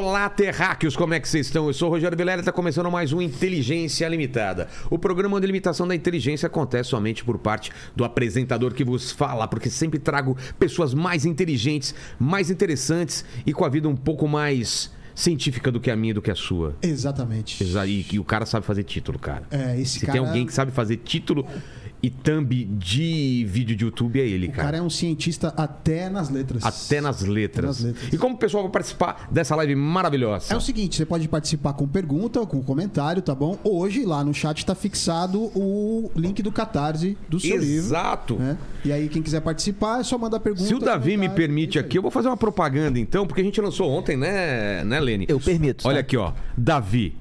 Olá, terráqueos, como é que vocês estão? Eu sou o Rogério Vilela e está começando mais um Inteligência Limitada. O programa a limitação da inteligência acontece somente por parte do apresentador que vos fala, porque sempre trago pessoas mais inteligentes, mais interessantes e com a vida um pouco mais científica do que a minha e do que a sua. Exatamente. Exa- E, e o cara sabe fazer título, cara. É, esse Se cara- tem alguém que sabe fazer título e thumb de vídeo de YouTube, é ele, O cara. cara é um cientista até nas letras. Até nas letras. Até nas letras. E como o pessoal vai participar dessa live maravilhosa? É o seguinte, você pode participar com pergunta, com comentário, tá bom? Hoje, lá no chat, tá fixado o link do Catarse do seu livro. Exato. né? E aí, quem quiser participar, é só mandar pergunta. Se o Davi me permite aqui, eu vou fazer uma propaganda então, porque a gente lançou ontem, né, né Lene? Eu permito, Olha tá? aqui, ó. Davi.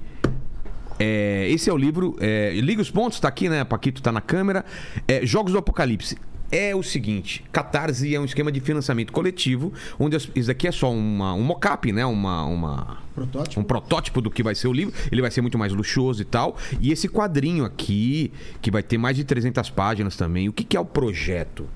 É, esse é o livro. é, Liga os pontos, tá aqui, né? Paquito tá na câmera. É, Jogos do Apocalipse. É o seguinte, Catarse é um esquema de financiamento coletivo, onde as- isso daqui é só uma, um mock-up, né? Uma, uma, Protótipo. um protótipo do que vai ser o livro. Ele vai ser muito mais luxuoso e tal. E esse quadrinho aqui, que vai ter mais de 300 páginas também. O que, que é o projeto?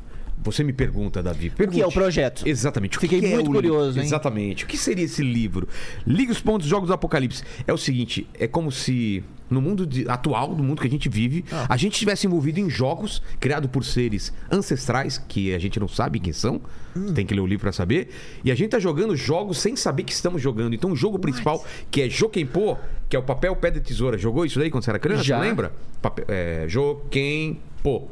Você me pergunta, Davi. O que é o Pergunte. projeto? Exatamente. Fiquei que é muito o curioso, hein? Exatamente. O que seria esse livro? Liga os pontos Jogos do Apocalipse. É o seguinte, é como se no mundo de- atual, no mundo que a gente vive, Ah. a gente estivesse envolvido em jogos criados por seres ancestrais, que a gente não sabe quem são, Hum. tem que ler o livro pra saber, e a gente tá jogando jogos sem saber que estamos jogando. Então o jogo principal, que é Jokenpô, que é o papel, pedra e tesoura. Jogou isso daí quando você era criança? Já. Lembra? Papel, é, Jokenpô.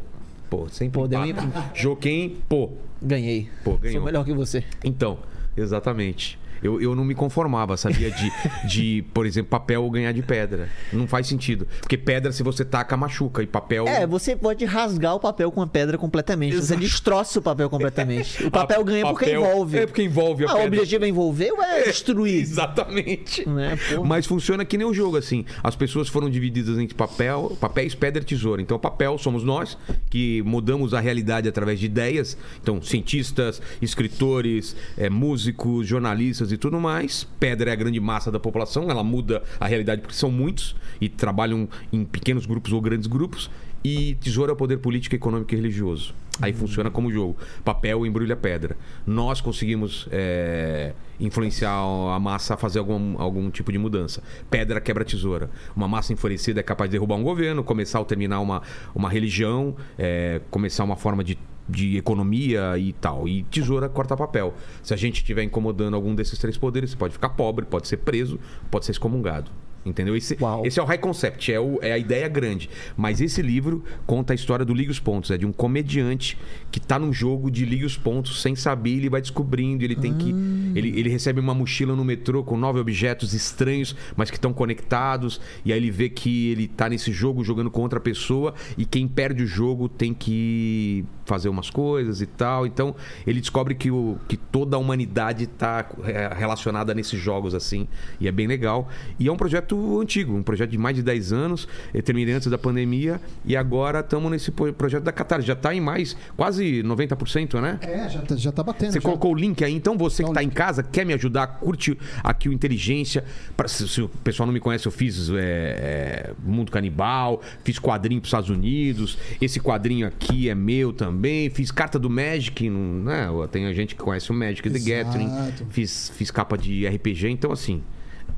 Pô, sempre Pô, deu empata. um- Jokenpô. Ganhei. Pô, ganhou. Sou melhor que você. Então, exatamente. Eu, eu não me conformava, sabia? De, de, por exemplo, papel ganhar de pedra. Não faz sentido. Porque pedra, se você taca, machuca. E papel. É, você pode rasgar o papel com a pedra completamente. Você Exato. destroça o papel completamente. O papel ganha porque Papel- envolve. É porque envolve a Ah, o pedra. objetivo é envolver ou é destruir? Exatamente. Né, pô. Mas funciona que nem o jogo, assim. As pessoas foram divididas entre papel, papéis, pedra e tesoura. Então, papel somos nós, que mudamos a realidade através de ideias. Então, cientistas, escritores, eh, músicos, jornalistas e tudo mais. Pedra é a grande massa da população, ela muda a realidade porque são muitos e trabalham em pequenos grupos ou grandes grupos. E tesoura é o poder político, econômico e religioso. Aí funciona como jogo. Papel embrulha pedra. Nós conseguimos eh, influenciar a massa a fazer algum, algum tipo de mudança. Pedra quebra tesoura. Uma massa enfurecida é capaz de derrubar um governo, começar ou terminar uma, uma religião, eh, começar uma forma de, de economia e tal. E tesoura corta papel. Se a gente estiver incomodando algum desses três poderes, você pode ficar pobre, pode ser preso, pode ser excomungado. Entendeu? Esse, esse é o high concept, é, o- é a ideia grande. Mas esse livro conta a história do Liga os Pontos. É de um comediante que tá num jogo de Liga os Pontos sem saber, ele vai descobrindo. Ele tem que. Ele, ele recebe uma mochila no metrô com nove objetos estranhos, mas que estão conectados. E aí ele vê que ele tá nesse jogo jogando com outra pessoa. E quem perde o jogo tem que fazer umas coisas e tal. Então ele descobre que, o, que toda a humanidade tá é, relacionada nesses jogos assim. E é bem legal. E é um projeto antigo, um projeto de mais de 10 anos. Eu terminei antes da pandemia. E agora estamos nesse pro- projeto da Catar. Já tá em mais quase 90%, né? É, já tá, já tá batendo. Você já. colocou o link aí, então você que está em link. casa, quer me ajudar, curte aqui o Inteligência. Pra- se, se o pessoal não me conhece, eu fiz é, é, Mundo Canibal, fiz quadrinho para os Estados Unidos. Esse quadrinho aqui é meu também. Fiz carta do Magic, não, né? Tem gente que conhece o Magic The Exato. Gathering. Fiz, fiz capa de RPG, então assim.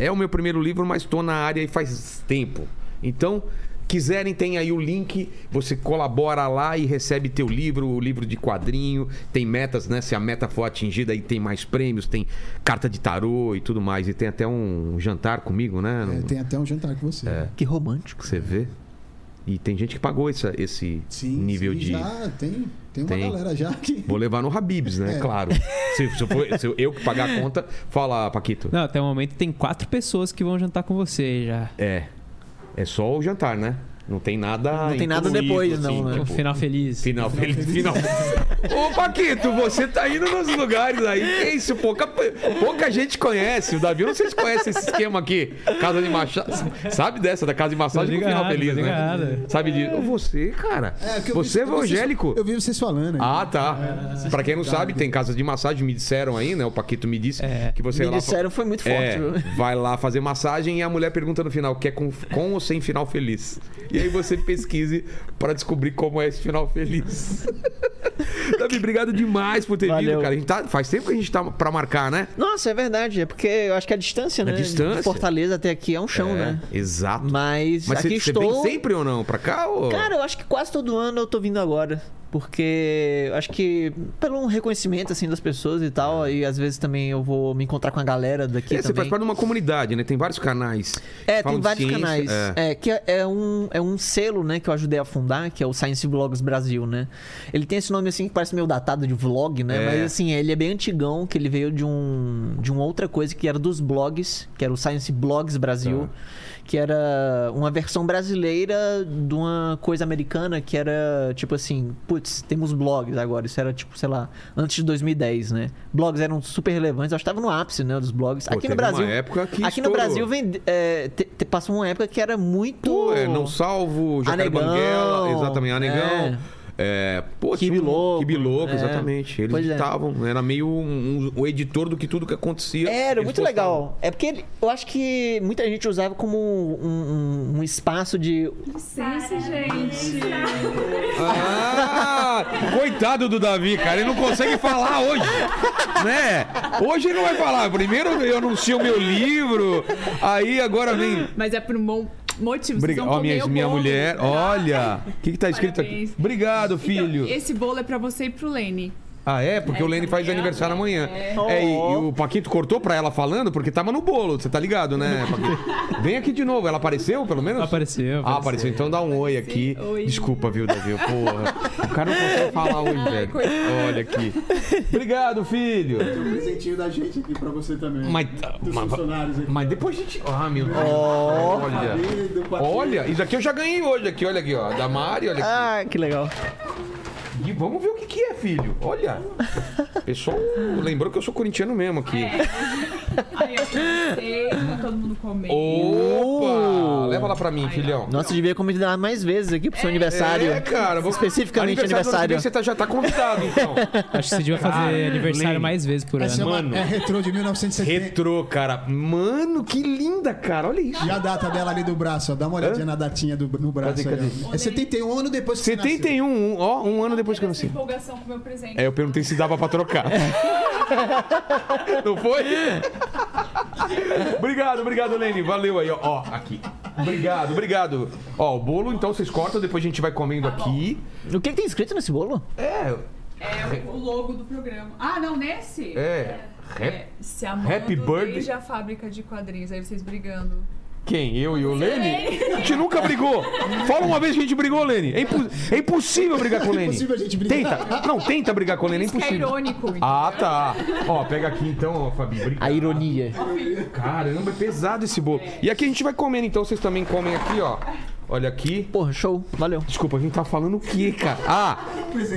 É o meu primeiro livro, mas estou na área e faz tempo. Então, quiserem, tem aí o link, você colabora lá e recebe teu livro, o livro de quadrinho, tem metas, né? Se a meta for atingida, aí tem mais prêmios, tem carta de tarô e tudo mais. E tem até um jantar comigo, né? É, tem até um jantar com você. Que romântico. Você vê. E tem gente que pagou essa, esse Sim, nível sim, de. já tem, tem uma Tem. galera já que... Vou levar no Habibs, né? É. Claro. Se, se eu for- se eu, eu que pagar a conta, fala, Paquito. Não, até o momento tem quatro pessoas que vão jantar com você já. É. É só o jantar, né? Não tem nada. Não tem nada depois, não, assim, né? Um tipo, final feliz. Final feliz. Final. Ô, Paquito, você tá indo nos lugares aí. Que isso? Pouca, pouca gente conhece. O Davi, eu não sei se conhece esse esquema aqui. Casa de massagem. Sabe dessa, da casa de massagem com final feliz, né? ligado. Sabe de. Você, cara. porque eu você é vi- eu vi vocês- evangélico. Eu vi vocês falando. aí. Ah, tá. Pra quem não sabe, tem casa de massagem, me disseram aí, né? O Paquito me disse É. que você Me lá- disseram foi muito forte. é, viu? vai lá fazer massagem e a mulher pergunta no final, quer com, com ou sem final feliz? E aí você pesquise para descobrir como é esse final feliz. Davi, obrigado demais por ter Valeu. vindo, cara. A gente tá, faz tempo que a gente tá pra marcar, né? Nossa, é verdade. É porque eu acho que a distância, né? distância. De Fortaleza até aqui é um chão, É, né? Exato. Mas, Mas aqui você, você estou. vem sempre ou não? Pra cá? Ou... Cara, eu acho que quase todo ano eu tô vindo agora. Porque eu acho que pelo um reconhecimento assim das pessoas e tal, e às vezes também eu vou me encontrar com a galera daqui É, você faz também. parte de uma comunidade, né? Tem vários canais. É, tem vários ciência, canais. é. É. que é, é um, é um selo, né, que eu ajudei a fundar, que é o Science Vlogs Brasil, né? Ele tem esse nome assim que parece meio datado de vlog, né? É. Mas assim, ele é bem antigão, que ele veio de um de uma outra coisa que era dos blogs, que era o Science Blogs Brasil. Tá. Que era uma versão brasileira de uma coisa americana que era tipo assim, putz, temos blogs agora. Isso era tipo, sei lá, antes de 2010, né? Blogs eram super relevantes. Eu acho que tava no ápice, né, dos blogs. Pô, aqui no Brasil. época que aqui no estourou. Brasil vem, é, te- te- passou uma época que era muito. Pô, é, não salvo, Jacaré Banguela, exatamente, Anegão. é. É, pô, um- Louco, Quibe Louco, é. exatamente. Eles Pois é. editavam, era meio um- um- o editor do que tudo que acontecia. Era eles muito postavam. legal. É porque ele- eu acho que muita gente usava como um, um- um espaço de. Licença, gente. Ah, coitado do Davi, cara, ele não consegue falar hoje, né? Hoje ele não vai falar. Primeiro eu anuncio o meu livro, aí agora vem. Mas é por um bom motivo. Vocês Briga... vão Ó, minha, minha bolo. mulher, olha, o que, que tá escrito aqui? Parabéns. Obrigado, filho. Então, esse bolo é pra você e pro Lene. Ah, é? Porque É, o Lene faz aniversário amanhã. é. É, e, e o Paquito cortou pra ela falando porque tava no bolo, você tá ligado, né, Paquito? Vem aqui de novo, ela apareceu, pelo menos? Apareceu, Ah, apareceu. Então dá um oi aqui. Oi. Desculpa, viu, Davi? Porra. O cara não consegue falar hoje, velho. Olha aqui. Obrigado, filho. Um presentinho da gente aqui pra você também. Mas, Dos mas, funcionários aqui. mas depois a gente. Ah, meu Deus. Olha. E do Paquito. Olha, isso aqui eu já ganhei hoje aqui, olha aqui, ó. Da Mari, olha aqui. Ah, que legal. E vamos ver o que, que é, filho. Olha. O pessoal lembrou que eu sou corintiano mesmo aqui. Aí eu pensei, tá todo mundo comendo. Opa! Leva lá pra mim, filhão. Nossa, eu devia convidar mais vezes aqui pro seu aniversário. É, cara. vou- Especificamente aniversário. vem Você tá- já tá convidado, então. Acho que você devia fazer Cara, aniversário Lene. mais vezes por Essa é, ano. Mano. é retrô de 1970. Retrô, cara. Mano, que linda, cara. Olha isso. E a data dela ali do braço, ó. Dá uma olhadinha na datinha do, no braço Cadê, aí, ó. É 71 anos depois que você nasceu. 71, um, ó, um ano depois que eu nasci. empolgação com o meu presente. É, eu perguntei se dava pra trocar. Não foi? obrigado, obrigado, Lene. Valeu aí, ó. Ó, aqui. Obrigado, obrigado. Ó, o bolo, então vocês cortam, depois a gente vai comendo aqui. O que, que tem escrito nesse bolo? É, É o logo do programa. Ah, não, nesse? é. É, Rap- se amando Happy birthday. desde a fábrica de quadrinhos. Aí vocês brigando. Quem? Eu e o Lene? A gente nunca brigou. Fala uma vez que a gente brigou, Lene. É, impo- é impossível brigar com o Lene. impossível a gente brigar. Tenta. Não, tenta brigar com o Lene, é Isso que é impossível. irônico. Ah, tá. Ó, pega aqui então, ó, Fabi. Obrigado. A ironia. Caramba, é pesado esse bolo. E aqui a gente vai comendo, então vocês também comem aqui, ó. Olha aqui. Porra, show. Valeu. Desculpa, a gente tá falando o quê, cara? Ah,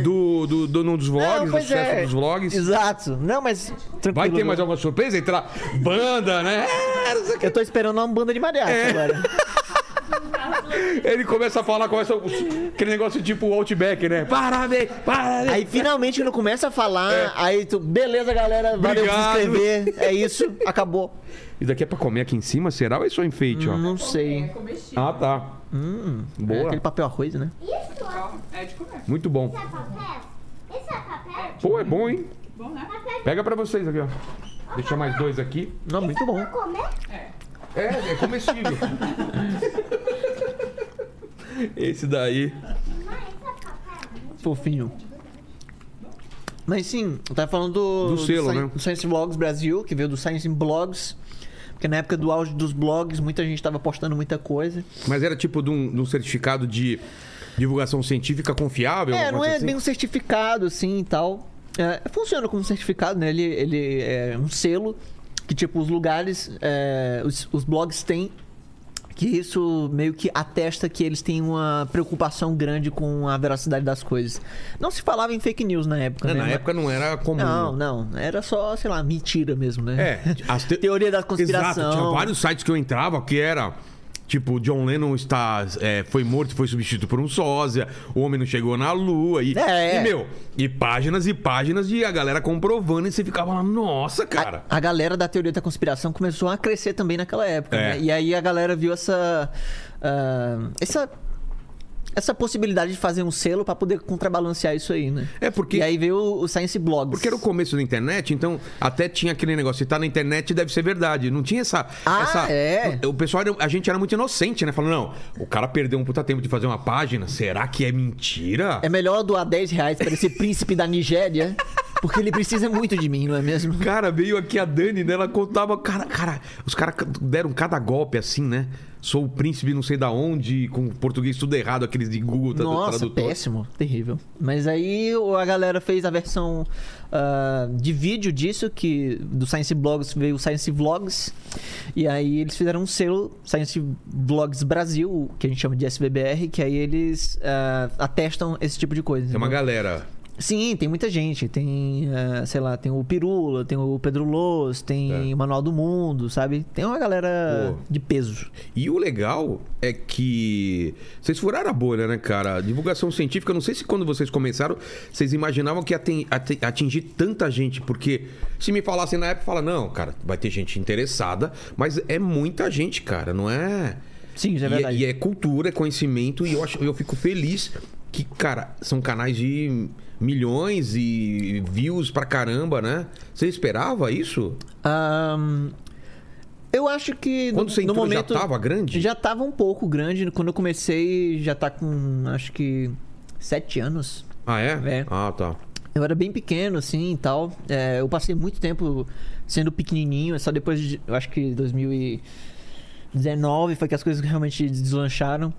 do, do, do, no dos vlogs, Não, do sucesso é. dos vlogs. Exato. Não, mas. Tranquilo. Vai ter mais alguma surpresa? Entrar banda, né? É, não sei o quê. Eu tô esperando uma banda de mariachi É. agora. Ele começa a falar, começa aquele negócio tipo o Outback, né? Parabéns, parabéns. Aí finalmente quando começa a falar, aí tu, beleza, galera, valeu por inscrever. É isso, acabou. Isso daqui é pra comer aqui em cima, será ou é só enfeite, ó? Não É sei. Ah, tá. É Boa. aquele papel arroz, né? É de comer. Muito bom. Esse é papel? Esse é papel? Pô, é bom, hein? Bom, né? Pega pra vocês aqui, ó. Deixa mais dois aqui. Não, muito bom. Comer? É, é comestível. Esse daí. É? Fofinho. Mas sim, eu tava falando do, Do selo, Sci- né? do Science Blogs Brasil, que veio do Science Blogs. Porque na época do auge dos blogs, muita gente tava postando muita coisa. Mas era tipo de um, de um certificado de divulgação científica confiável? É, não é assim? bem um certificado, assim, e tal. É, funciona como certificado, né? Ele, ele é um selo que, tipo, os lugares, é, os, os blogs têm, que isso meio que atesta que eles têm uma preocupação grande com a veracidade das coisas. Não se falava em fake news na época, É, né? na Mas- época não era comum. Não, não. Era só, sei lá, mentira mesmo, né? É, as te- Teoria da conspiração. Exato, tinha vários sites que eu entrava que era. Tipo, John Lennon está, é, foi morto foi substituído por um sósia, o homem não chegou na lua. E, É, é. e, meu, e páginas e páginas de a galera comprovando e você ficava lá, nossa, cara. A, a galera da teoria da conspiração começou a crescer também naquela época, É. né? E aí a galera viu essa. ah, essa essa possibilidade de fazer um selo pra poder contrabalancear isso aí, né? É porque E aí veio o Science Blogs. Porque era o começo da internet, então até tinha aquele negócio, se tá na internet deve ser verdade. Não tinha essa. Ah, essa- é? O pessoal, era- a gente era muito inocente, né? Falando, não, o cara perdeu um puta tempo de fazer uma página, será que é mentira? É melhor doar 10 reais pra esse príncipe da Nigéria, porque ele precisa muito de mim, não é mesmo? Cara, veio aqui a Dani, né? Ela contava, cara, cara, os caras deram cada golpe assim, né? Sou o príncipe não sei da onde, com português tudo errado, aqueles de Google tradu- Nossa, tradutor. péssimo, terrível. Mas aí a galera fez a versão ah, de vídeo disso, que do Science Blogs veio o Science Vlogs. E aí eles fizeram um selo, Science Vlogs Brasil, que a gente chama de SVBR, que aí eles ah, atestam esse tipo de coisa. Tem uma entendeu? galera. Sim, tem muita gente. Tem, ah, sei lá, tem o Pirula, tem o Pedro Loz, tem É. o Manual do Mundo, sabe? Tem uma galera Pô. de peso. E o legal é que vocês furaram a bolha, né, cara? Divulgação científica, eu não sei se quando vocês começaram, vocês imaginavam que ia atingir tanta gente, porque se me falassem na época, fala, não, cara, vai ter gente interessada, mas é muita gente, cara, não é. Sim, isso é E verdade. E é cultura, é conhecimento, e eu, acho, eu fico feliz que, cara, são canais de milhões e views pra caramba, né? Você esperava isso? Ahn, eu acho que Quando no, você no entrou, já momento tava grande? Já tava um pouco grande. Quando eu comecei, já tá com acho que sete anos. Ah, é? É. Ah, tá. Eu era bem pequeno, assim e tal. É, eu passei muito tempo sendo pequenininho. É só depois de, eu acho que 2019 foi que as coisas realmente deslancharam.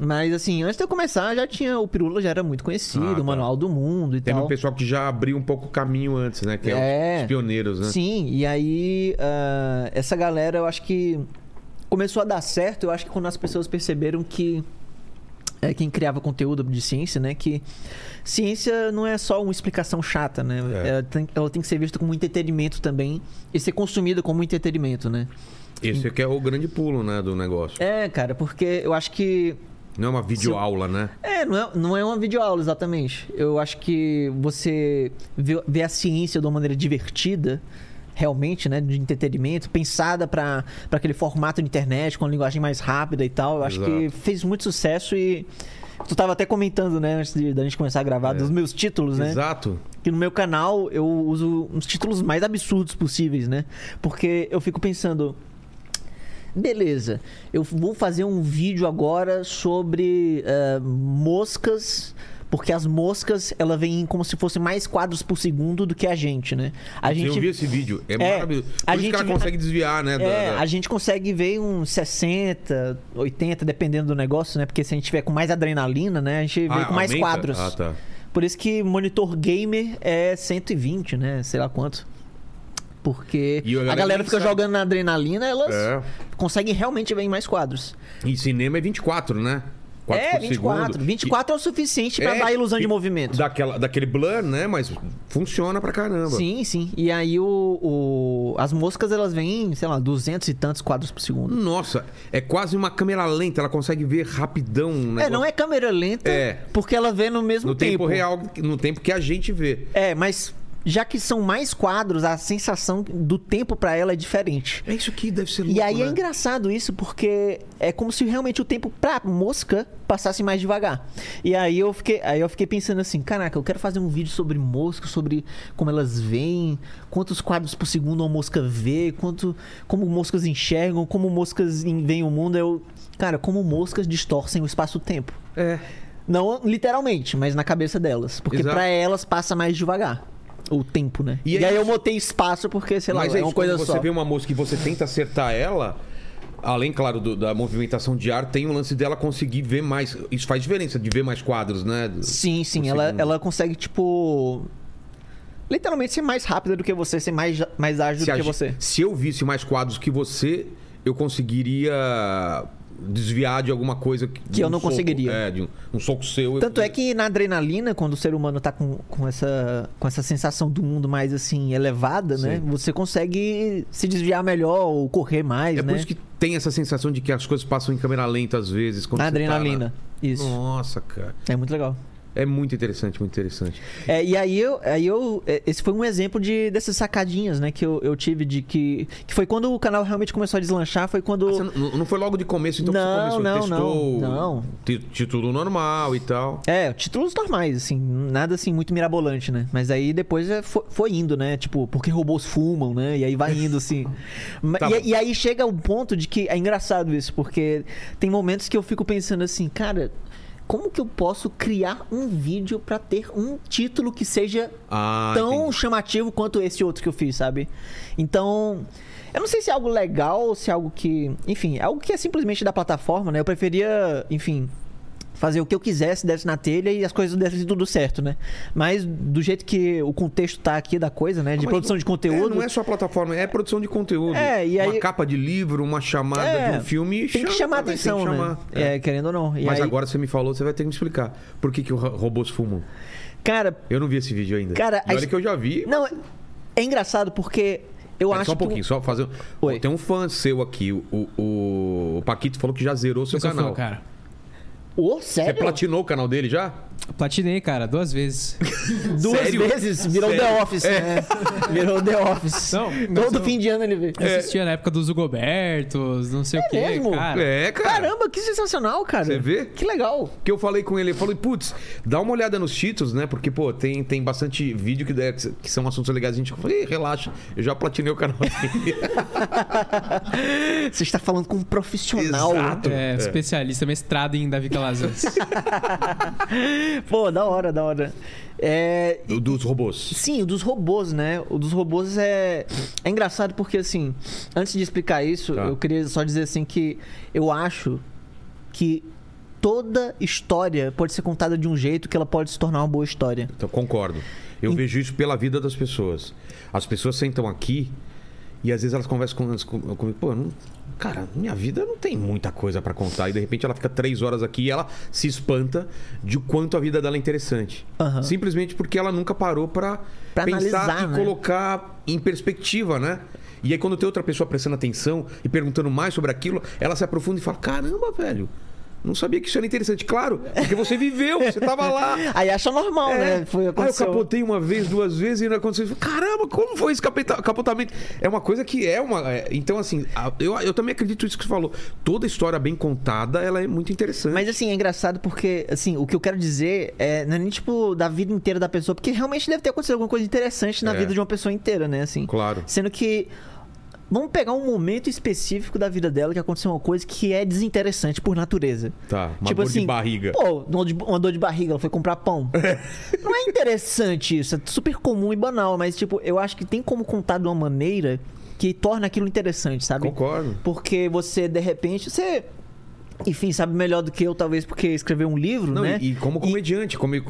Mas assim, antes de eu começar, já tinha o Pirula, já era muito conhecido, Ah, tá. o Manual do Mundo e Teve tal. um pessoal que já abriu um pouco o caminho antes, né? Que é, É. os pioneiros, né? Sim, e aí ah, essa galera eu acho que começou a dar certo, eu acho que quando as pessoas perceberam que é, quem criava conteúdo de ciência, né? Que ciência não é só uma explicação chata, né? É. Ela, tem, ela tem que ser vista como entretenimento também e ser consumida como entretenimento, né? Esse aqui é o grande pulo, né, do negócio. É, cara, porque eu acho que Não é uma videoaula, né? É, não é, não é uma videoaula, exatamente. Eu acho que você vê, vê a ciência de uma maneira divertida, realmente, né? De entretenimento, pensada para aquele formato de internet, com a linguagem mais rápida e tal. Eu acho Exato. que fez muito sucesso e. Tu tava até comentando, né, antes de, da gente começar a gravar, dos meus títulos, né? Exato. Que no meu canal eu uso uns títulos mais absurdos possíveis, né? Porque eu fico pensando. Beleza, eu vou fazer um vídeo agora sobre eh, moscas, porque as moscas ela vêm como se fossem mais quadros por segundo do que a gente, né? A Eu vi esse vídeo. É, maravilhoso. Por a que gente ela consegue desviar, né? da- é, da- a gente consegue ver uns 60, 80, dependendo do negócio, né? Porque se a gente tiver com mais adrenalina, né? A gente vê Ah, com mais aumenta? quadros. Ah, tá. Por isso que monitor gamer é 120, né? Sei lá quanto. Porque E a a galera galera nem fica sabe. jogando na adrenalina, elas É. conseguem realmente ver em mais quadros. E cinema é 24, né? É, por 24. segundo. 24 é o suficiente pra É, dar a ilusão e de movimento. Daquela, daquele blur, né? Mas funciona pra caramba. Sim, sim. E aí o, o- as moscas elas vêm, sei lá, 200 e tantos quadros por segundo. Nossa, é quase uma câmera lenta. Ela consegue ver rapidão. Um É, não é câmera lenta, É. porque ela vê no mesmo No tempo. tempo. real, no tempo que a gente vê. É, mas já que são mais quadros, a sensação do tempo pra ela é diferente. É isso que deve ser louco, E aí é né? engraçado isso, porque é como se realmente o tempo pra mosca passasse mais devagar. E aí eu fiquei, aí eu fiquei pensando assim, caraca, eu quero fazer um vídeo sobre mosca, sobre como elas veem, quantos quadros por segundo uma mosca vê, quanto como moscas enxergam, como moscas em- veem o mundo. Eu, cara, como moscas distorcem o espaço-tempo. É. Não literalmente, mas na cabeça delas, porque pra elas passa mais devagar. O tempo, né? E E, aí- eu botei espaço porque, sei lá, Mas é é uma isso, coisa quando você só. vê uma mosca e você tenta acertar ela, além, claro, do- da movimentação de ar, tem o lance dela conseguir ver mais. Isso faz diferença de ver mais quadros, né? Sim, sim. por Ela, segundo. ela consegue, tipo. Literalmente ser mais rápida do que você, ser mais, mais ágil Se, do que você. se eu visse mais quadros que você, eu conseguiria desviar de alguma coisa que, de eu um não soco. conseguiria. É, de um, um soco seu. eu- Tanto é que na adrenalina, quando o ser humano tá com, com, essa, com essa sensação do mundo mais assim elevada, né? Sim. Você consegue se desviar melhor ou correr mais, É né? por isso que tem essa sensação de que as coisas passam em câmera lenta às vezes. Quando Na você tá adrenalina. na- Isso. Nossa, cara. É muito legal. É muito interessante, muito interessante. É, e aí eu, aí eu. é, Esse foi um exemplo de dessas sacadinhas, né, que eu, eu tive de que. Que foi quando o canal realmente começou a deslanchar, foi quando. Ah, não, não foi logo de começo, então que Não, você começou, não, testou não, não. título normal e tal. É, títulos normais, assim, nada assim muito mirabolante, né? Mas aí depois é, foi, foi indo, né? Tipo, porque robôs fumam, né? E aí vai indo, assim. Tá e, e aí chega um ponto de que é engraçado isso, porque tem momentos que eu fico pensando assim, cara, como que eu posso criar um vídeo pra ter um título que seja Ah, tão entendi. chamativo quanto esse outro que eu fiz, sabe? Então, eu não sei se é algo legal ou se é algo que. Enfim, é algo que é simplesmente da plataforma, né? Eu preferia, enfim. Fazer o que eu quisesse, desse na telha e as coisas dessem tudo certo, né? Mas do jeito que o contexto tá aqui da coisa, né? De Mas produção de conteúdo. é, não é só plataforma, é produção de conteúdo. É, e aí- Uma capa de livro, uma chamada É, de um filme. tem que chama chamar também, atenção, tem que chamar. né? É. É, querendo ou não. E Mas aí- agora você me falou, você vai ter que me explicar. Por que, que os ro- robôs fumam? Cara, Eu não vi esse vídeo ainda. Cara, E a olha his- que eu já vi. não, é engraçado porque eu acho só um que. pouquinho, só fazer. Oi. Tem um fã seu aqui, o, o, o Paquito falou que já zerou seu Eu canal. fã, cara. Você sério? platinou o canal dele já? Platinei, cara, duas vezes. Duas Sério? vezes virou Sério? The Office, né? Virou The Office. Não, Todo eu- fim de ano ele vê. Eu assistia na época dos Hugobertos, não sei o quê, mesmo? cara. É, cara. Caramba, que sensacional, cara. Você vê? Que legal. Que eu falei com ele, ele falou, putz, dá uma olhada nos títulos, né? Porque, pô, tem, tem bastante vídeo que, der- que são assuntos legais. A gente "Ih, relaxa, eu já platinei o canal dele. Você está falando com um profissional. Exato. É, especialista, mestrado em Davi Calazans. Pô, da hora, da hora. É, Do- Dos robôs. Sim, o dos robôs, né? O dos robôs é. É engraçado porque, assim, antes de explicar isso, Tá. eu queria só dizer assim que eu acho que toda história pode ser contada de um jeito que ela pode se tornar uma boa história. Então, concordo. Eu vejo isso pela vida das pessoas. As pessoas sentam aqui e às vezes elas conversam com, com, comigo, pô, não, cara, minha vida não tem muita coisa pra contar. E de repente ela fica três horas aqui e ela se espanta de quanto a vida dela é interessante. Aham. Simplesmente porque ela nunca parou pra, Pra pensar analisar, e né? colocar em perspectiva, né? E aí quando tem outra pessoa prestando atenção e perguntando mais sobre aquilo, ela se aprofunda e fala: caramba, velho. Não sabia que isso era interessante. Claro, porque você viveu, você tava lá. Aí acha normal, É. né? Foi Ah, eu aconteceu. capotei uma vez, duas vezes e não aconteceu. Caramba, como foi esse capotamento? É uma coisa que é uma. é, então, assim, eu, eu também acredito nisso que você falou. Toda história bem contada, ela é muito interessante. Mas assim, é engraçado porque, assim, o que eu quero dizer é, não é nem tipo da vida inteira da pessoa, porque realmente deve ter acontecido alguma coisa interessante na É. vida de uma pessoa inteira, né? Assim. Claro. Sendo que. Vamos pegar um momento específico da vida dela que aconteceu uma coisa que é desinteressante por natureza. Tá, uma tipo dor assim, de barriga. Pô, uma dor de- uma dor de barriga, ela foi comprar pão. Não é interessante isso, é super comum e banal, mas tipo, eu acho que tem como contar de uma maneira que torna aquilo interessante, sabe? Concordo. Porque você, de repente, você. Enfim, sabe melhor do que eu, talvez, porque escreveu um livro, Não, né? e, e como comediante, como, é,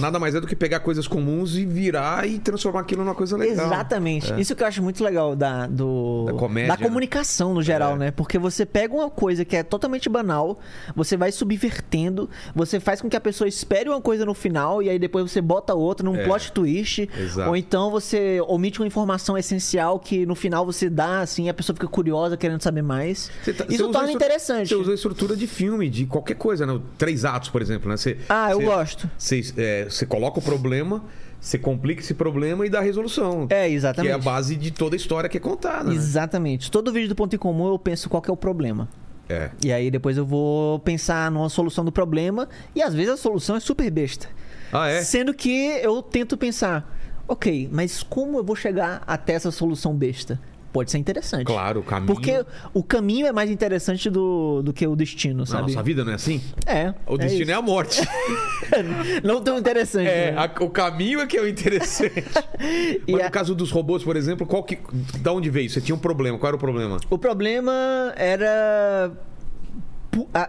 nada mais é do que pegar coisas comuns e virar e transformar aquilo numa coisa legal. Exatamente. Isso que eu acho muito legal da, do, Da comédia, né? comunicação no geral, É. né? Porque você pega uma coisa que é totalmente banal, você vai subvertendo, você faz com que a pessoa espere uma coisa no final e aí depois você bota outra num É. plot twist. Exato. Ou então você omite uma informação essencial que no final você dá, assim, a pessoa fica curiosa, querendo saber mais. Tá- Isso torna interessante. Você usa a estrutura de filme, de qualquer coisa, né? Três atos, por exemplo, né? Você, Ah, eu você- gosto. Você, é, você coloca o problema, você complica esse problema e dá a resolução. É, Que exatamente. é a base de toda a história que é contada. né? Exatamente. Todo vídeo do ponto em comum eu penso qual que é o problema. É. E aí depois eu vou pensar numa solução do problema e às vezes a solução é super besta. Ah, é? Sendo que eu tento pensar, ok, mas como eu vou chegar até essa solução besta? Pode ser interessante. Claro, o caminho. Porque o caminho é mais interessante do, do que o destino, sabe? nossa vida não é assim? É. O destino é, a morte. é Não tão interessante. É, né? a- o caminho é que é o interessante. Mas a- no caso dos robôs, por exemplo, qual que. Da onde veio? Você tinha um problema. Qual era o problema? O problema era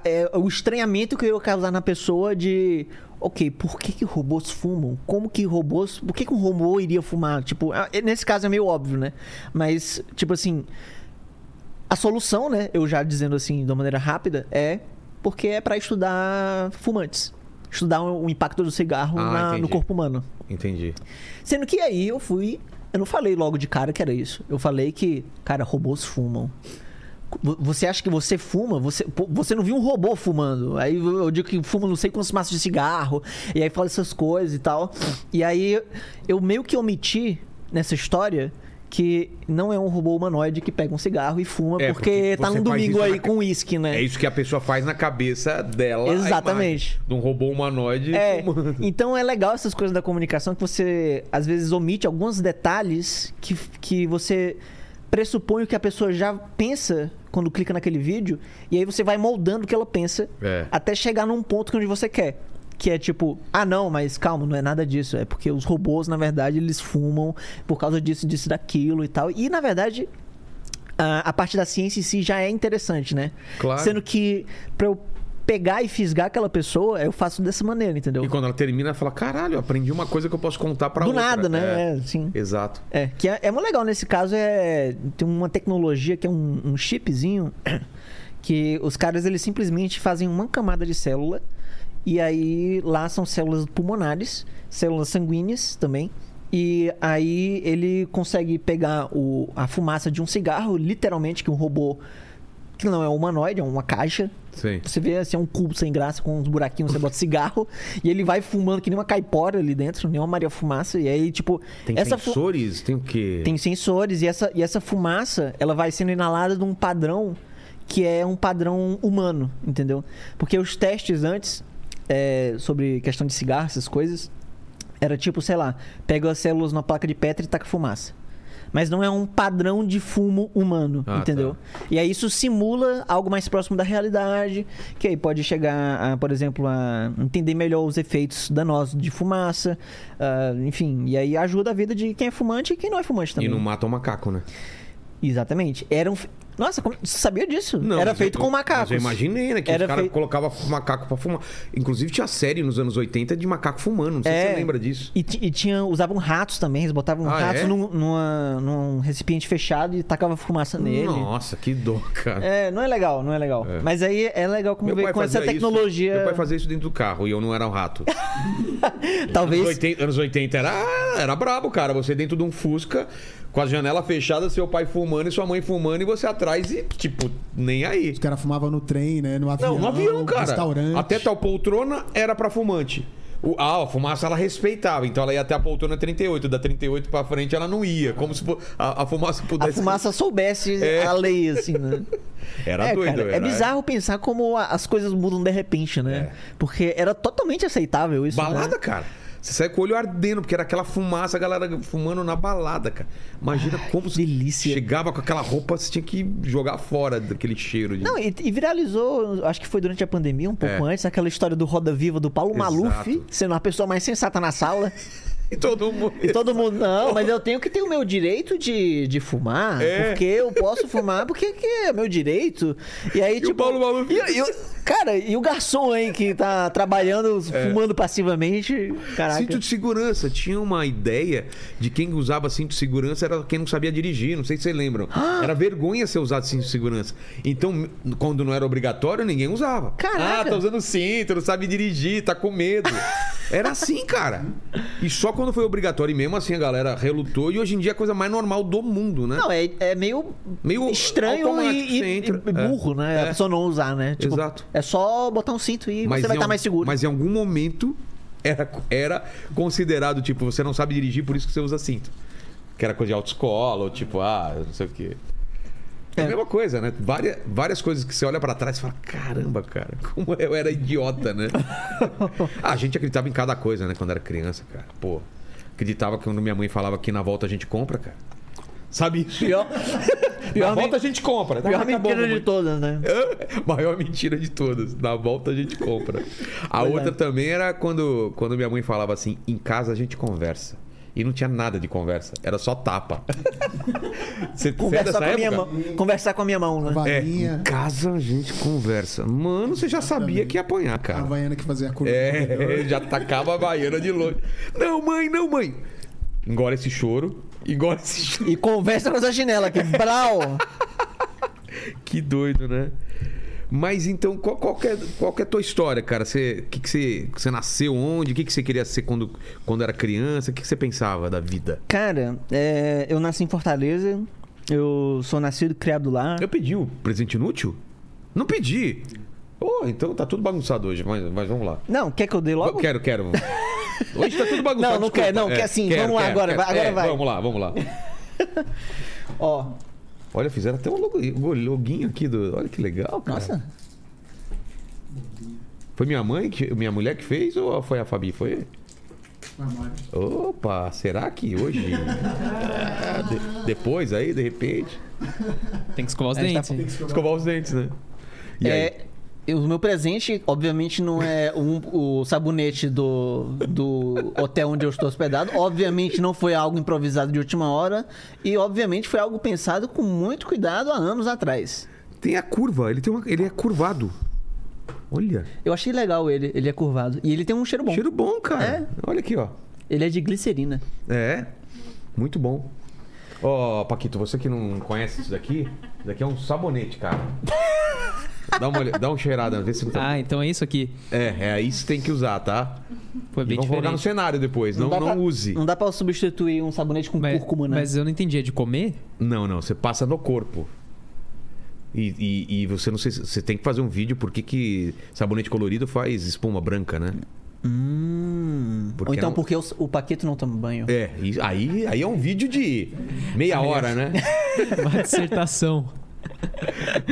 é, o estranhamento que eu ia causar na pessoa de. Ok, por que, que robôs fumam? Como que robôs. Por que, que um robô iria fumar? Tipo, ah, nesse caso é meio óbvio, né? Mas, tipo assim. A solução, né? Eu já dizendo assim, de uma maneira rápida, é porque é pra estudar fumantes. Estudar o impacto do cigarro Ah, na- no corpo humano. Entendi. Sendo que aí eu fui. Eu não falei logo de cara que era isso. Eu falei que, cara, robôs fumam. Vo- você acha que você fuma, você, você não viu um robô fumando. Aí eu digo que fuma não sei quantos maços de cigarro, e aí fala essas coisas e tal. E aí eu meio que omiti nessa história que não é um robô humanoide que pega um cigarro e fuma, É, porque, porque tá num domingo aí na- com uísque, né? É isso que a pessoa faz na cabeça dela. Exatamente. De um robô humanoide É, fumando. então é legal essas coisas da comunicação que você às vezes omite alguns detalhes que, que você pressupõe o que a pessoa já pensa quando clica naquele vídeo e aí você vai moldando o que ela pensa É. até chegar num ponto que onde você quer. Que é tipo, ah não, mas calma, não é nada disso. É porque os robôs, na verdade, eles fumam por causa disso, disso, daquilo e tal. E na verdade, a, a parte da ciência em si já é interessante, né? Claro. Sendo que pra eu pegar e fisgar aquela pessoa, eu faço dessa maneira, entendeu? E quando ela termina, ela fala: caralho, eu aprendi uma coisa que eu posso contar pra Do outra. nada, né? É. É, sim. Exato. É, que é, é muito legal nesse caso, é tem uma tecnologia que é um, um chipzinho que os caras eles simplesmente fazem uma camada de célula e aí lá são células pulmonares, células sanguíneas também. E aí ele consegue pegar o, a fumaça de um cigarro, literalmente, que um robô que não é humanoide, é uma caixa. Sim. Você vê assim, é um cubo sem graça com uns buraquinhos, você bota cigarro e ele vai fumando que nem uma caipora ali dentro, nem uma Maria Fumaça. E aí, tipo, Tem essa fu- sensores? Tem o quê? tem sensores e essa, e essa fumaça ela vai sendo inalada de um padrão que é um padrão humano, entendeu? Porque os testes antes é, sobre questão de cigarro, essas coisas, era tipo, sei lá, pega as células na placa de Petri e taca fumaça. Mas não é um padrão de fumo humano, Ah, entendeu? E aí isso simula algo mais próximo da realidade, que aí pode chegar, a, por exemplo, a entender melhor os efeitos danosos de fumaça, ah, enfim, e aí ajuda a vida de quem é fumante e quem não é fumante E também. não mata o macaco, né? Exatamente. Era um... Nossa, como... você sabia disso? Era mas feito eu- com macacos. Eu imaginei, né? Que Era os caras feito- colocavam macaco pra fumar. Inclusive tinha série nos anos 80 de macaco fumando. Não sei se você lembra disso. E, e tinha, usavam ratos também, eles botavam Ah, ratos é? num, numa- num recipiente fechado e tacavam fumaça nele. Nossa, que dor, cara. É, não é legal, não é legal. É. Mas aí é legal como ver com essa fazia isso- tecnologia. meu pai fazia isso dentro do carro e eu não era um rato. Talvez. Anos 80, anos 80 era, era brabo, cara. Você dentro de um Fusca, com a janela fechada, seu pai fumando e sua mãe fumando, e você atrás e, tipo, nem aí. Os caras fumavam no trem, né? No avião. Não, no avião, cara. Restaurante. Até tal poltrona era pra fumante. O, ah, a fumaça ela respeitava, então ela ia até a poltrona 38. Da 38 pra frente ela não ia. Como se a, a fumaça A pudesse. fumaça soubesse É. a lei, assim, né? Era é, doido, cara, é bizarro pensar como a- as coisas mudam de repente, né? É. Porque era totalmente aceitável isso. Balada, né? cara. Você sai com o olho ardendo, porque era aquela fumaça, a galera fumando na balada, cara. Imagina como você delícia. chegava com aquela roupa, você tinha que jogar fora daquele cheiro de. Não, e, e viralizou, acho que foi durante a pandemia, um pouco É. antes, aquela história do Roda Viva do Paulo Exato. Maluf, sendo a pessoa mais sensata na sala. E todo mundo. E todo mundo, não, mas eu tenho que ter o meu direito de, de fumar, É. porque eu posso fumar, porque que é meu direito. E aí, E tipo. o Paulo Maluf? e- e cara, e o garçom aí que tá trabalhando, fumando passivamente. Caraca. Cinto de segurança. Tinha uma ideia de quem usava cinto de segurança era quem não sabia dirigir. Não sei se vocês lembram. Era vergonha ser usado cinto de segurança. Então, quando não era obrigatório, ninguém usava. Caraca. Ah, tá usando cinto, não sabe dirigir, tá com medo. Era assim, cara. E só quando foi obrigatório, e mesmo assim a galera relutou. E hoje em dia é a coisa mais normal do mundo, né? Não, é, é meio, Meio estranho e, e- e burro, né? É. A pessoa não usar, né? Tipo, Exato. É só botar um cinto e você vai estar mais seguro. Mas em algum momento era, era considerado, tipo, você não sabe dirigir, por isso que você usa cinto. Que era coisa de autoescola, ou tipo, ah, não sei o quê. É a É. mesma coisa, né? Várias, várias coisas que você olha pra trás e fala, caramba, cara, como eu era idiota, né? Ah, a gente acreditava em cada coisa, né? Quando era criança, cara. Pô, acreditava que quando minha mãe falava que na volta a gente compra, cara. Sabe isso? Pior, Na pior, volta a gente compra. pior Ah, tá mentira de todas, né? Maior mentira de todas. Na volta a gente compra. A Verdade. outra também era quando, quando minha mãe falava assim: em casa a gente conversa. E não tinha nada de conversa, era só tapa. Você, dessa com, a minha mão, conversar com a minha mão, né? Vai. É, em casa a gente conversa. Mano, você já sabia que ia apanhar, A cara. Havaiana que fazia a curva. É, já tacava a baiana de longe. Não, mãe, não, mãe. Engora esse choro. Engora esse choro. E conversa com essa chinela aqui. Brau! Que doido, né? Mas então, qual, qual, é, qual é a tua história, cara? Você, que que você, você nasceu onde? O que, que você queria ser quando, quando era criança? O que, que você pensava da vida? Cara, é, eu nasci em Fortaleza Eu sou nascido e criado lá. Eu pedi o presente inútil? Não pedi. Oh, então tá tudo bagunçado hoje, mas, mas vamos lá. Não, quer que eu dê logo? Eu quero, quero. Hoje tá tudo bagunçado. Não, não desculpa. quer, não, quer sim. Vamos lá, agora vai, agora É, vai. Vamos lá, vamos lá. Ó, Olha, fizeram até um logo- loguinho aqui do. Olha que legal, cara. nossa. Foi minha mãe, que, minha mulher que fez ou foi a Fabi? Foi? Opa, será que hoje? É, de- depois aí, de repente. Tem que escovar os É, tá- dentes. Escovar os dentes, né? E aí? É, e o meu presente, obviamente, não é um- o sabonete do, do hotel onde eu estou hospedado. Obviamente, não foi algo improvisado de última hora. E, obviamente, foi algo pensado com muito cuidado há anos atrás. Tem a curva, ele, tem uma, ele é curvado. Olha, Eu achei legal ele, ele é curvado. E ele tem um cheiro bom. cheiro bom, cara. É. Olha aqui, ó. Ele é de glicerina. É, muito bom. Ó, Paquito, você que não conhece isso daqui, isso daqui é um sabonete, cara. Dá uma, olha- dá uma cheirada, vê se não tá... Ah, então é isso aqui. É, é isso que tem que usar, tá? Foi E bem vamos colocar no diferente. cenário depois, não, dá não pra- use. Não dá pra substituir um sabonete com Mas, cúrcuma, né? mas eu não entendi. É de comer? Não, não, você passa no corpo. E, e, e você não sei, se- você tem que fazer um vídeo porque que sabonete colorido faz espuma branca, né? Hum. Porque Ou então é um- porque o, o Paquito não toma banho. É, e aí, aí é um vídeo de meia hora, né? Uma dissertação.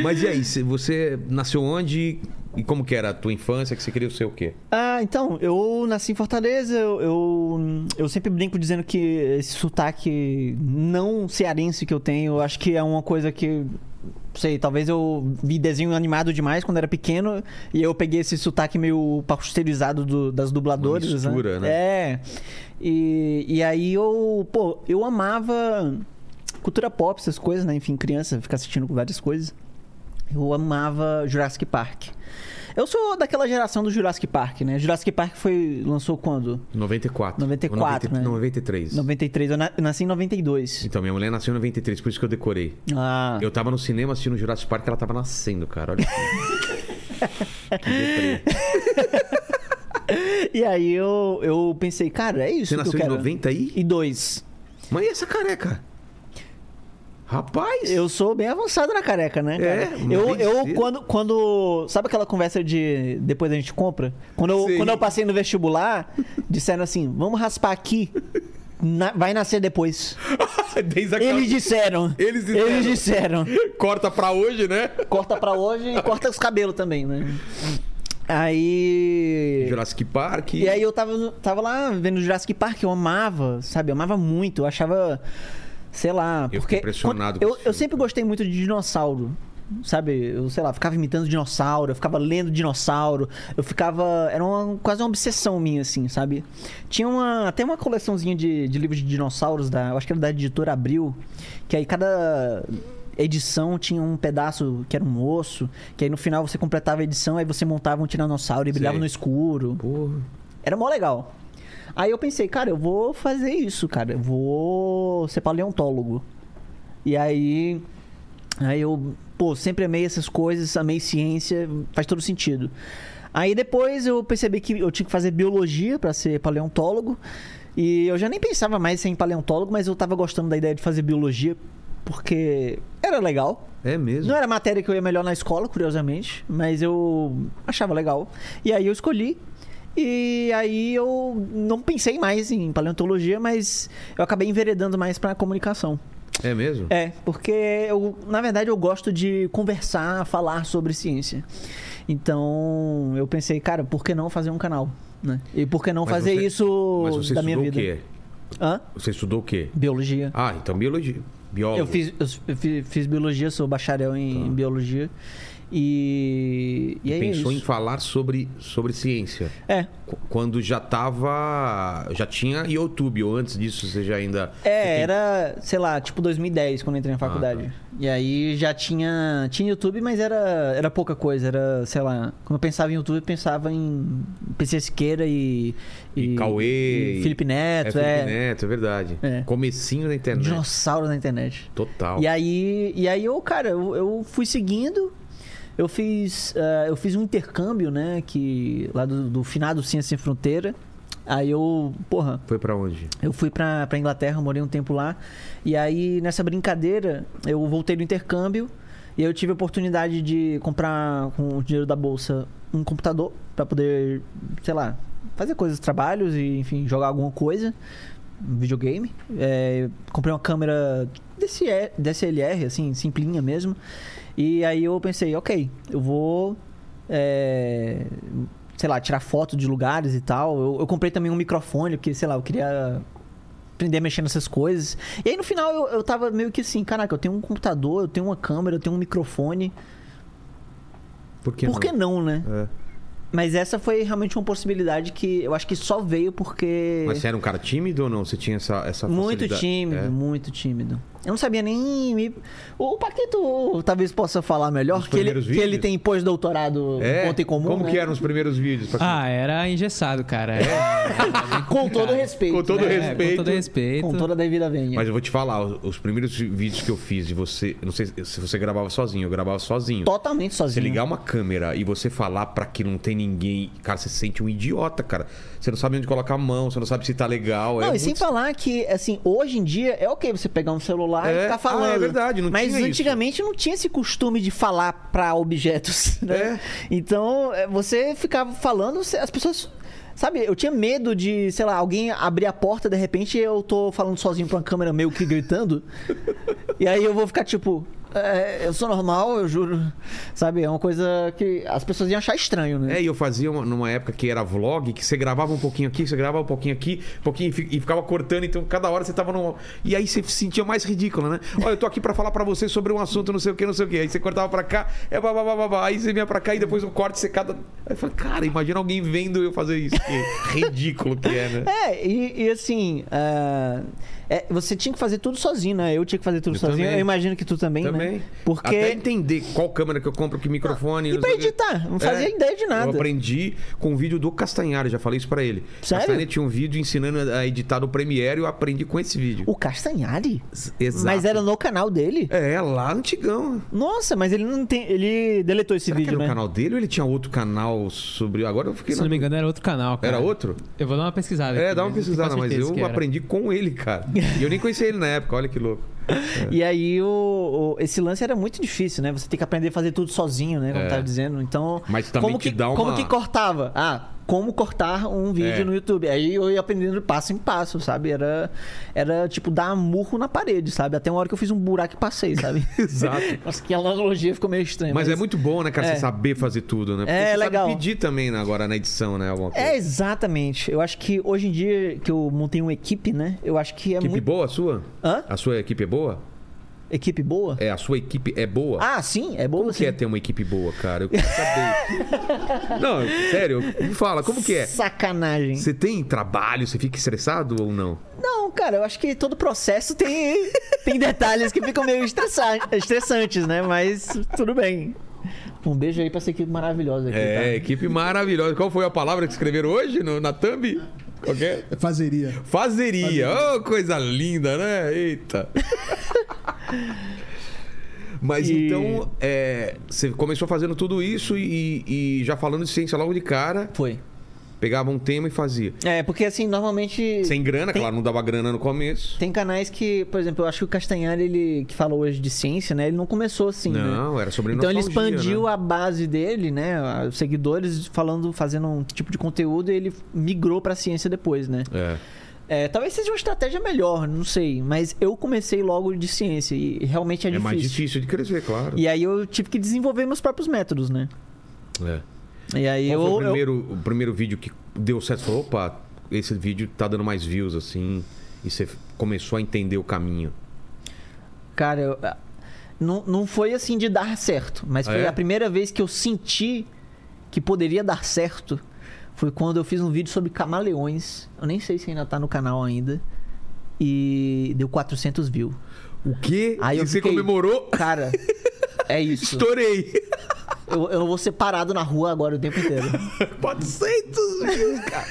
Mas e aí, se- você nasceu onde e como que era a tua infância, que você queria ser o quê? Ah, então, eu nasci em Fortaleza, eu, eu, eu sempre brinco dizendo que esse sotaque não cearense que eu tenho, eu acho que é uma coisa que. Sei, talvez eu vi desenho animado demais quando era pequeno e eu peguei esse sotaque meio pasteurizado do- das dubladoras. mistura, né? É. E, e aí eu, pô, eu amava cultura pop, essas coisas, né? Enfim, criança, ficar assistindo várias coisas. Eu amava Jurassic Park. Eu sou daquela geração do Jurassic Park, né? Jurassic Park foi lançou quando? 94. 94, Ou 90, né? 93. 93. Eu, na- eu nasci em 92. Então, minha mulher nasceu em 93, por isso que eu decorei. Ah. Eu tava no cinema assistindo Jurassic Park, ela tava nascendo, cara. Olha que. E aí eu, eu pensei, cara, é isso Você que eu nasceu em quero. 90 aí? E dois. Mas e essa careca? Rapaz! Eu sou bem avançado na careca, né? É, cara? mas eu, eu quando, quando. Sabe aquela conversa de depois a gente compra? Quando eu, quando eu passei no vestibular, disseram assim: vamos raspar aqui, na- vai nascer depois. Eles disseram. Eles disseram. Eles disseram. Corta pra hoje, né? Corta pra hoje e corta os cabelos também, né? Aí. Jurassic Park. E aí eu tava, tava lá vendo Jurassic Park, eu amava, sabe? Eu amava muito, eu achava. Sei lá, Eu porque. impressionado quando- eu, eu sempre gostei muito de dinossauro. Sabe, eu sei lá, ficava imitando dinossauro, eu ficava lendo dinossauro, eu ficava. Era uma, quase uma obsessão minha, assim, sabe? Tinha uma. Até uma coleçãozinha de, de livros de dinossauros, da, eu acho que era da editora Abril, que aí cada edição tinha um pedaço que era um osso, que aí no final você completava a edição, aí você montava um tiranossauro e brilhava no escuro. Porra. Era mó legal. Aí eu pensei, cara, eu vou fazer isso, cara. Eu vou ser paleontólogo. E aí. Aí eu, pô, sempre amei essas coisas, amei ciência, faz todo sentido. Aí depois eu percebi que eu tinha que fazer biologia pra ser paleontólogo. E eu já nem pensava mais em ser paleontólogo, mas eu tava gostando da ideia de fazer biologia porque era legal. É mesmo. Não era matéria que eu ia melhor na escola, curiosamente, mas eu achava legal. E aí eu escolhi. E aí eu não pensei mais em paleontologia, mas eu acabei enveredando mais pra comunicação. É mesmo? É, porque eu, na verdade, eu gosto de conversar, falar sobre ciência. Então, eu pensei, cara, por que não fazer um canal? Né? E por que não Mas fazer você- isso Mas você da minha vida? o quê? Hã? Você estudou o quê? Biologia. Ah, então biologia. Biólogo. Eu fiz, eu, eu fi- fiz biologia, sou bacharel em biologia. E, e é Pensou isso. em falar sobre, sobre ciência. É, Qu- Quando já tava. Já tinha YouTube, ou antes disso você já ainda. É, tem- era, sei lá, tipo 2010, quando eu entrei na faculdade. tá. E aí já tinha. Tinha YouTube, mas era, era pouca coisa. Era, sei lá. Quando eu pensava em YouTube, eu pensava em PC Siqueira e. E Cauê, e e- Felipe É, Neto, Felipe é. Neto, é verdade. É. Comecinho da internet. Dinossauro na internet. Total. E aí, e aí eu, cara, eu, eu fui seguindo. Eu fiz, eh, eu fiz um intercâmbio, né? Que, lá do, do finado Ciência Sem Fronteira. Aí eu, porra, Foi pra onde? eu fui pra, pra Inglaterra, morei um tempo lá. E aí, nessa brincadeira, eu voltei do intercâmbio. E eu tive a oportunidade de comprar com o dinheiro da bolsa um computador pra poder, sei lá, fazer coisas, trabalhos e, enfim, jogar alguma coisa. um Videogame. É, comprei uma câmera DSLR, assim, simplinha mesmo. E aí eu pensei, ok, eu vou. é, sei lá, tirar foto de lugares e tal. Eu, eu comprei também um microfone, porque, sei lá, eu queria aprender a mexer nessas coisas. E aí no final eu, eu tava meio que assim, caraca, eu tenho um computador, eu tenho uma câmera, eu tenho um microfone. Por que Por que não, né? É. Mas essa foi realmente uma possibilidade que eu acho que só veio porque. Mas você era um cara tímido ou não? Você tinha essa, essa Muito facilidade? tímido, É? muito tímido. Eu não sabia nem. Me... O Paquito talvez possa falar melhor, Os que ele, que ele tem pós-doutorado É? ponto em comum. Como né? que eram os primeiros vídeos? quem- Ah, era engessado, cara. Era Com todo respeito. Com todo? É, respeito. Com todo respeito. Com toda a devida venha. Mas eu vou te falar, os os primeiros vídeos que eu fiz de você, não sei se você gravava sozinho, eu gravava sozinho. Totalmente Você sozinho. ligar uma câmera e você falar pra que não tem ninguém, cara, você se sente um idiota, cara. Você não sabe onde colocar a mão, você não sabe se tá legal. Não, é e muito... sem falar que, assim, hoje em dia é ok você pegar um celular É? e ficar falando. Ah, é verdade, não Mas tinha isso. antigamente não tinha esse costume de falar pra objetos, né? É. Então, é, você ficava falando, as pessoas. Sabe, eu tinha medo de, sei lá, alguém abrir a porta, de repente eu tô falando sozinho pra uma câmera meio que gritando. e aí eu vou ficar tipo. "É, eu sou normal, eu juro. Sabe, é uma coisa que as pessoas iam achar estranho, né? É, e eu fazia uma- numa época que era vlog, que você gravava um pouquinho aqui, você gravava um pouquinho aqui, um pouquinho e fi- ficava cortando, então cada hora você tava num. E aí você se sentia mais ridículo, né? Olha, eu tô aqui pra falar pra você sobre um assunto, não sei o que, não sei o que. Aí você cortava pra cá, é babá, babá, babá. aí você vinha pra cá e depois o corte você cada. Aí eu falei, cara, imagina alguém vendo eu fazer isso. Que ridículo que é, né? É, e, e assim, ah, é, você tinha que fazer tudo sozinho, né? Eu tinha que fazer tudo Eu sozinho. também. Eu imagino que tu também, Também. né? Porque. Até entender qual câmera que eu compro, que microfone. E não pra editar, não fazia ideia de nada. Eu aprendi com o vídeo do Castanhari, já falei isso pra ele. Sério? Castanhari tinha um vídeo ensinando a editar no Premiere e eu aprendi com esse vídeo. O Castanhari? Exato. Mas era no canal dele? É, lá antigão. Nossa, mas ele não tem. Ele deletou esse Será que vídeo, era né? o canal dele ou ele tinha outro canal sobre. Agora eu fiquei. Se na não me engano, era outro canal, cara. Era outro? Eu vou dar uma pesquisada. É, aqui, dá uma pesquisada, mas que eu aprendi com ele, cara. E eu nem conhecia ele na época, olha que louco. E aí, o, o- esse lance era muito difícil, né? Você tem que aprender a fazer tudo sozinho, né? Como É. eu tava dizendo. Então. Mas também como que, dá uma- Como que cortava? Ah, como cortar um vídeo É. no YouTube. Aí eu ia aprendendo passo em passo, sabe? Era, era tipo dar murro na parede, sabe? Até uma hora que eu fiz um buraco e passei, sabe? Exato. Nossa, que analogia ficou meio estranha. Mas, é muito bom, né, cara, É. você saber fazer tudo, né? Porque É, você legal. sabe pedir também agora na edição, né? Alguma coisa. É, exatamente. Eu acho que hoje em dia que eu montei uma equipe, né? Eu acho que é Equipe muito. boa a sua? Hã? A sua equipe é boa? Equipe boa? É, a sua equipe é boa? Ah, sim, é boa Como sim. que é ter uma equipe boa, cara? Eu quero saber. não, sério, me fala, como que é? Sacanagem. Você tem trabalho, você fica estressado ou não? Não, cara, eu acho que todo processo tem, tem detalhes que ficam meio estressa- estressantes, né? Mas tudo bem. Um beijo aí pra essa equipe maravilhosa aqui, É, tá? equipe maravilhosa. Qual foi a palavra que escreveram hoje no- na thumb? Qual que é? Fazeria. Fazeria. Oh, coisa linda, né? Eita. Mas E- então, é, você começou fazendo tudo isso e, e já falando de ciência logo de cara, Foi. pegava um tema e fazia. É, porque assim, normalmente. Sem grana, Tem- claro, não dava grana no começo. Tem canais que, por exemplo, eu acho que o Castanhari, ele que falou hoje de ciência, né? Ele não começou assim, né? Não, era sobre Então ele expandiu né? a base dele, né? Os seguidores falando, fazendo um tipo de conteúdo e ele migrou pra ciência depois, né? É. É, talvez seja uma estratégia melhor, não sei. Mas eu comecei logo de ciência e realmente é, É, difícil. mais difícil de crescer, claro. E aí eu tive que desenvolver meus próprios métodos, né? É. E aí Qual eu, foi o eu- primeiro, o primeiro vídeo que deu certo? Você falou, opa, esse vídeo tá dando mais views, assim. E você começou a entender o caminho. Cara, eu- ah, não, não foi assim de dar certo, mas Ah, foi é? a primeira vez que eu senti que poderia dar certo. Foi quando eu fiz um vídeo sobre camaleões. Eu nem sei se ainda tá no canal ainda. E deu 400 views. O quê? Aí e eu você fiquei- comemorou? Cara, é isso. Estourei! Eu, eu vou ser parado na rua agora o tempo inteiro. 400 views, cara.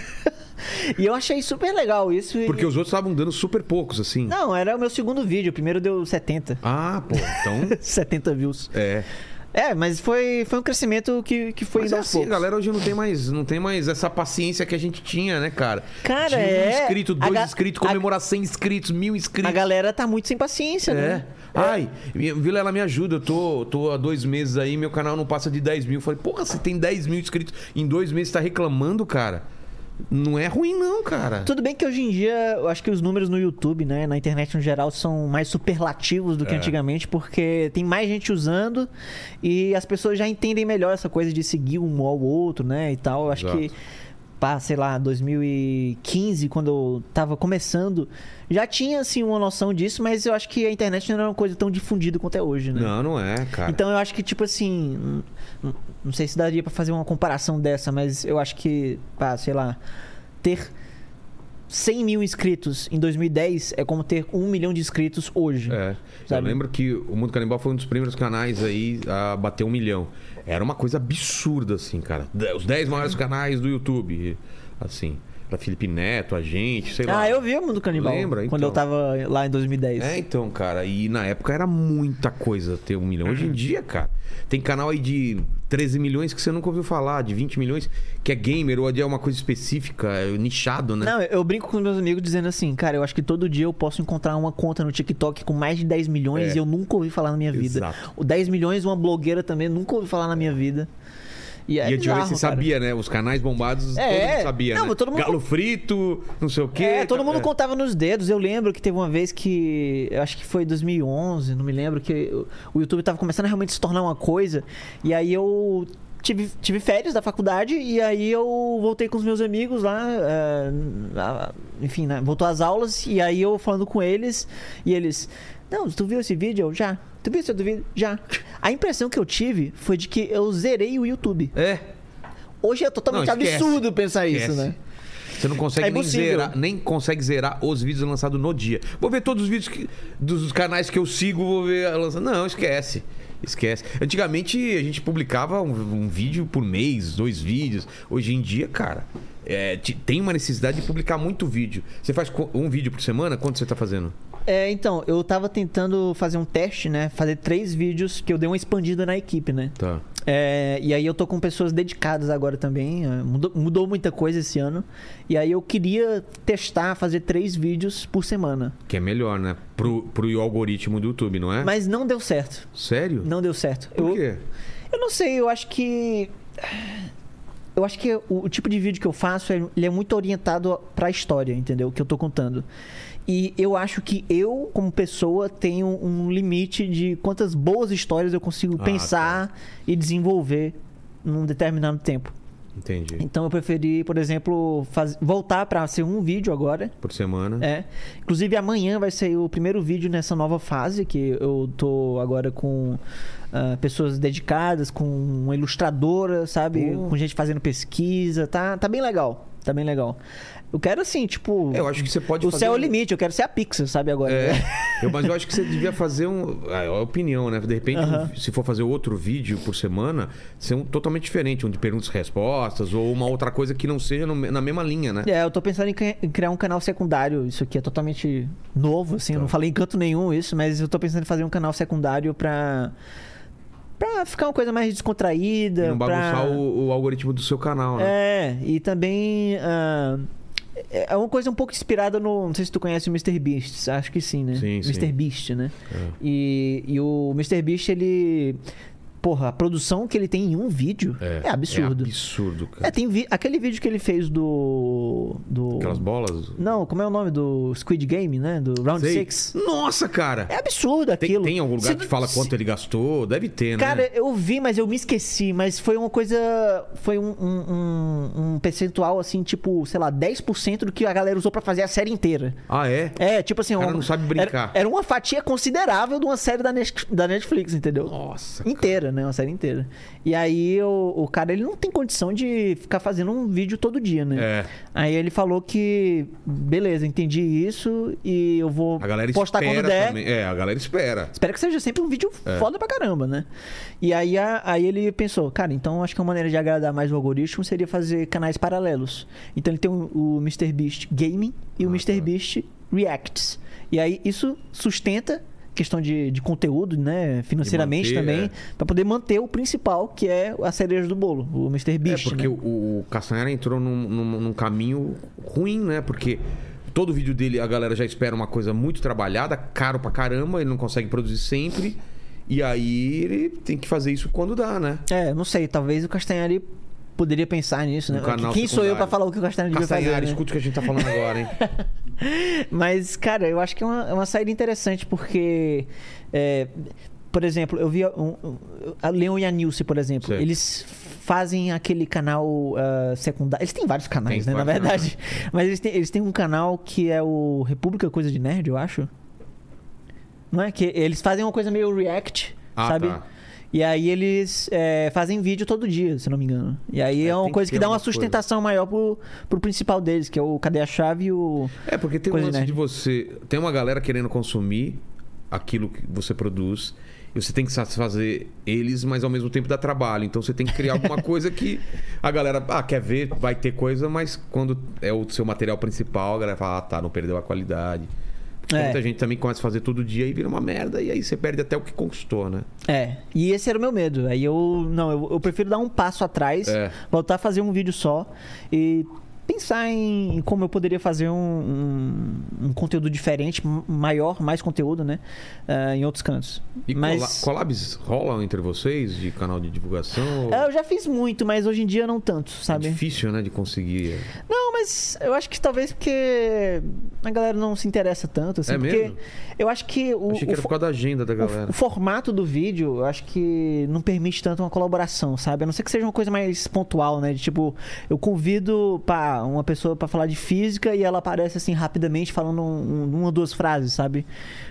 E eu achei super legal isso. e- Porque os outros estavam dando super poucos, assim. Não, era o meu segundo vídeo. O primeiro deu 70. Ah, pô, então. 70 views. É. É, mas foi, foi um crescimento que, que foi Mas é assim, a poucos. galera hoje não tem mais, não tem mais essa paciência que a gente tinha, né, cara? Cara, De um é. inscrito, A dois ga- inscritos, a- comemorar 100 inscritos, mil inscritos. A galera tá muito sem paciência, É. né? Ai, minha- Vilela, me ajuda. Eu tô, tô há dois meses aí, meu canal não passa de 10 mil. Eu falei, porra, você tem 10 mil inscritos em dois meses, tá reclamando, cara? Não é ruim, não, cara. Tudo bem que hoje em dia, eu acho que os números no YouTube, né, na internet no geral, são mais superlativos do que É. antigamente, porque tem mais gente usando e as pessoas já entendem melhor essa coisa de seguir um ao outro, né, e tal. Eu acho Exato. que, pá, sei lá, 2015, quando eu tava começando, já tinha, assim, uma noção disso, mas eu acho que a internet não era uma coisa tão difundida quanto é hoje, né? Não, não é, cara. Então eu acho que, tipo assim. hum, Não sei se daria pra fazer uma comparação dessa, mas eu acho que, pá, sei lá, ter 100 mil inscritos em 2010 é como ter um milhão de inscritos hoje. É. Eu Sabe? lembro que o Mundo Canibal foi um dos primeiros canais aí a bater um milhão. Era uma coisa absurda, assim, cara. Os 10 maiores canais do YouTube. Assim. Era Felipe Neto, a gente, sei lá. Ah, eu vi o Mundo Canibal. Lembra? Quando Então. eu tava lá em 2010. É, então, cara, e na época era muita coisa ter um milhão. Hoje em dia, cara, tem canal aí de 13 milhões que você nunca ouviu falar, de 20 milhões, que é gamer ou é uma coisa específica, é nichado, né? Não, eu brinco com meus amigos dizendo assim, cara, eu acho que todo dia eu posso encontrar uma conta no TikTok com mais de 10 milhões É. e eu nunca ouvi falar na minha vida. Exato. O 10 milhões, uma blogueira também, nunca ouvi falar na minha vida. E é e antigamente bizarro, você sabia, né? Os canais bombados, É, todo mundo sabia, não, né? todo mundo- Galo frito, não sei o quê. É, todo mundo é. contava nos dedos. Eu lembro que teve uma vez que. Eu acho que foi 2011, não me lembro, que o- YouTube tava começando a realmente se tornar uma coisa. E aí eu. Tive, tive férias da faculdade e aí eu voltei com os meus amigos lá, ah, enfim, né, voltou às aulas e aí eu falando com eles e eles, não, tu viu esse vídeo? Eu, já. Tu viu esse outro vídeo? Já. A impressão que eu tive foi de que eu zerei o YouTube. É. Hoje é totalmente Não, esquece. absurdo pensar isso, Esquece. né? Você não consegue É nem impossível. zerar, nem consegue zerar os vídeos lançados no dia. Vou ver todos os vídeos que- dos canais que eu sigo, vou ver lançando. Não, esquece. Esquece. Antigamente a gente publicava um, um vídeo por mês, dois vídeos. Hoje em dia, cara, é, te- tem uma necessidade de publicar muito vídeo. Você faz co- um vídeo por semana? Quanto você tá fazendo? É, então, eu tava tentando fazer um teste, né? Fazer três vídeos que eu dei uma expandida na equipe, né? Tá. É, e aí eu tô com pessoas dedicadas agora também. é, Mudou, mudou muita coisa esse ano. E aí eu queria testar, fazer três vídeos por semana. Que é melhor, né? Pro, pro algoritmo do YouTube, não é? Mas não deu certo. Sério? Não deu certo. Por eu, quê? eu não sei, eu acho que. Eu acho que o, o tipo de vídeo que eu faço, é- ele é muito orientado pra história, entendeu? Que eu tô contando. E eu acho que eu, como pessoa, tenho um limite de quantas boas histórias eu consigo Ah, pensar e desenvolver num determinado tempo. Entendi. Então eu preferi, por exemplo, faz- voltar pra ser um vídeo agora. Por semana. É. Inclusive amanhã vai sair o primeiro vídeo nessa nova fase, que eu tô agora com ah, pessoas dedicadas, com uma ilustradora, sabe? Pô. Com gente fazendo pesquisa. Tá, tá bem legal. Tá bem legal. Eu quero assim, tipo. É, eu acho que você pode o fazer céu é o limite, eu quero ser a Pixar, sabe, agora. É, eu- mas eu acho que você devia fazer um. ah, É a opinião, né? De repente, um- se for fazer outro vídeo por semana, ser um totalmente diferente, um de perguntas e respostas, ou uma outra coisa que não seja no- na mesma linha, né? É, eu tô pensando em cri- em criar um canal secundário. Isso aqui é totalmente novo, assim. Eu não Tá. falei em canto nenhum isso, mas eu tô pensando em fazer um canal secundário pra. pra ficar uma coisa mais descontraída. E não bagunçar pra... o, o algoritmo do seu canal, né? É, e também. ah, é uma coisa um pouco inspirada no. Não sei se tu conhece o Mr. Beast, acho que sim, né? Sim, Mr. sim. Beast, né? É. E, e o Mr. Beast, ele. Porra, a produção que ele tem em um vídeo é, absurdo. É absurdo, cara. É, tem vi- aquele vídeo que ele fez do. do... Aquelas bolas. Não, como é o nome do Squid Game, né? Do Round Sei. 6. Nossa, cara! É absurdo Tem, aquilo. tem algum lugar Se- que fala se- quanto ele gastou? Deve ter, né? Cara, eu vi, mas eu me esqueci. Mas foi uma coisa. Foi um, um, um- percentual, assim, tipo, sei lá, 10% do que a galera usou pra fazer a série inteira. Ah, é? É, tipo assim. O cara uma- não sabe brincar. Era, era uma fatia considerável de uma série da, Net- da Netflix, entendeu? Nossa. Inteira, né? Uma série inteira. E aí o, o cara, ele não tem condição de ficar fazendo um vídeo todo dia, né? É. Aí ele falou que, beleza, entendi isso e eu vou A galera postar quando der. também. É, a galera espera. Espero que seja sempre um vídeo É. foda pra caramba, né? E aí, a- aí ele pensou, cara, então acho que uma maneira de agradar mais o algoritmo seria fazer canais paralelos. Então ele tem o, o MrBeast Gaming e o Ah, MrBeast tá. Reacts. E aí isso sustenta questão de, de conteúdo, né? Financeiramente manter, também, é. pra poder manter o principal, que é a cereja do bolo, o Mr. É, Beast. porque né? o, o Castanhari entrou num, num- num caminho ruim, né? Porque todo vídeo dele a galera já espera uma coisa muito trabalhada, caro pra caramba, ele não consegue produzir sempre. E aí ele tem que fazer isso quando dá, né? É, não sei, talvez o Castanhari poderia pensar nisso, né? Quem sou eu pra secundário. falar o que o Castanhari devia fazer? Né? escuta o que a gente tá falando agora, hein? Mas, cara, eu acho que é uma, é uma saída interessante, porque. é, por exemplo, eu vi um, a Leon e a Nilce, por exemplo. Certo. Eles fazem aquele canal ah, secundário. Eles têm vários canais, Tem né? Na verdade. Mas eles têm, eles têm um canal que é o República Coisa de Nerd, eu acho. Não é? Que eles fazem uma coisa meio react, Ah, sabe? tá. E aí eles é, fazem vídeo todo dia, se não me engano. E aí É, é, uma que coisa que, ter dá uma alguma coisa. sustentação maior pro, pro principal deles, que é o Cadê a Chave e o. É, porque tem um lance de você. Tem uma galera querendo consumir aquilo que você produz. E você tem que satisfazer eles, mas ao mesmo tempo dá trabalho. Então você tem que criar alguma coisa que a galera ah, quer ver, vai ter coisa, mas quando é o seu material principal, a galera fala, ah, tá, não perdeu a qualidade. É. muita gente também começa a fazer todo dia e vira uma merda, e aí você perde até o que conquistou, né? É, e esse era o meu medo. Aí eu. Não, eu, eu prefiro dar um passo atrás, É. voltar a fazer um vídeo só e pensar em, como eu poderia fazer um, um, um conteúdo diferente, maior, mais conteúdo, né? ah, em outros cantos. E Mas. collabs rolam entre vocês de canal de divulgação? É, Eu já fiz muito, mas hoje em dia não tanto, É sabe? difícil, né, de conseguir. Não, mas eu acho que talvez porque a galera não se interessa tanto, assim. É porque mesmo? eu acho que o, Achei que o era por causa da agenda da o, galera. o formato do vídeo, eu acho que não permite tanto uma colaboração, sabe? A não ser que seja uma coisa mais pontual, né? De tipo, eu convido uma pessoa pra falar de física e ela aparece assim rapidamente falando um- um- uma ou duas frases, sabe?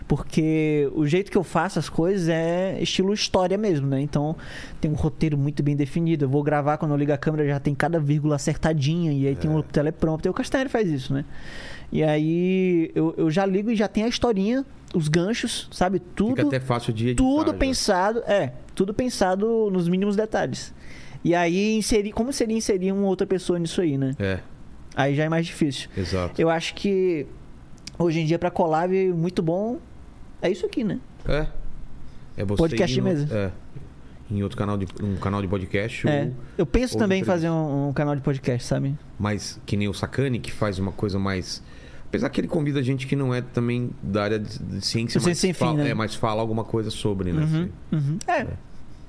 Porque o jeito que eu faço as coisas é estilo história mesmo, né? Então tem um roteiro muito bem definido. Eu vou gravar quando eu ligo a câmera já tem cada vírgula acertadinha e aí tem É. um teleprompter. O Castanheira faz isso, né? E aí eu, eu já ligo e já tem a historinha, os ganchos, sabe? Tudo Fica até fácil de editar. tudo já. pensado, é, tudo pensado nos mínimos detalhes. E aí inserir, como seria inserir uma outra pessoa nisso aí, né? É, Aí já é mais difícil. exato. Eu acho que hoje em dia pra collab muito bom é isso aqui, né? É. É você Podcast no- mesmo. É. Em outro canal de um canal de podcast, É. ou- Eu penso também em fazer um, um canal de podcast, sabe? mas que nem o Sacani, que faz uma coisa mais. Apesar que ele convida gente que não é também da área de, de ciência, mas, Sem Fim, fala, né? é, mas fala alguma coisa sobre, né? Uhum, assim. uhum. É.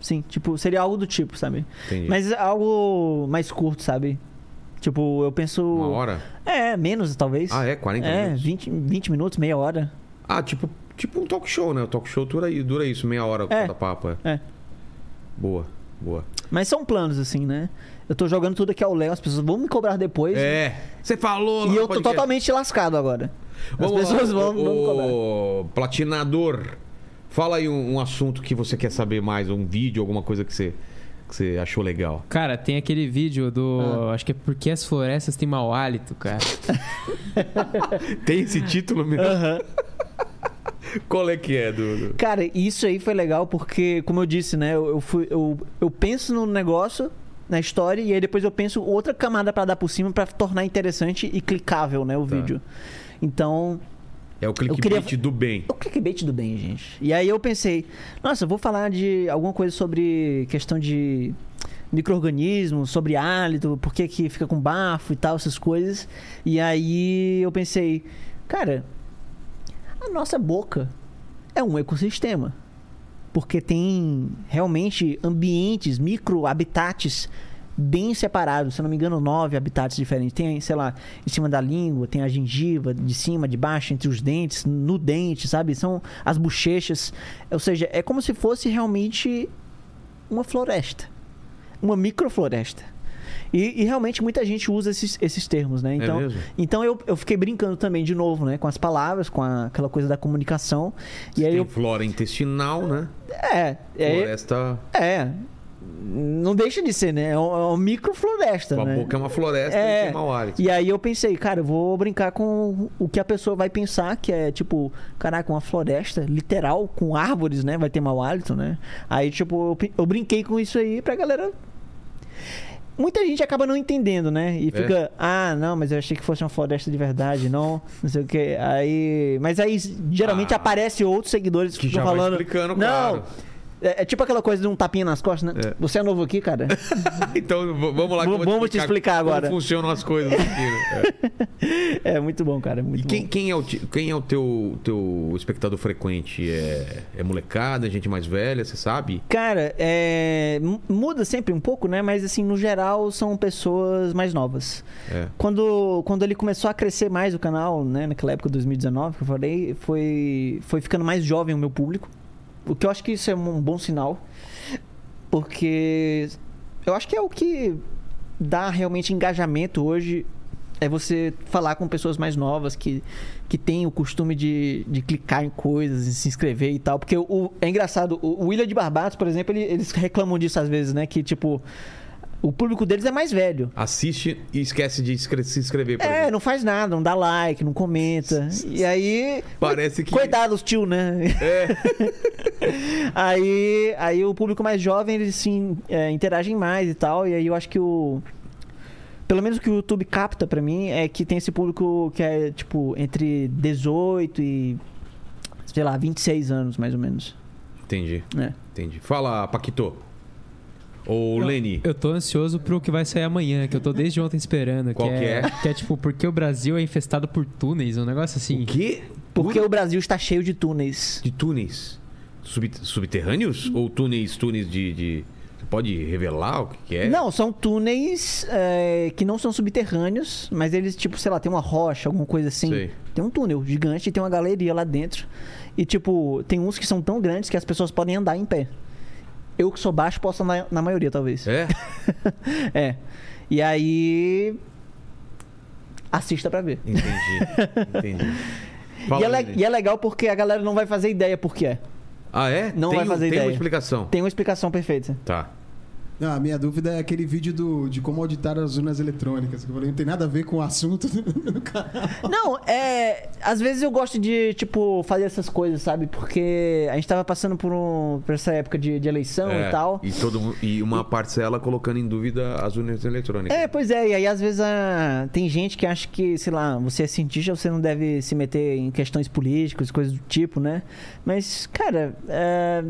Sim, tipo, seria algo do tipo, sabe? Entendi. Mas algo mais curto, sabe? Tipo, eu penso. Uma hora? É, menos talvez. Ah, é? 40 É, minutos? 20, 20 minutos, meia hora. Ah, tipo, tipo um talk show, né? O talk show dura, dura isso, meia hora É. cada papo. É. É. Boa, boa. Mas são planos, assim, né? Eu tô jogando tudo aqui ao Léo, as pessoas vão me cobrar depois. É, você falou E eu tô podcast. totalmente lascado agora. As Vamos pessoas lá, vão, vão me cobrar. o, Platinador, fala aí um, um assunto que você quer saber mais, um vídeo, alguma coisa que você, que você achou legal. Cara, tem aquele vídeo do. Ah. Acho que é porque as florestas têm mau hálito, cara. Tem esse título mesmo? Aham. Qual é que é, Dudu? Cara, isso aí foi legal porque, como eu disse, né? Eu, eu, fui, eu, eu penso no negócio, na história, e aí depois eu penso outra camada pra dar por cima pra tornar interessante e clicável, né? O Tá. vídeo. Então, É o clickbait queria- do bem. o clickbait do bem, gente. E aí eu pensei, nossa, eu vou falar de alguma coisa sobre questão de micro-organismo, sobre hálito, por que que fica com bafo e tal, essas coisas. E aí eu pensei, cara, a nossa boca é um ecossistema. Porque tem realmente ambientes, micro-habitats bem separados. Se não me engano, nove habitats diferentes. Tem, sei lá, em cima da língua, tem a gengiva, de cima, de baixo, entre os dentes, no dente, sabe? São as bochechas. Ou seja, é como se fosse realmente uma floresta. Uma microfloresta. E, e realmente muita gente usa esses, esses termos, né? Então, mesmo? então eu, eu fiquei brincando também de novo, né? Com as palavras, com a- aquela coisa da comunicação. E aí Tem eu. flora intestinal, né? É, é, Floresta. é. Não deixa de ser, né? É uma, é uma microfloresta, né? boca é uma floresta É. e. E aí eu pensei, cara, eu vou brincar com o que a pessoa vai pensar, que é tipo, caraca, uma floresta literal, com árvores, né? Vai ter mau hálito, né? Aí, tipo, eu, eu brinquei com isso aí pra galera. muita gente acaba não entendendo, né? E fica, ah, não, mas eu achei que fosse uma floresta de verdade, não, não sei o que. Aí, mas aí geralmente Ah. aparece outros seguidores Que ficam vai falando, não. claro. É, é tipo aquela coisa de um tapinha nas costas, né? É. Você é novo aqui, cara? então vamos lá que eu vou Vamos te explicar agora. Como funcionam as coisas aqui, né? É. é muito bom, cara. É muito E quem, bom. quem é o, quem é o teu, teu espectador frequente? É, é molecada, é gente mais velha, você sabe? Cara, é, mu- muda sempre um pouco, né? Mas assim, no geral, são pessoas mais novas. Quando, quando ele começou a crescer mais o canal, né, naquela época 2019 que eu falei, foi, foi ficando mais jovem o meu público. O que eu acho que isso é um bom sinal. Porque eu acho que é o que dá realmente engajamento hoje. É você falar com pessoas mais novas que, que têm o costume de, de clicar em coisas e se inscrever e tal. Porque o, é engraçado, o, William de Barbados, por exemplo, ele- eles reclamam disso às vezes, né? Que tipo, o público deles é mais velho. Assiste e esquece de se inscrever, É, exemplo. não faz nada, não dá like, não comenta. E aí. Parece que- Coitado dos tio, né? É. aí, aí o público mais jovem, eles sim é, interagem mais e tal. E aí eu acho que o. Pelo menos o que o YouTube capta pra mim é que tem esse público que é, tipo, entre 18 e. sei lá, 26 anos, mais ou menos. Entendi, né? entendi. Fala, Paquito. Ou Leni. Eu tô ansioso pro que vai sair amanhã, que eu tô desde ontem esperando. Qual que que é? é? Que é tipo, porque o Brasil é infestado por túneis, um negócio assim. O quê? Porque o Brasil está cheio de túneis. De túneis? Sub- subterrâneos? Ou túneis, túneis de, de- Você pode revelar o que que é? Não, são túneis é, que não são subterrâneos, mas eles, tipo, sei lá, tem uma rocha, alguma coisa assim. Sei. Tem um túnel gigante e tem uma galeria lá dentro. E, tipo, tem uns que são tão grandes que as pessoas podem andar em pé. Eu que sou baixo posso andar na maioria, talvez. É? É. E aí. Assista pra ver. Entendi. Entendi. Fala, E é, le- e é legal porque a galera não vai fazer ideia por que é. Ah, é? Não tem, vai um- fazer Tem uma ideia. explicação. Tem uma explicação perfeita. Tá. Não, a minha dúvida é aquele vídeo do, de como auditar as urnas eletrônicas. Que eu falei, não tem nada a ver com o assunto do canal. Não, é. Às vezes eu gosto de, tipo, fazer essas coisas, sabe? Porque a gente tava passando por, um, por essa época de, de eleição É, e tal. E, todo, e uma parcela colocando em dúvida as urnas eletrônicas. É, pois é, e aí às vezes ah, tem gente que acha que, sei lá, você é cientista, você não deve se meter em questões políticas, coisas do tipo, né? Mas, cara, é,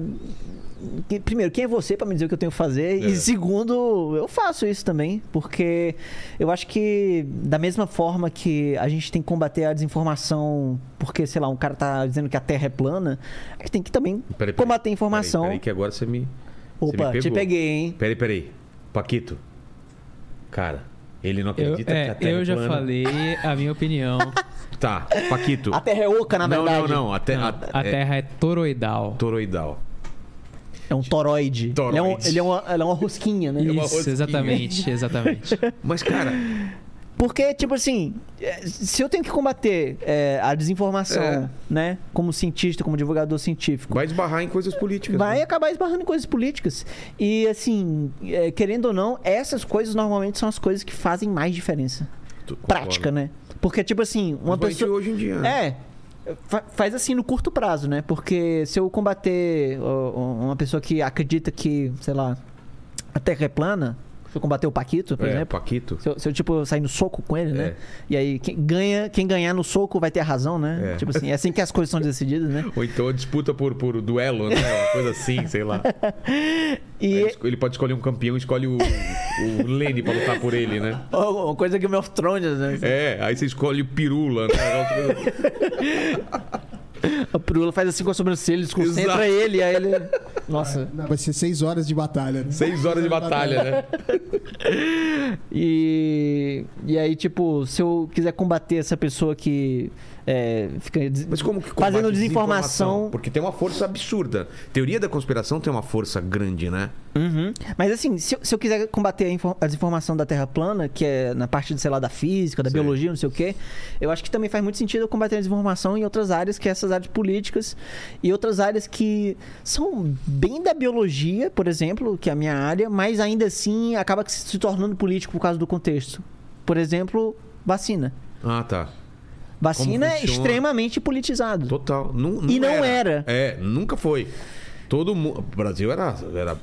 que- primeiro, quem é você pra me dizer o que eu tenho que fazer? É. E segundo, eu faço isso também, porque eu acho que da mesma forma que a gente tem que combater a desinformação, porque, sei lá, um cara tá dizendo que a Terra é plana, a gente tem que também Peraí, peraí. combater a informação. Peraí, peraí, que agora você me. você Opa, me te pegou. peguei, hein? Peraí, peraí. Paquito. Cara, ele não Eu, acredita que a é, Terra eu é já plana. falei a minha opinião. Tá, Paquito. A Terra é oca, na não, verdade. não, não. A, te- Não, a- a é Terra é toroidal. toroidal. É um toroide. Toroide. Ele, é um- ele é uma, ele é uma rosquinha, né? uma Isso, rosquinha. exatamente, exatamente. Mas, cara, Porque, tipo assim, é, se eu tenho que combater é, a desinformação, É. né? Como cientista, como divulgador científico, vai esbarrar em coisas políticas. vai né? acabar esbarrando em coisas políticas. E, assim, é, querendo ou não, essas coisas normalmente são as coisas que fazem mais diferença. Prática, né? Porque, tipo assim, uma pessoa. hoje em dia. né? É. fa- Faz assim no curto prazo, né? Porque se eu combater uma pessoa que acredita que, sei lá, a Terra é plana, eu combater o Paquito, por É, exemplo. Paquito. Se eu, se eu, tipo, sair no soco com ele, né? É. E aí, quem, ganha, quem ganhar no soco vai ter a razão, né? É. Tipo assim, é assim que as coisas são decididas, né? Ou então disputa por, por duelo, né? Uma coisa assim, sei lá. E ele pode escolher um campeão, escolhe o, o Lenny pra lutar por ele, né? Uma coisa que o meu Thrones, né? É, aí você escolhe o Pirula, né? A Prula faz assim com a sobrancelha, desconcentra Exato. ele, aí ele. Nossa. Não, vai ser seis horas de batalha. né? Seis horas de batalha, né? E, e aí, tipo, se eu quiser combater essa pessoa que é, fica Mas como que fazendo desinformação. Porque tem uma força absurda. Teoria da conspiração tem uma força grande, né? Uhum. Mas assim, se eu, se eu quiser combater a, a desinformação da Terra plana, que é na parte, sei lá, da física, da Sei. biologia, não sei o quê, eu acho que também faz muito sentido eu combater a desinformação em outras áreas, que é essas áreas políticas e outras áreas que são bem da biologia, por exemplo, que é a minha área, mas ainda assim acaba se se tornando político por causa do contexto. Por exemplo, vacina. Ah, tá. Vacina é extremamente politizado. Total. Não, E não era. É, nunca foi. Todo mundo. O Brasil era, era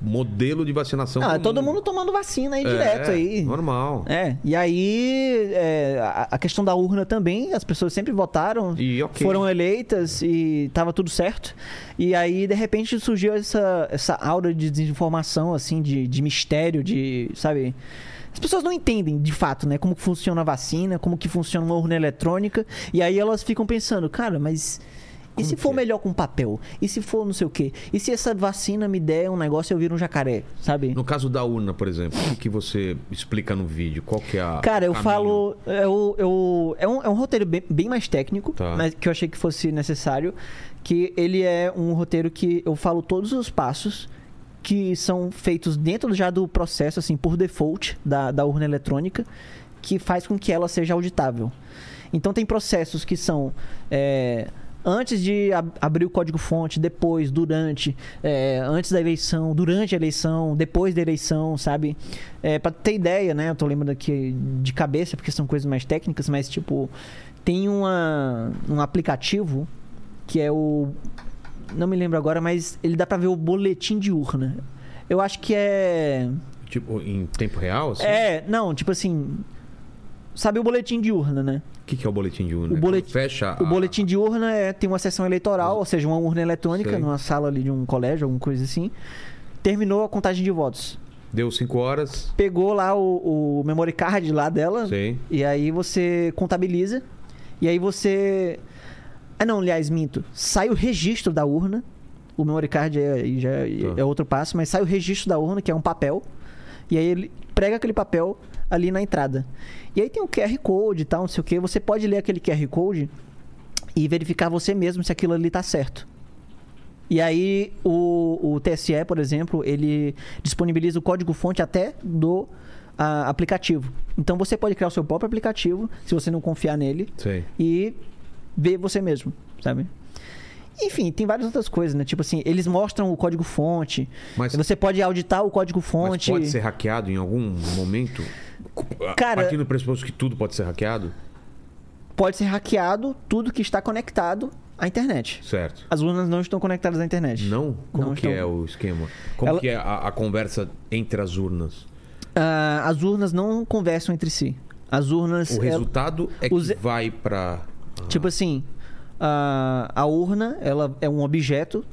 modelo de vacinação. Ah, todo mundo tomando vacina aí É, direto aí. Normal. É, e aí é, a, a questão da urna também, as pessoas sempre votaram, E ok. foram eleitas e tava tudo certo. E aí, de repente, surgiu essa, essa aura de desinformação, assim, de, de mistério, de, sabe... As pessoas não entendem, de fato, né, como funciona a vacina, como que funciona uma urna eletrônica, e aí elas ficam pensando, cara, mas... E se for é? melhor com papel? E se for não sei o quê? E se essa vacina me der um negócio e eu viro um jacaré, sabe? No caso da urna, por exemplo, o que, que você explica no vídeo? Qual que é a. Cara, eu caminho? falo. Eu, eu, é, um, é um roteiro bem, bem mais técnico, Tá. mas que eu achei que fosse necessário. Que ele é um roteiro que eu falo todos os passos que são feitos dentro já do processo, assim, por default da, da urna eletrônica, que faz com que ela seja auditável. Então tem processos que são. é, Antes de ab- abrir o código-fonte, depois, durante, é, antes da eleição, durante a eleição, depois da eleição, sabe? É, pra ter ideia, né? Eu tô lembrando aqui de cabeça, porque são coisas mais técnicas, mas tipo, tem uma, um aplicativo que é o. Não me lembro agora, mas ele dá pra ver o boletim de urna. Eu acho que é. Tipo, em tempo real? Assim? É, não, tipo assim. Sabe o boletim de urna, né? O que, que é o boletim de urna? O boletim- Fecha. O a- boletim de urna é, tem uma sessão eleitoral, ou seja, uma urna eletrônica Sei. numa sala ali de um colégio, alguma coisa assim. Terminou a contagem de votos. Deu 5 horas. Pegou lá o, o memory card lá dela. Sei. E aí você contabiliza. E aí você. Ah, não, aliás, minto. Sai o registro da urna. O memory card é, aí já é- Tá. é outro passo, mas sai o registro da urna, que é um papel. E aí ele prega aquele papel ali na entrada. E aí tem o QR Code e tal, não sei o que. Você pode ler aquele QR Code e verificar você mesmo se aquilo ali tá certo. E aí o, o TSE, por exemplo, ele disponibiliza o código-fonte até do ah, aplicativo. Então você pode criar o seu próprio aplicativo, se você não confiar nele, Sei. e ver você mesmo, sabe? Enfim, tem várias outras coisas, né? Tipo assim, eles mostram o código-fonte. Mas- Você pode auditar o Mas código-fonte. pode ser hackeado em algum momento? Cara- Partindo do pressuposto que tudo pode ser hackeado? Pode ser hackeado tudo que está conectado à internet. Certo. As urnas não estão conectadas à internet. Não? Como Não que estão. é o esquema? Como Ela- que é a, a conversa entre as urnas? Ah, as urnas não conversam entre si. As urnas. O el- resultado é que os- vai pra... Tipo assim, a, a urna, ela é um objeto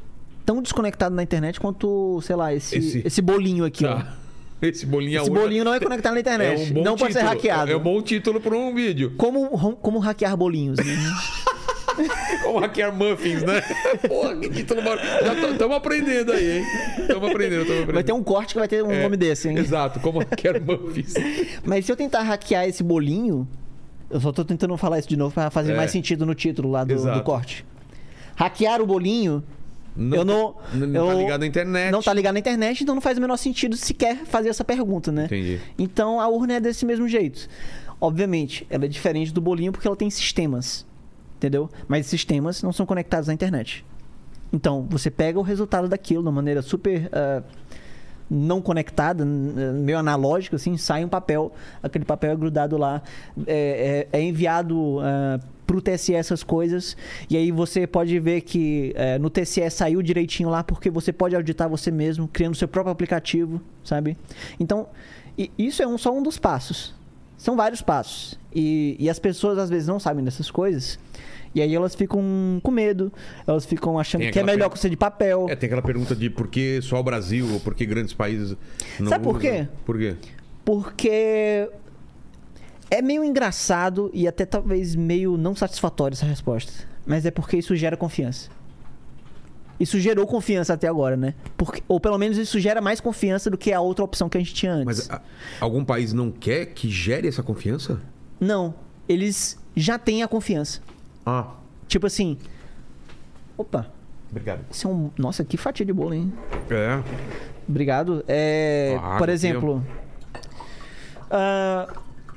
tão desconectado na internet quanto, sei lá, esse, Esse- esse, bolinho aqui, ó. Tá. Esse bolinho Esse a urna bolinho não é conectado na internet. É um não pode ser título. hackeado. É um bom título para um vídeo. Como, como hackear bolinhos, né? Como hackear muffins, né? Porra, que título mar... Já estamos aprendendo aí, hein? Estamos aprendendo, aprendendo. vai ter um corte que vai ter um É, nome desse, hein? Exato, como hackear muffins. Mas se eu tentar hackear esse bolinho, eu só tô tentando falar isso de novo pra fazer É. mais sentido no título lá do, do corte. Hackear o bolinho, Não, eu não. Não eu, tá ligado à internet. Não tá ligado na internet, então não faz o menor sentido sequer fazer essa pergunta, né? Entendi. Então a urna é desse mesmo jeito. Obviamente, ela é diferente do bolinho porque ela tem sistemas. Entendeu? Mas esses sistemas não são conectados à internet. Então, você pega o resultado daquilo de uma maneira super ah, não conectada, meio analógica, assim, sai um papel. Aquele papel é grudado lá, é, é- é enviado para o TSE essas coisas. E aí você pode ver que eh, no TSE saiu direitinho lá, porque você pode auditar você mesmo, criando seu próprio aplicativo, sabe? Então, isso é um, só um dos passos. São vários passos. E, e as pessoas às vezes não sabem dessas coisas. E aí elas ficam com medo, elas ficam achando Tem que é melhor per- que ser de papel. É, tem aquela pergunta de por que só o Brasil ou por que grandes países não Sabe por quê? Por quê? Porque é meio engraçado e até talvez meio não satisfatório essa resposta. Mas é porque isso gera confiança. Isso gerou confiança até agora, né? Porque, ou pelo menos isso gera mais confiança do que a outra opção que a gente tinha antes. Mas a- algum país não quer que gere essa confiança? Não, eles já têm a confiança. Ah, Tipo assim. Opa, obrigado. isso é um. Nossa, que fatia de bolo, hein? É. Obrigado. É, Ah, por exemplo, ah,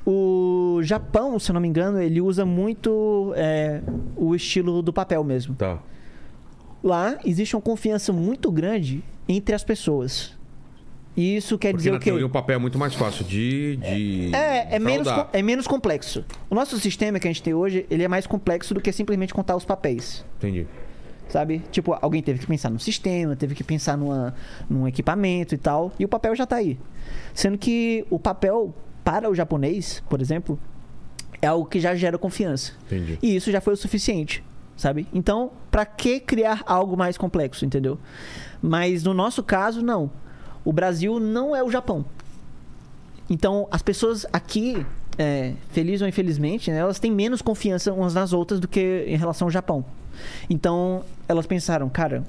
o Japão, se eu não me engano, ele usa muito é, o estilo do papel mesmo. Tá. Lá existe uma confiança muito grande entre as pessoas. E isso quer Porque dizer o quê? teoria o papel é muito mais fácil de. de É, é menos, fraudar. é menos complexo. O nosso sistema que a gente tem hoje, ele é mais complexo do que simplesmente contar os papéis. Entendi. sabe? Tipo, alguém teve que pensar no sistema, teve que pensar numa, num equipamento e tal, e o papel já tá aí. Sendo que o papel, para o japonês, por exemplo, é algo que já gera confiança. Entendi. E isso já foi o suficiente, sabe? Então, pra que criar algo mais complexo, entendeu? Mas no nosso caso, não. O Brasil não é o Japão. Então, as pessoas aqui, é, feliz ou infelizmente, né, elas têm menos confiança umas nas outras do que em relação ao Japão. Então, elas pensaram, cara,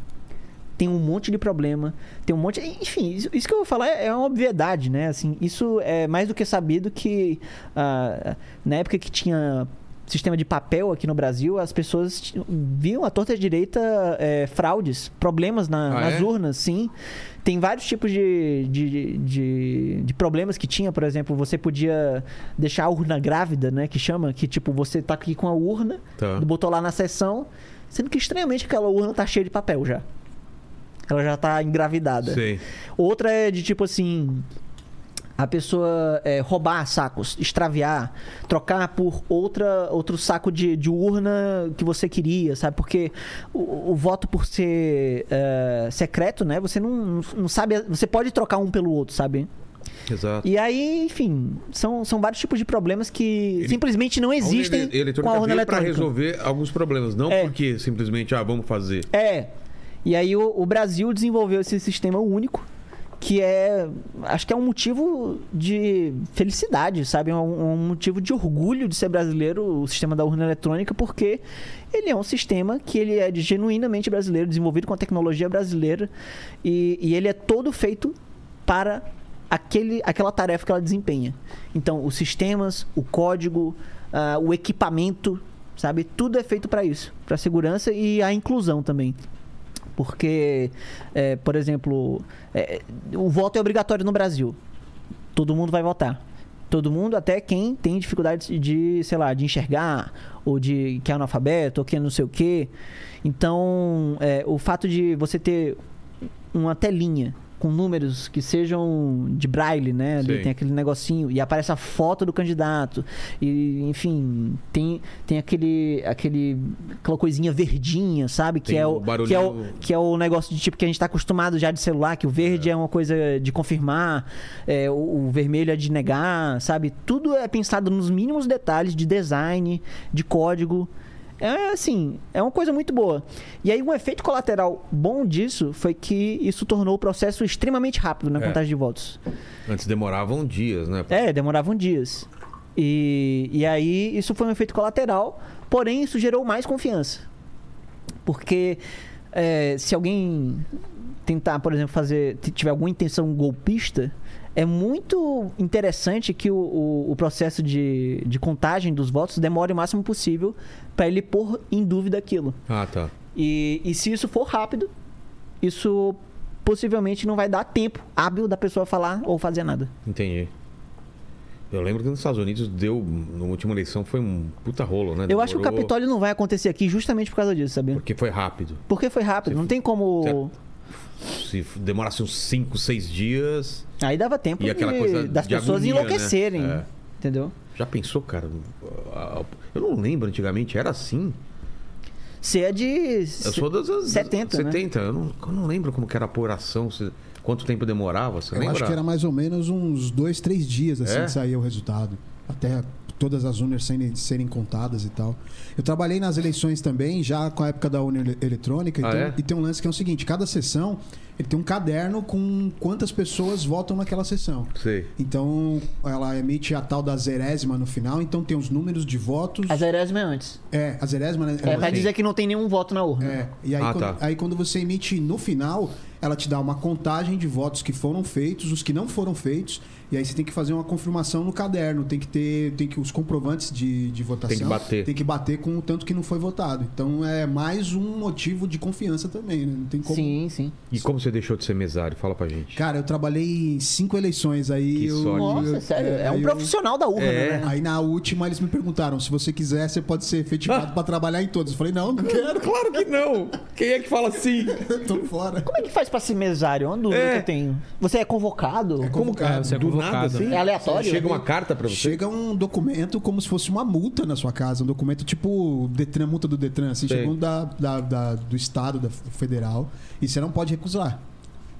tem um monte de problema, tem um monte. Enfim, isso, isso que eu vou falar é é uma obviedade, né? Assim, isso é mais do que sabido que ah, na época que tinha sistema de papel aqui no Brasil, as pessoas viam à torta direita é, fraudes, problemas na- Ah, nas é? urnas, sim. Tem vários tipos de, de, de, de problemas que tinha, por exemplo, você podia deixar a urna grávida, né? Que chama, que tipo, você tá aqui com a urna, Tá. botou lá na sessão, sendo que estranhamente aquela urna tá cheia de papel já. Ela já tá engravidada. Sei. Outra é de tipo assim. A pessoa é, roubar sacos, extraviar, trocar por outra, outro saco de, de urna que você queria, sabe? Porque o, o voto por ser é, secreto, né? Você não, não sabe. Você pode trocar um pelo outro, sabe? Exato. E aí, enfim, são, são vários tipos de problemas que Ele- simplesmente não existem a com a urna eletrônica. resolver alguns problemas, não É. porque simplesmente, ah, vamos fazer. É. E aí o, o Brasil desenvolveu esse sistema único, que é. Acho que é um motivo de felicidade, sabe? É um, um motivo de orgulho de ser brasileiro, o sistema da urna eletrônica, porque ele é um sistema que ele é genuinamente brasileiro, desenvolvido com a tecnologia brasileira, e, e ele é todo feito para aquele, aquela tarefa que ela desempenha. Então, os sistemas, o código, ah, o equipamento, sabe? Tudo é feito para isso, para segurança e a inclusão também. Porque, é, por exemplo, é, o voto é obrigatório no Brasil. Todo mundo vai votar. Todo mundo, até quem tem dificuldade de, sei lá, de enxergar, ou de que é analfabeto, ou que é não sei o quê. Então, é, o fato de você ter uma telinha com números que sejam de braille, né? Ali Sim. tem aquele negocinho e aparece a foto do candidato e enfim tem tem aquele aquele aquela coisinha verdinha, sabe? Que Tem é o que é o que é o negócio de tipo que a gente tá acostumado já de celular, que o verde é, uma coisa de confirmar, é, o, o vermelho é de negar, sabe? Tudo é pensado nos mínimos detalhes de design, de código. É assim, é uma coisa muito boa. E aí um efeito colateral bom disso foi que isso tornou o processo extremamente rápido na É. contagem de votos. Antes demoravam dias, né? É, demoravam dias. E, e aí isso foi um efeito colateral, porém isso gerou mais confiança. Porque é, se alguém tentar, por exemplo, fazer. tiver alguma intenção golpista, é muito interessante que o, o, o processo de, de contagem dos votos demore o máximo possível para ele pôr em dúvida aquilo. Ah, tá. E, e se isso for rápido, isso possivelmente não vai dar tempo hábil da pessoa falar ou fazer nada. Entendi. Eu lembro que nos Estados Unidos deu, na última eleição, foi um puta rolo, né? Eu acho que o Demorou, Capitólio não vai acontecer aqui justamente por causa disso, sabia? Porque foi rápido. Porque foi rápido, não tem como. Se demorasse uns 5, 6 dias. Aí dava tempo E aquela de- coisa das de pessoas agonia, né? enlouquecerem. É. Entendeu? Já pensou, cara? Eu não lembro antigamente, era assim. Você é de. Eu sou das das- 70, né? 70. Eu, não, eu não lembro como que era a apuração, se- quanto tempo demorava, você Eu lembra? acho que era mais ou menos uns dois, três dias assim É? que saía o resultado. Até todas as urnas serem, serem contadas e tal. Eu trabalhei nas eleições também, já com a época da urna ele- eletrônica. Ah, então- é? E tem um lance que é o seguinte: cada sessão ele tem um caderno com quantas pessoas votam naquela sessão. Sei. Então, ela emite a tal da zerésima no final, então tem os números de votos. A zerésima é antes. É, a zerésima, né? É Ela- pra dizer que não tem nenhum voto na urna. é, e aí, Ah, quando, tá. aí quando você emite no final, ela te dá uma contagem de votos que foram feitos, os que não foram feitos, e aí você tem que fazer uma confirmação no caderno, tem que ter, tem que os comprovantes de, de votação, Tem que bater. tem que bater com o tanto que não foi votado. Então é mais um motivo de confiança também, né? Não tem como. Sim, sim. E como você deixou de ser mesário? Fala pra gente. Cara, eu trabalhei em cinco eleições aí. Que eu, sorte. Nossa, eu- sério. É, aí um eu- profissional da urna, É. né? Aí na última eles me perguntaram: se você quiser, você pode ser efetivado Ah. pra trabalhar em todos. Eu falei: não, não quero, Claro que não! Quem é que fala assim? tô fora. Como é que faz pra ser mesário? É uma dúvida É. que eu tenho. Você é convocado? É Como convocado. É, você é do convocado. Nada, assim? É aleatório? Chega uma carta pra você? Chega um documento como se fosse uma multa na sua casa. Um documento tipo Detran, multa do Detran, assim, chega um da, da- da- do Estado, da federal, e você não pode recusar.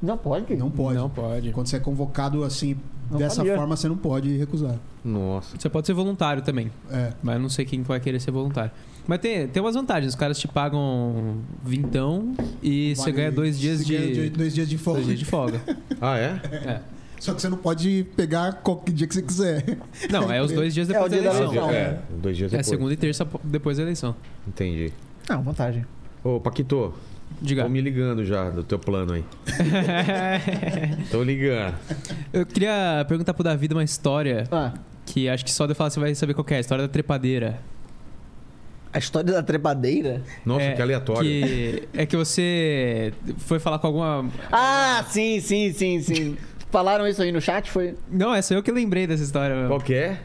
Não pode? Não pode. Não pode. Quando você é convocado assim, Não dessa sabia. forma, você não pode recusar. Nossa. Você pode ser voluntário também. É. Mas eu não sei quem vai querer ser voluntário. Mas tem, tem umas vantagens. Os caras te pagam vintão e você Vale- ganha dois dias você ganha de, dois dias de folga. dois dias de folga. Ah, é? É. Só que você não pode pegar qualquer dia que você quiser. Não, é os dois dias É, depois dia da da eleição. eleição. É, dois dias É depois. segunda e terça depois da eleição. Entendi. Não, vantagem. Ô, Paquito, Diga. tô me ligando já do teu plano aí. tô ligando. Eu queria perguntar pro Davi uma história Ah, que acho que só de eu falar você vai saber qual que é. A história da trepadeira. a história da trepadeira? Nossa, é, que aleatório. Que, é que você foi falar com alguma... Ah, sim, sim, sim, sim. Falaram isso aí no chat, foi... Não, essa eu que lembrei dessa história. meu. Qual que é?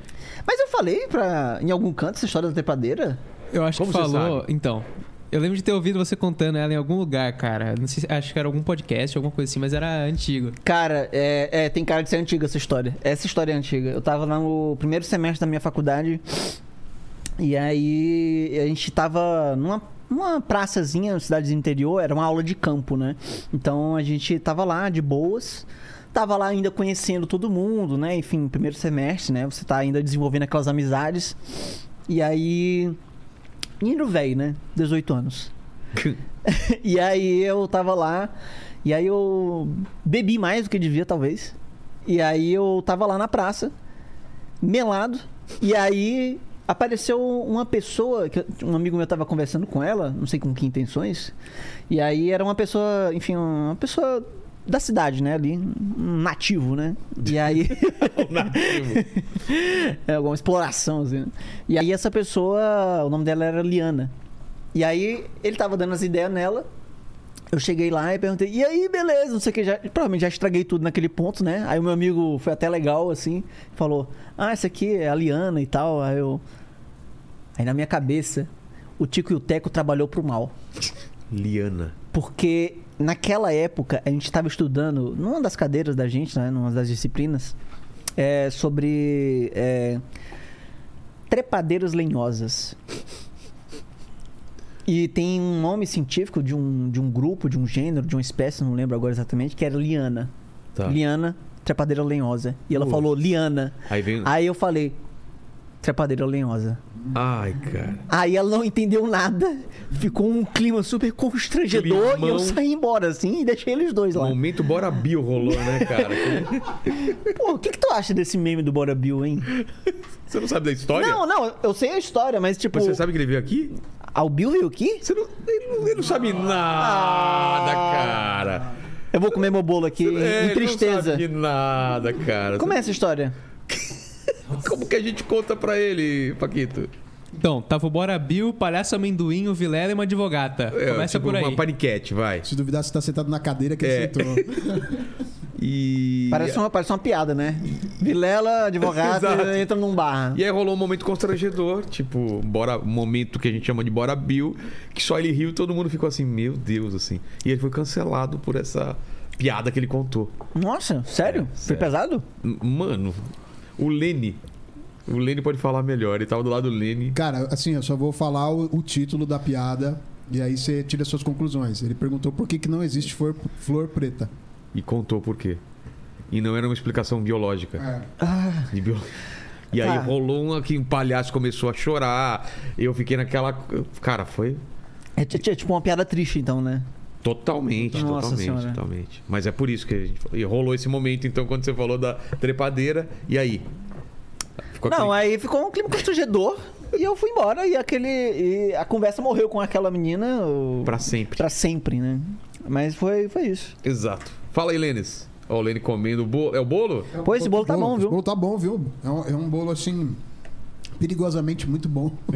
Mas eu falei pra... em algum canto essa história da trepadeira? Eu acho Como que você falou. sabe? Então. Eu lembro de ter ouvido você contando ela em algum lugar, cara. Não sei se, acho que era algum podcast, alguma coisa assim, mas era antigo. Cara, é, é, tem cara de ser antiga essa história. Essa história é antiga. Eu tava lá no primeiro semestre da minha faculdade. E aí a gente tava numa, numa praçazinha, cidade do interior, era uma aula de campo, né? Então a gente tava lá de boas. Tava lá ainda conhecendo todo mundo, né? Enfim, primeiro semestre, né? Você tá ainda desenvolvendo aquelas amizades. E aí. Menino velho, né? 18 anos. e aí eu tava lá, e aí eu bebi mais do que devia, talvez. E aí eu tava lá na praça, melado, e aí apareceu uma pessoa, que um amigo meu tava conversando com ela, não sei com que intenções, e aí era uma pessoa, enfim, uma pessoa da cidade, né, ali, um nativo, né? E aí... é alguma exploração, assim. né? E aí essa pessoa, o nome dela era Liana. E aí ele tava dando as ideias nela. Eu cheguei lá e perguntei, e aí, beleza, não sei o que, já, provavelmente já estraguei tudo naquele ponto, né? Aí o meu amigo foi até legal, assim, falou, ah, essa aqui é a Liana e tal. Aí eu. Aí na minha cabeça, o Tico e o Teco trabalhou pro mal. Liana. Porque naquela época a gente estava estudando, numa das cadeiras da gente, né, numa das disciplinas, é, sobre é, trepadeiras lenhosas. E tem um nome científico de um, de um grupo, de um gênero, de uma espécie, não lembro agora exatamente, que era liana. Tá. Liana, trepadeira lenhosa. E ela falou liana. Aí vem. Aí eu falei, trepadeira lenhosa. Ai, cara. Aí ela não entendeu nada. Ficou um clima super constrangedor e Climão. eu saí embora, assim, e deixei eles dois lá. Momento Bora Bill rolou, né, cara? Pô, o que, que tu acha desse meme do Bora Bill, hein? Você não sabe da história? Não, não, eu sei a história, mas tipo. Mas você sabe que ele veio aqui? Ah, o Bill veio aqui? Você não, ele, não, ele não sabe nada, cara. Eu vou comer meu bolo aqui É, em ele tristeza. Não sabe nada, cara. Como é essa história? Como que a gente conta pra ele, Paquito? Então, tava o Bora Bill, Palhaço Amendoim, o Vilela e uma advogata. É, Começa tipo, por aí. Uma paniquete, vai. Se duvidar, você tá sentado na cadeira que É. ele sentou. E. Parece uma, parece uma piada, né? Vilela, advogado, entra num bar. E aí rolou um momento constrangedor, tipo, bora, um momento que a gente chama de Bora Bill, que só ele riu e todo mundo ficou assim, meu Deus, assim. E ele foi cancelado por essa piada que ele contou. Nossa, sério? É, Foi sério. pesado? Mano, o Lene. O Lene pode falar melhor. Ele tava do lado do Lene. Cara, assim, eu só vou falar o, o título da piada e aí você tira suas conclusões. Ele perguntou por que, que não existe flor, flor preta. E contou por quê. E não era uma explicação biológica. É. de bio- E aí Tá. rolou um que um palhaço começou a chorar. Eu fiquei naquela. Cara, foi É, tipo uma piada triste, então, né? Totalmente, Nossa totalmente, Senhora. totalmente. Mas é por isso que a gente. E rolou esse momento, então, quando você falou da trepadeira. E aí? Ficou Não, aquele- aí ficou um clima constrangedor e eu fui embora e aquele. E a conversa morreu com aquela menina o- Pra sempre. pra sempre, né? Mas foi, foi isso. Exato. Fala aí, Lênis. Ó, o Lene comendo o bolo. É o bolo? Pô, esse bolo tá bom, Esse viu? bolo tá bom, viu? É um, é um bolo assim. Perigosamente muito bom.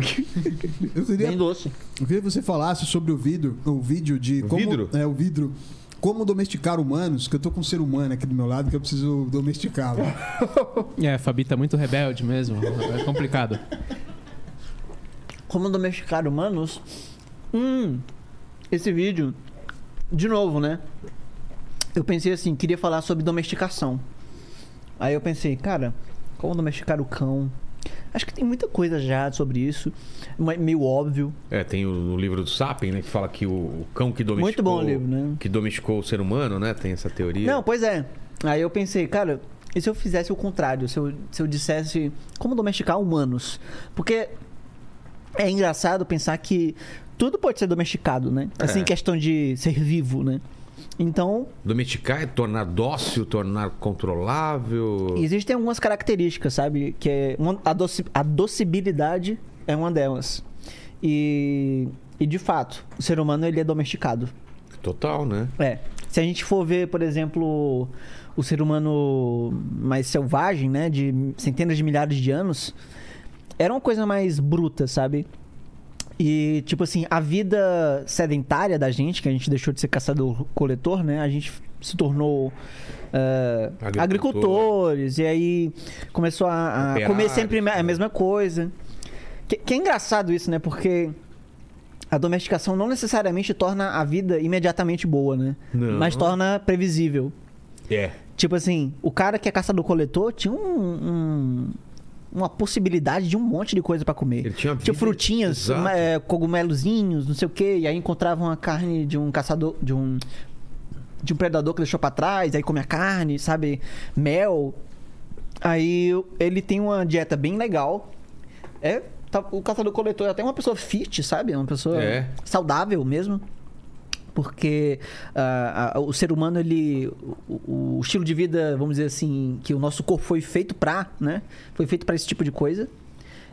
eu, queria, Bem doce. eu queria que você falasse sobre o vidro, o vídeo de O como. vidro? É, o vidro. Como domesticar humanos, que eu tô com um ser humano aqui do meu lado que eu preciso domesticá-lo. É, a Fabi tá muito rebelde mesmo. É complicado. Como domesticar humanos? Hum, esse vídeo. De novo, né? eu pensei assim, queria falar sobre domesticação. Aí eu pensei, cara, como domesticar o cão? Acho que tem muita coisa já sobre isso, mas meio óbvio. É, tem o, o livro do Sapien, né? Que fala que o, o cão que domesticou... Muito bom o livro, né? Que domesticou o ser humano, né? Tem essa teoria. Não, pois é. Aí eu pensei, cara, e se eu fizesse o contrário? Se eu, se eu dissesse como domesticar humanos? Porque é engraçado pensar que tudo pode ser domesticado, né? Assim, É. questão de ser vivo, né? Então, Domesticar é tornar dócil, tornar controlável... existem algumas características, sabe? Que é uma, a, doci, a docibilidade é uma delas. E, e de fato, o ser humano ele é domesticado. Total, né? É. Se a gente for ver, por exemplo, o ser humano mais selvagem, né, de centenas de milhares de anos, era uma coisa mais bruta, sabe? E, tipo assim, a vida sedentária da gente, que a gente deixou de ser caçador-coletor, né? A gente se tornou eh, Agricultor. agricultores, e aí começou a, a comer sempre a né? mesma coisa. Que, que é engraçado isso, né? Porque a domesticação não necessariamente torna a vida imediatamente boa, né? Não. Mas torna previsível. É. Tipo assim, o cara que é caçador-coletor tinha um, um- uma possibilidade de um monte de coisa pra comer. Ele tinha vida- frutinhas, uma- é, cogumelozinhos, não sei o quê, e aí encontravam a carne de um caçador, de um de um predador que deixou pra trás, aí come a carne, sabe? Mel. Aí ele tem uma dieta bem legal. É, tá- o caçador-coletor é até uma pessoa fit, sabe? É uma pessoa É. saudável mesmo. Porque ah, o ser humano, ele. O, o estilo de vida, vamos dizer assim, que o nosso corpo foi feito pra, né? Foi feito pra esse tipo de coisa.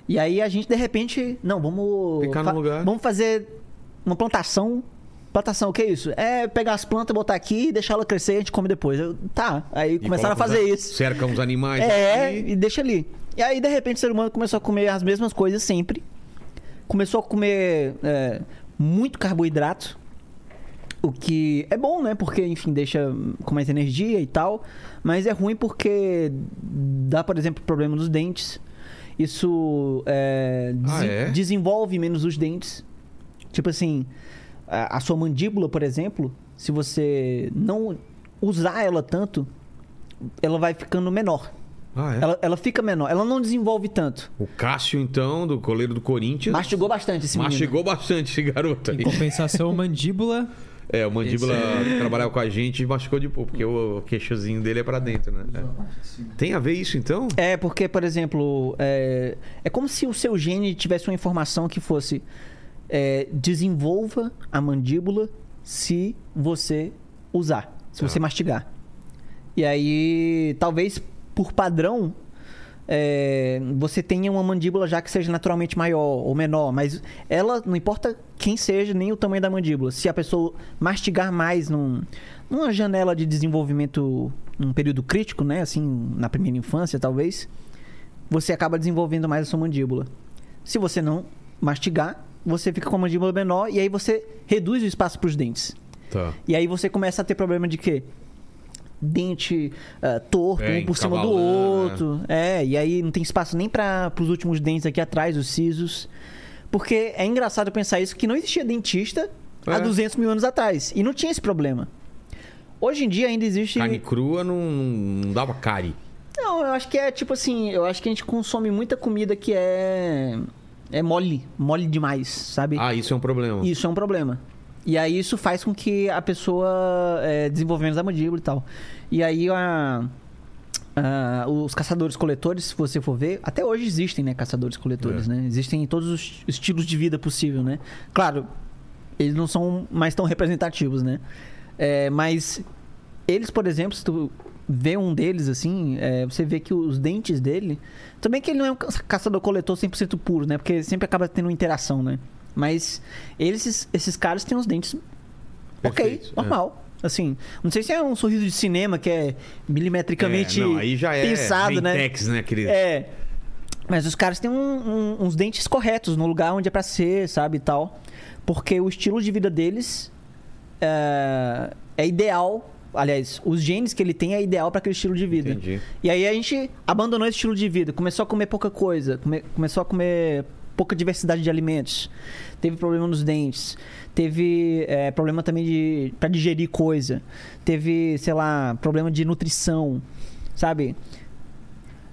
E aí a gente, de repente, não, vamos. Ficar no lugar. Vamos fazer uma plantação. Plantação, o que é isso? É pegar as plantas, botar aqui e deixar ela crescer e a gente come depois. Eu, tá. Aí E começaram a fazer isso. Cerca uns animais É, aqui. e deixa ali. E aí, de repente, o ser humano começou a comer as mesmas coisas sempre. Começou a comer é, muito carboidrato. O que é bom, né? Porque, enfim, deixa com mais energia e tal. Mas é ruim porque dá, por exemplo, problema nos dentes. Isso é, Ah, é? desenvolve menos os dentes. Tipo assim, a, a sua mandíbula, por exemplo, se você não usar ela tanto, ela vai ficando menor. Ah, é? Ela, ela fica menor, ela não desenvolve tanto. O Cássio, então, do goleiro do Corinthians... Mastigou bastante esse menino. Mastigou bastante esse garoto Em aí. compensação, mandíbula. É, o Mandíbula que trabalhava com a gente mastigou de pouco, porque o queixozinho dele é pra dentro, né? É. Tem a ver isso, então? É, porque, por exemplo, é, é como se o seu gene tivesse uma informação que fosse é, desenvolva a mandíbula se você usar, se Tá. você mastigar. E aí, talvez por padrão, é, você tenha uma mandíbula já que seja naturalmente maior ou menor, mas ela, não importa quem seja, nem o tamanho da mandíbula. Se a pessoa mastigar mais num, numa janela de desenvolvimento, num período crítico, né? Assim, na primeira infância, talvez, você acaba desenvolvendo mais a sua mandíbula. Se você não mastigar, você fica com a mandíbula menor e aí você reduz o espaço para os dentes. Tá. E aí você começa a ter problema de quê? Dente ah, torto, É, um por cima do encavalando, outro. É, e aí não tem espaço nem para os últimos dentes aqui atrás, os sisos. Porque é engraçado pensar isso, que não existia dentista há É. 200 mil anos atrás. E não tinha esse problema. Hoje em dia ainda existe... Carne crua não, não dava cárie. Não, eu acho que é tipo assim, eu acho que a gente consome muita comida que é... É mole, mole demais, sabe? Ah, isso é um problema. Isso é um problema. E aí isso faz com que a pessoa é, desenvolva menos a mandíbula e tal. E aí a, a- os caçadores-coletores, se você for ver, até hoje existem, né, caçadores-coletores, É. né? Existem em todos os estilos de vida possível, né? Claro, eles não são mais tão representativos, né? É, mas eles, por exemplo, se tu vê um deles assim, é, você vê que os dentes dele. Também que ele não é um ca- caçador-coletor 100% puro, né? Porque sempre acaba tendo interação, né? Mas eles, esses caras têm os dentes ok, Perfeitos, é. normal. Assim, não sei se é um sorriso de cinema que é milimetricamente É, não, aí já é pensado, né? Mentex, né, querido? É. Mas os caras têm um- um- uns dentes corretos no lugar onde é pra ser, sabe, e tal. Porque o estilo de vida deles é, é ideal. Aliás, os genes que ele tem é ideal pra aquele estilo de vida. Entendi. E aí a gente abandonou esse estilo de vida, começou a comer pouca coisa, come- começou a comer pouca diversidade de alimentos, teve problema nos dentes, teve é, problema também de para digerir coisa, teve, sei lá, problema de nutrição, sabe?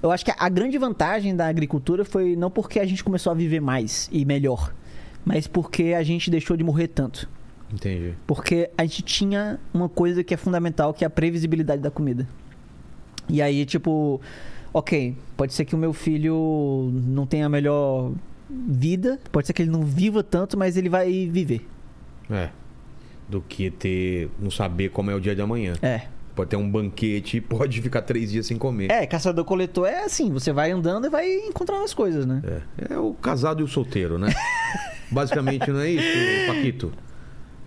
Eu acho que a- a grande vantagem da agricultura foi não porque a gente começou a viver mais e melhor, mas porque a gente deixou de morrer tanto. Entendi. Porque a gente tinha uma coisa que é fundamental, que é a previsibilidade da comida. E aí, tipo, ok, pode ser que o meu filho não tenha a melhor vida, pode ser que ele não viva tanto, mas ele vai viver. É. Do que ter. não saber como é o dia de amanhã. É. Pode ter um banquete e pode ficar três dias sem comer. É, caçador-coletor é assim, você vai andando e vai encontrando as coisas, né? É, é o casado e o solteiro, né? Basicamente não é isso, Paquito?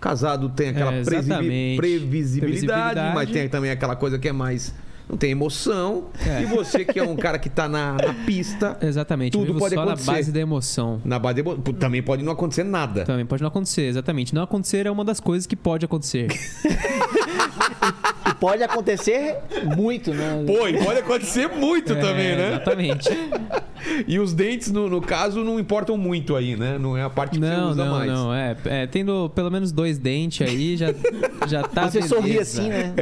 Casado tem aquela É, previsibilidade, Previsibilidade. mas tem também aquela coisa que é mais. Não tem emoção. É. E você que é um cara que tá na, na pista, Exatamente. Tudo pode só acontecer. na base da emoção. na base de emo- pô, também pode não acontecer nada. Também pode não acontecer, exatamente. Não acontecer é uma das coisas que pode acontecer. E pode acontecer muito, né? Pô, e pode acontecer muito também, É, né? Exatamente. E os dentes, no, no caso, não importam muito aí, né? Não é a parte que você Não, usa não, mais. não. É, é, tendo pelo menos dois dentes aí, já, já tá. Você sorri beleza. assim, né?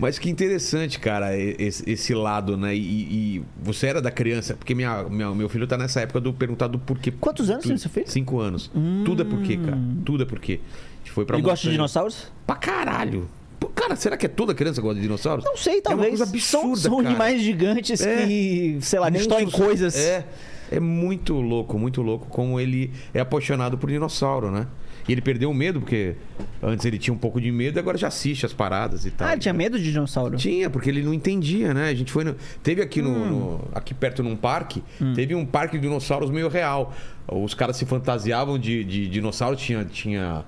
Mas que interessante, cara, esse, esse lado, né? E, e você era da criança, porque minha, minha- meu filho tá nessa época do perguntar do porquê. Quantos anos Tu- seu filho? Cinco anos. Tudo é porquê, cara. Tudo é porquê. A gente foi pra Ele gosta de dinossauros? Pra caralho. Cara, será que é toda criança que gosta de dinossauros? Não sei, talvez. coisa absurda, são são animais gigantes É. que, sei lá, destroem Monstros. coisas. É. É muito louco, muito louco como ele é apaixonado por dinossauro, né? E ele perdeu o medo, porque antes ele tinha um pouco de medo e agora já assiste as paradas e tal. Ah, ele tinha medo de dinossauro? Tinha, porque ele não entendia, né? A gente foi no... Teve aqui no, Hum. no- aqui perto num parque, teve um parque de dinossauros meio real. Os caras se fantasiavam de, de dinossauros, tinha, tinha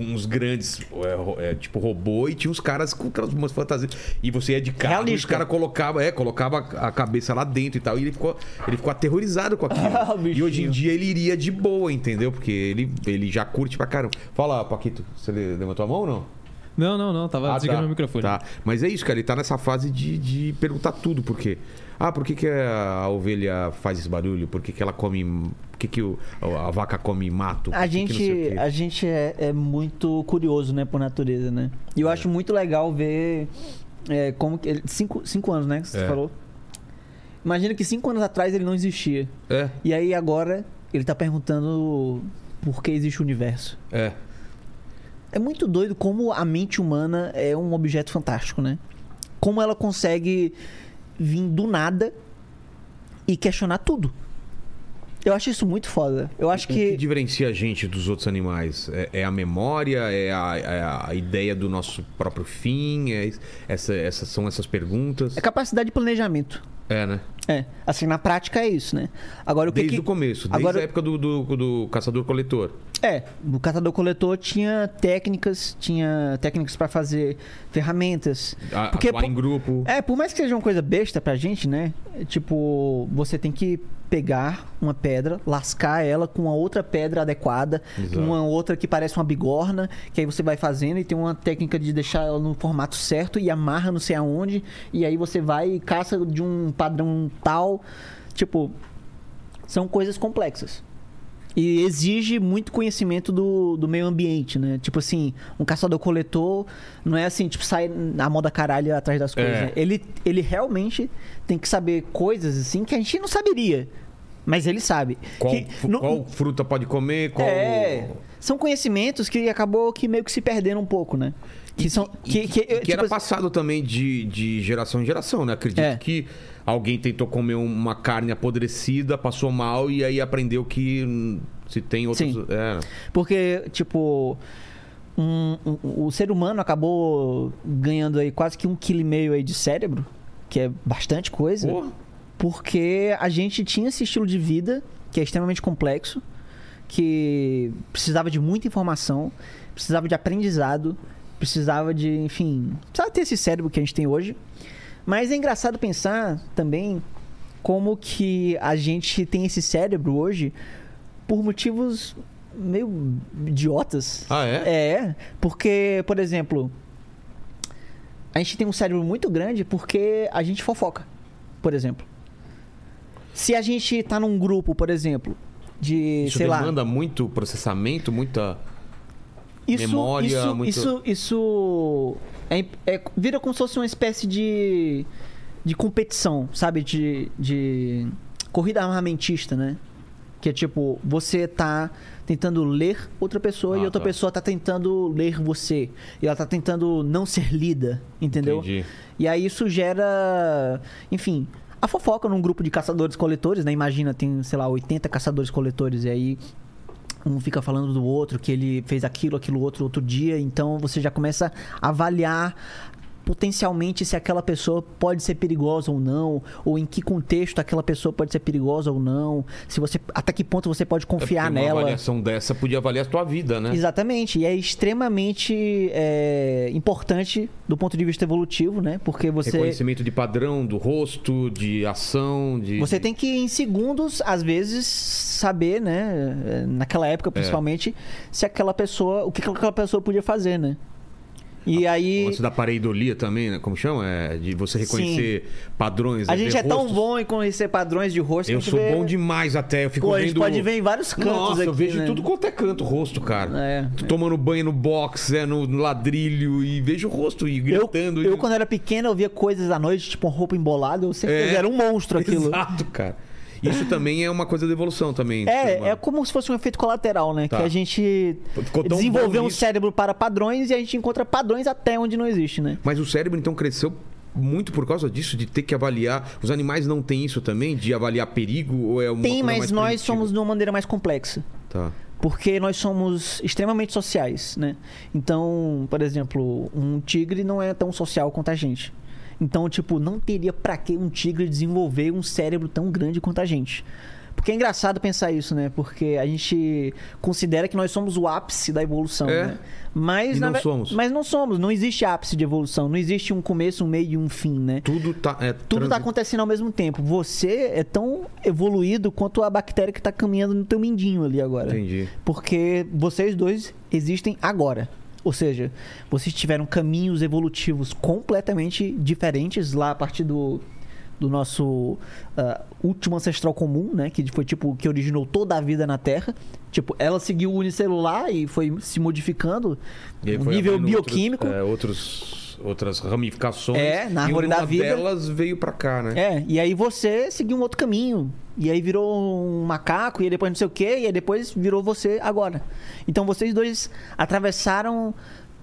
uns grandes, é, é, tipo robô, e tinha uns caras com aquelas umas fantasias. E você ia de carro, e os Realista. caras colocavam, é, colocava a cabeça lá dentro e tal. E ele ficou, ele ficou aterrorizado com aquilo. Ah, e hoje em dia ele iria de boa, entendeu? Porque ele, ele já curte pra caramba. Fala, Paquito, você levantou a mão ou não? Não, não, não. Tava Ah, desligando tá. o microfone. Tá. Mas é isso, cara. Ele tá nessa fase de, de perguntar tudo. Por quê? Ah, por que, que a ovelha faz esse barulho? Por que, que ela come. Por que, que o- a vaca come mato? Por A que que gente, quê? a gente é, é muito curioso, né, por natureza, né? E eu acho muito legal ver é, como que cinco, cinco anos, né, que você É. falou. Imagina que cinco anos atrás ele não existia. É, E aí agora ele tá perguntando por que existe o universo. é. É muito doido como a mente humana é um objeto fantástico, né? Como ela consegue vir do nada e questionar tudo. Eu acho isso muito foda. Eu acho O que que diferencia a gente dos outros animais? É, é a memória? É a, é a ideia do nosso próprio fim? É, essa, essas são essas perguntas? é capacidade de planejamento. É, né? É, assim, na prática é isso, né? Agora o que Desde que... o começo, desde Agora- a época do, do, do caçador-coletor. É, o catador-coletor tinha técnicas, tinha técnicas pra fazer ferramentas. A- Porque, Atuar pô- em grupo. É, por mais que seja uma coisa besta pra gente, né? Tipo, você tem que pegar uma pedra, lascar ela com uma outra pedra adequada, Exato. uma outra que parece uma bigorna, que aí você vai fazendo e tem uma técnica de deixar ela no formato certo e amarra não sei aonde, e aí você vai e caça de um padrão tal. Tipo, são coisas complexas. E exige muito conhecimento do, do meio ambiente, né? Tipo assim, um caçador-coletor não é assim, tipo, sai na moda caralho atrás das coisas. É. né? Ele, ele realmente tem que saber coisas assim que a gente não saberia. Mas ele sabe. Qual, Que qual fruta pode comer? Qual... É. São conhecimentos que acabou que meio que se perderam um pouco, né? Que são. Que, que, E que tipo era assim- passado também de, de geração em geração, né? Acredito É. que alguém tentou comer uma carne apodrecida, passou mal e aí aprendeu que hum, se tem outros. Sim. É. Porque, tipo, um- um- o ser humano acabou ganhando aí quase que um quilo e meio aí de cérebro, que é bastante coisa, Pô, porque a gente tinha esse estilo de vida que é extremamente complexo, que precisava de muita informação, precisava de aprendizado, precisava de, enfim, precisava ter esse cérebro que a gente tem hoje. Mas é engraçado pensar também como que a gente tem esse cérebro hoje por motivos meio idiotas. Ah, é? É, porque, por exemplo, a gente tem um cérebro muito grande porque a gente fofoca, por exemplo. Se a gente tá num grupo, por exemplo, de, Isso sei lá, demanda muito processamento, muita. Isso, memória, isso, muito- isso, isso é, é- vira como se fosse uma espécie de, de competição, sabe? De, de corrida armamentista, né? Que é tipo, você tá tentando ler outra pessoa e Ah, outra tá. pessoa tá tentando ler você. E ela tá tentando não ser lida, entendeu? Entendi. E aí isso gera, enfim, a fofoca num grupo de caçadores-coletores, né? Imagina, tem, sei lá, 80 caçadores-coletores e aí um fica falando do outro, que ele fez aquilo, aquilo outro outro dia, então você já começa a avaliar potencialmente se aquela pessoa pode ser perigosa ou não, ou em que contexto aquela pessoa pode ser perigosa ou não, se você até que ponto você pode É confiar uma nela. avaliação dessa podia avaliar a tua vida, né? Exatamente, e é extremamente é, importante do ponto de vista evolutivo, né? Porque você Reconhecimento de padrão, do rosto, de ação, de. Você tem que, em segundos, às vezes, saber, né? eh, Naquela É. época, principalmente, se aquela pessoa. O que aquela pessoa podia fazer, né? E O aí. da pareidolia também, né? Como chama? É de você reconhecer padrões. A né? gente Ver é tão rostos. bom em conhecer padrões de rosto. Eu a sou vê- bom demais até. Eu fico Pô, a vendo. gente pode ver em vários cantos Nossa, aqui, eu vejo né? tudo quanto é canto, rosto, cara. É. Tô tomando banho no box, é, no, ladrilho e vejo o rosto e Eu, gritando. eu, e... quando era pequeno, eu via coisas à noite, tipo uma roupa embolada, eu sempre É. era um monstro aquilo. Exato, cara. Isso também é uma coisa da evolução também. É, humano. é como se fosse um efeito colateral, né? Tá. Que a gente desenvolveu um nisso. cérebro para padrões e a gente encontra padrões até onde não existe, né? Mas o cérebro então cresceu muito por causa disso, de ter que avaliar. Os animais não têm isso também, de avaliar perigo? Ou é uma Tem, mas nós primitiva? somos de uma maneira mais complexa. Tá. Porque nós somos extremamente sociais, né? Então, por exemplo, um tigre não é tão social quanto a gente. Então, tipo, não teria pra que um tigre desenvolver um cérebro tão grande quanto a gente. Porque é engraçado pensar isso, né? Porque a gente considera que nós somos o ápice da evolução, É. né? Mas E na não ve- somos. Mas não somos. Não existe ápice de evolução. Não existe um começo, um meio e um fim, né? Tudo tá. É, Tudo transi- tá acontecendo ao mesmo tempo. Você é tão evoluído quanto a bactéria que tá caminhando no teu mindinho ali agora. Entendi. Porque vocês dois existem agora. Ou seja, vocês tiveram caminhos evolutivos completamente diferentes lá a partir do, do nosso ah, último ancestral comum, né? Que foi tipo que originou toda a vida na Terra. Tipo, ela seguiu o unicelular e foi se modificando E nível bioquímico. Outros, é, outros- outras ramificações. É, na e árvore uma da vida. delas veio pra cá, né? É, e aí você seguiu um outro caminho. E aí virou um macaco, e depois não sei o quê, e aí depois virou você agora. Então vocês dois atravessaram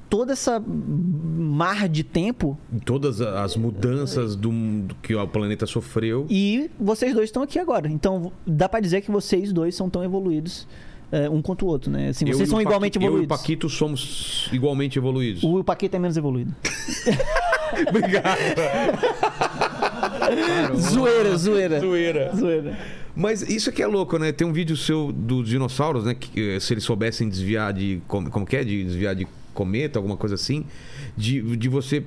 toda essa mar de tempo Em Todas as mudanças do, do que o planeta sofreu. e vocês dois estão aqui agora. Então dá pra dizer que vocês dois são tão evoluídos é, um quanto o outro, né? Assim, vocês são igualmente Paqui- Eu e o evoluídos. Paquito somos igualmente evoluídos. O Paquito é menos evoluído. Obrigado. zoeira, zoeira. Zoeira. Zoeira. Mas isso aqui é louco, né? Tem um vídeo seu dos dinossauros, né? Que se eles soubessem desviar de. Como, como que é? De desviar de cometa, alguma coisa assim. De, de você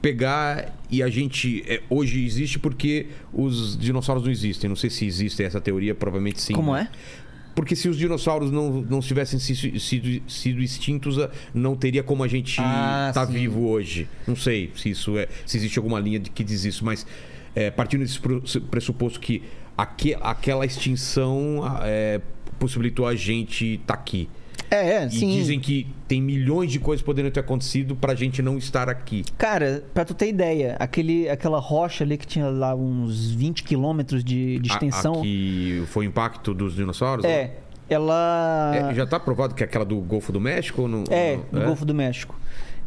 pegar e a gente. é, hoje existe porque os dinossauros não existem. Não sei se existe essa teoria, provavelmente sim. Como né? é? Porque se os dinossauros não, não tivessem si- sido, sido extintos, ah, não teria como a gente Ah, estar sim. vivo hoje. Não sei se isso é. Se existe alguma linha de que diz isso, mas é, partindo desse pressuposto que aque- aquela extinção ah, é, possibilitou a gente estar aqui. É, é, E sim. dizem que tem milhões de coisas podendo ter acontecido pra gente não estar aqui. Cara, pra tu ter ideia, aquele, aquela rocha ali que tinha lá uns 20 quilômetros de, de A- extensão. Aqui foi o impacto dos dinossauros? né? É, ela. É, já tá provado que é aquela do Golfo do México? ou não- É, não- no Golfo do México.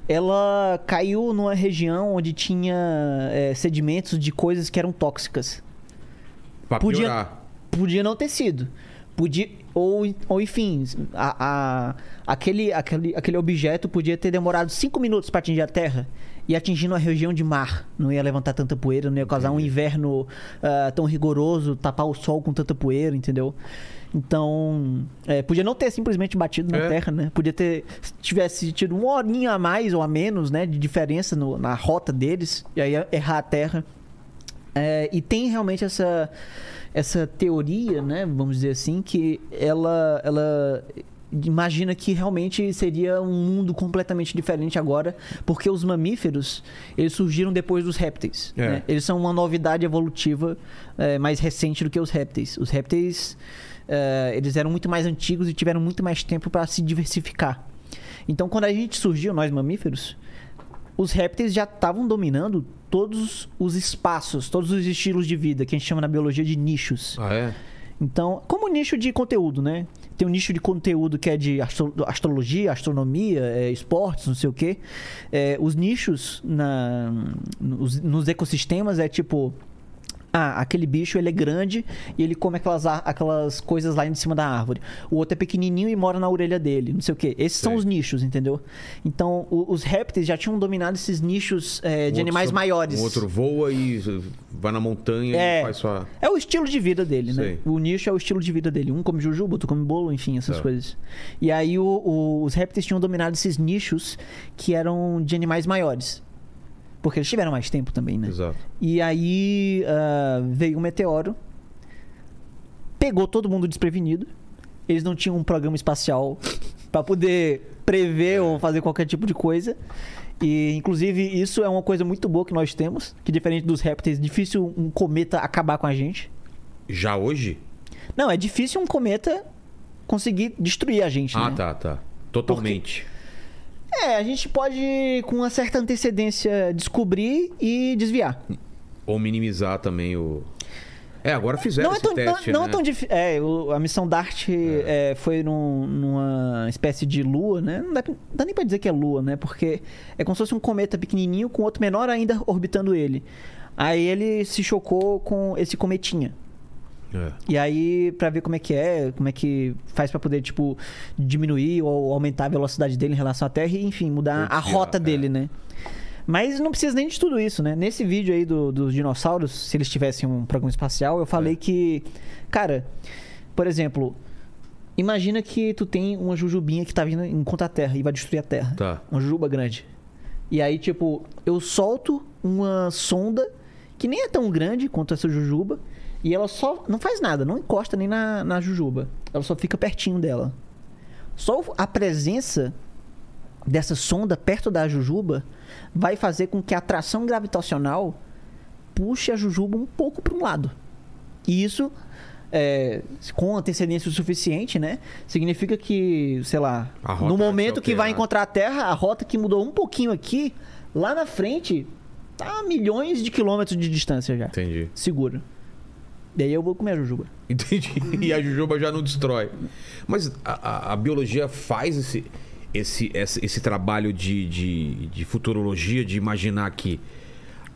Ela caiu numa região onde tinha é, sedimentos de coisas que eram tóxicas. Pra Podia- piorar. Podia não ter sido. Podia. Ou, ou enfim, a, a- aquele, aquele, aquele objeto podia ter demorado cinco minutos para atingir a Terra. E atingindo a região de mar. Não ia levantar tanta poeira, não ia causar um inverno ah, tão rigoroso, tapar o sol com tanta poeira, entendeu? Então, é, podia não ter simplesmente batido na É. Terra, né? Podia ter. Se tivesse tido uma horinha a mais ou a menos, né? De diferença no- na rota deles, e aí errar a Terra. É, e tem realmente essa, essa teoria, né? Vamos dizer assim, que ela, ela imagina que realmente seria um mundo completamente diferente agora, porque os mamíferos eles surgiram depois dos répteis. É. né? Eles são uma novidade evolutiva é, mais recente do que os répteis. Os répteis é, eles eram muito mais antigos e tiveram muito mais tempo para se diversificar. Então, quando a gente surgiu, nós mamíferos, os répteis já estavam dominando todos os espaços, todos os estilos de vida, que a gente chama na biologia de nichos. Ah, é? Então, como nicho de conteúdo, né? Tem um nicho de conteúdo que é de astro- astrologia, astronomia, é, esportes, não sei o quê. É, os nichos na, nos, nos ecossistemas é tipo. Ah, aquele bicho ele é grande e ele come aquelas, aquelas coisas lá em cima da árvore. O outro é pequenininho e mora na orelha dele, não sei o quê. Esses são Sei. os nichos, entendeu? Então, o- os répteis já tinham dominado esses nichos é, de Um animais maiores. Um outro voa e vai na montanha É. e faz sua. É o estilo de vida dele, né? Sei. O nicho é o estilo de vida dele. Um come jujuba, outro come bolo, enfim, essas Tá. coisas. E aí o- o- os répteis tinham dominado esses nichos que eram de animais maiores. Porque eles tiveram mais tempo também, né? Exato. E aí ah, veio um meteoro, pegou todo mundo desprevenido. Eles não tinham um programa espacial pra poder prever ou fazer qualquer tipo de coisa. E inclusive isso é uma coisa muito boa que nós temos, que diferente dos répteis, é difícil um cometa acabar com a gente. Já hoje? Não, é difícil um cometa conseguir destruir a gente, Ah, né? tá, tá. Totalmente. É, a gente pode com uma certa antecedência descobrir e desviar. Ou minimizar também o. É, agora fizeram não é tão, teste, não, não né? é tão difícil. É, o- a missão DART é, foi num- numa espécie de lua, né? Não dá, não dá nem pra dizer que é lua, né? Porque é como se fosse um cometa pequenininho com outro menor ainda orbitando ele. Aí ele se chocou com esse cometinha. É. E aí, pra ver como é que é, como é que faz pra poder, tipo, diminuir ou aumentar a velocidade dele em relação à Terra e, enfim, mudar a rota é. dele, né? Mas não precisa nem de tudo isso, né? Nesse vídeo aí do- dos dinossauros, se eles tivessem um programa espacial, eu falei É. que, cara, por exemplo, imagina que tu tem uma jujubinha que tá vindo em contra a Terra e vai destruir a Terra. Tá. Uma jujuba grande. E aí, tipo, eu solto uma sonda que nem é tão grande quanto essa jujuba. E ela só não faz nada, não encosta nem na, na jujuba. Ela só fica pertinho dela. Só a presença dessa sonda perto da jujuba vai fazer com que a atração gravitacional puxe a jujuba um pouco para um lado. E isso, é, com antecedência o suficiente, né? Significa que, sei lá, no momento que vai encontrar a Terra, a rota que mudou um pouquinho aqui, lá na frente, tá a milhões de quilômetros de distância já. Entendi. Seguro. Daí eu vou comer a jujuba. Entendi. E a Jujuba já não destrói. Mas a, a- a biologia faz esse, esse, esse, esse trabalho de, de, de futurologia, de imaginar que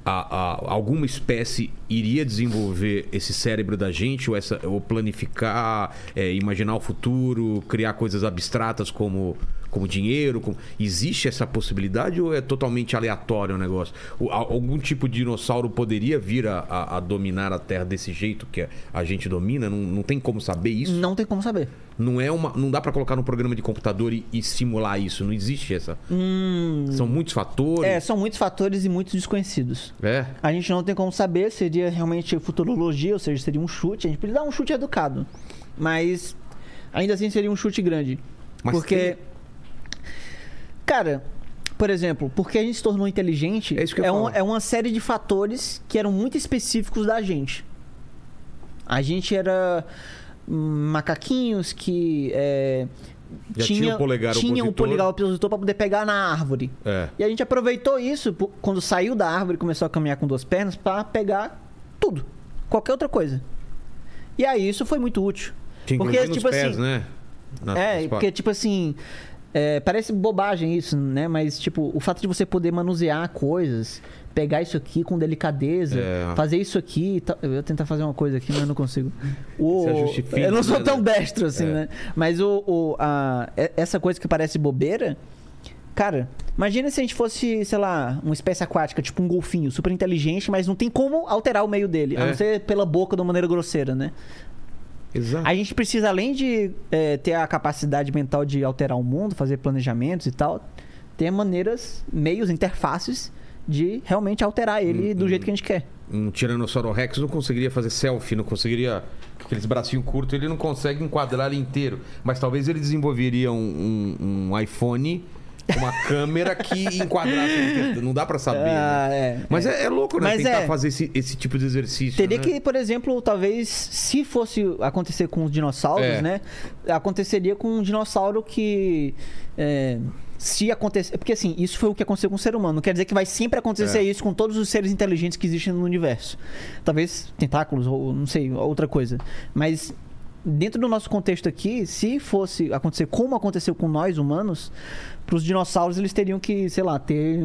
a- a- alguma espécie iria desenvolver esse cérebro da gente, ou, essa, ou planificar, é, imaginar o futuro, criar coisas abstratas como, como dinheiro. como- Existe essa possibilidade ou é totalmente aleatório o negócio? O- algum tipo de dinossauro poderia vir a, a- a dominar a Terra desse jeito que a, gente domina? Não, não tem como saber isso? Não tem como saber. Não é uma, não dá pra colocar no programa de computador e, e simular isso. Não existe essa. São muitos fatores. Hum. É, são muitos fatores e muitos desconhecidos. É. A gente não tem como saber, seria realmente futurologia, ou seja, seria um chute. A gente podia dar um chute educado. Mas ainda assim seria um chute grande. Mas porque. tem- Cara, por exemplo, porque a gente se tornou inteligente É isso que eu ia um- é uma série de fatores que eram muito específicos da gente. A gente era macaquinhos que. é, Já tinha o polegar tinha um opositor. polegar opositor para poder pegar na árvore. É. E a gente aproveitou isso quando saiu da árvore e começou a caminhar com duas pernas para pegar tudo, qualquer outra coisa. E aí isso foi muito útil. Que porque tipo pés, assim, né? Nas- é, nas porque tipo assim, é, parece bobagem isso, né? Mas tipo, o fato de você poder manusear coisas, pegar isso aqui com delicadeza, É. fazer isso aqui, e tal- eu ia tentar fazer uma coisa aqui, mas eu não consigo. O- fino, eu não sou né? tão destro assim, É. né? Mas o, o- a- essa coisa que parece bobeira, cara, imagina se a gente fosse, sei lá, uma espécie aquática, tipo um golfinho, super inteligente, mas não tem como alterar o meio dele, a É. não ser pela boca de uma maneira grosseira, né? Exato. A gente precisa, além de é, ter a capacidade mental de alterar o mundo, fazer planejamentos e tal, ter maneiras, meios, interfaces de realmente alterar ele do jeito que a gente quer. Um Tiranossauro Rex não conseguiria fazer selfie, não conseguiria. Aqueles bracinhos curtos, ele não consegue enquadrar ele inteiro. Mas talvez ele desenvolveria um, um- um iPhone uma câmera que enquadrasse. Não dá pra saber. Ah, né? é, Mas é, é louco, né? Mas Tentar é. fazer esse, esse tipo de exercício. Teria né? que, por exemplo, talvez, se fosse acontecer com os dinossauros, É. né? Aconteceria com um dinossauro que. é, se acontecer. Porque assim, isso foi o que aconteceu com o ser humano. Não quer dizer que vai sempre acontecer É. isso com todos os seres inteligentes que existem no universo. Talvez tentáculos, ou não sei, outra coisa. Mas. Dentro do nosso contexto aqui, se fosse acontecer como aconteceu com nós humanos, para os dinossauros eles teriam que, sei lá, ter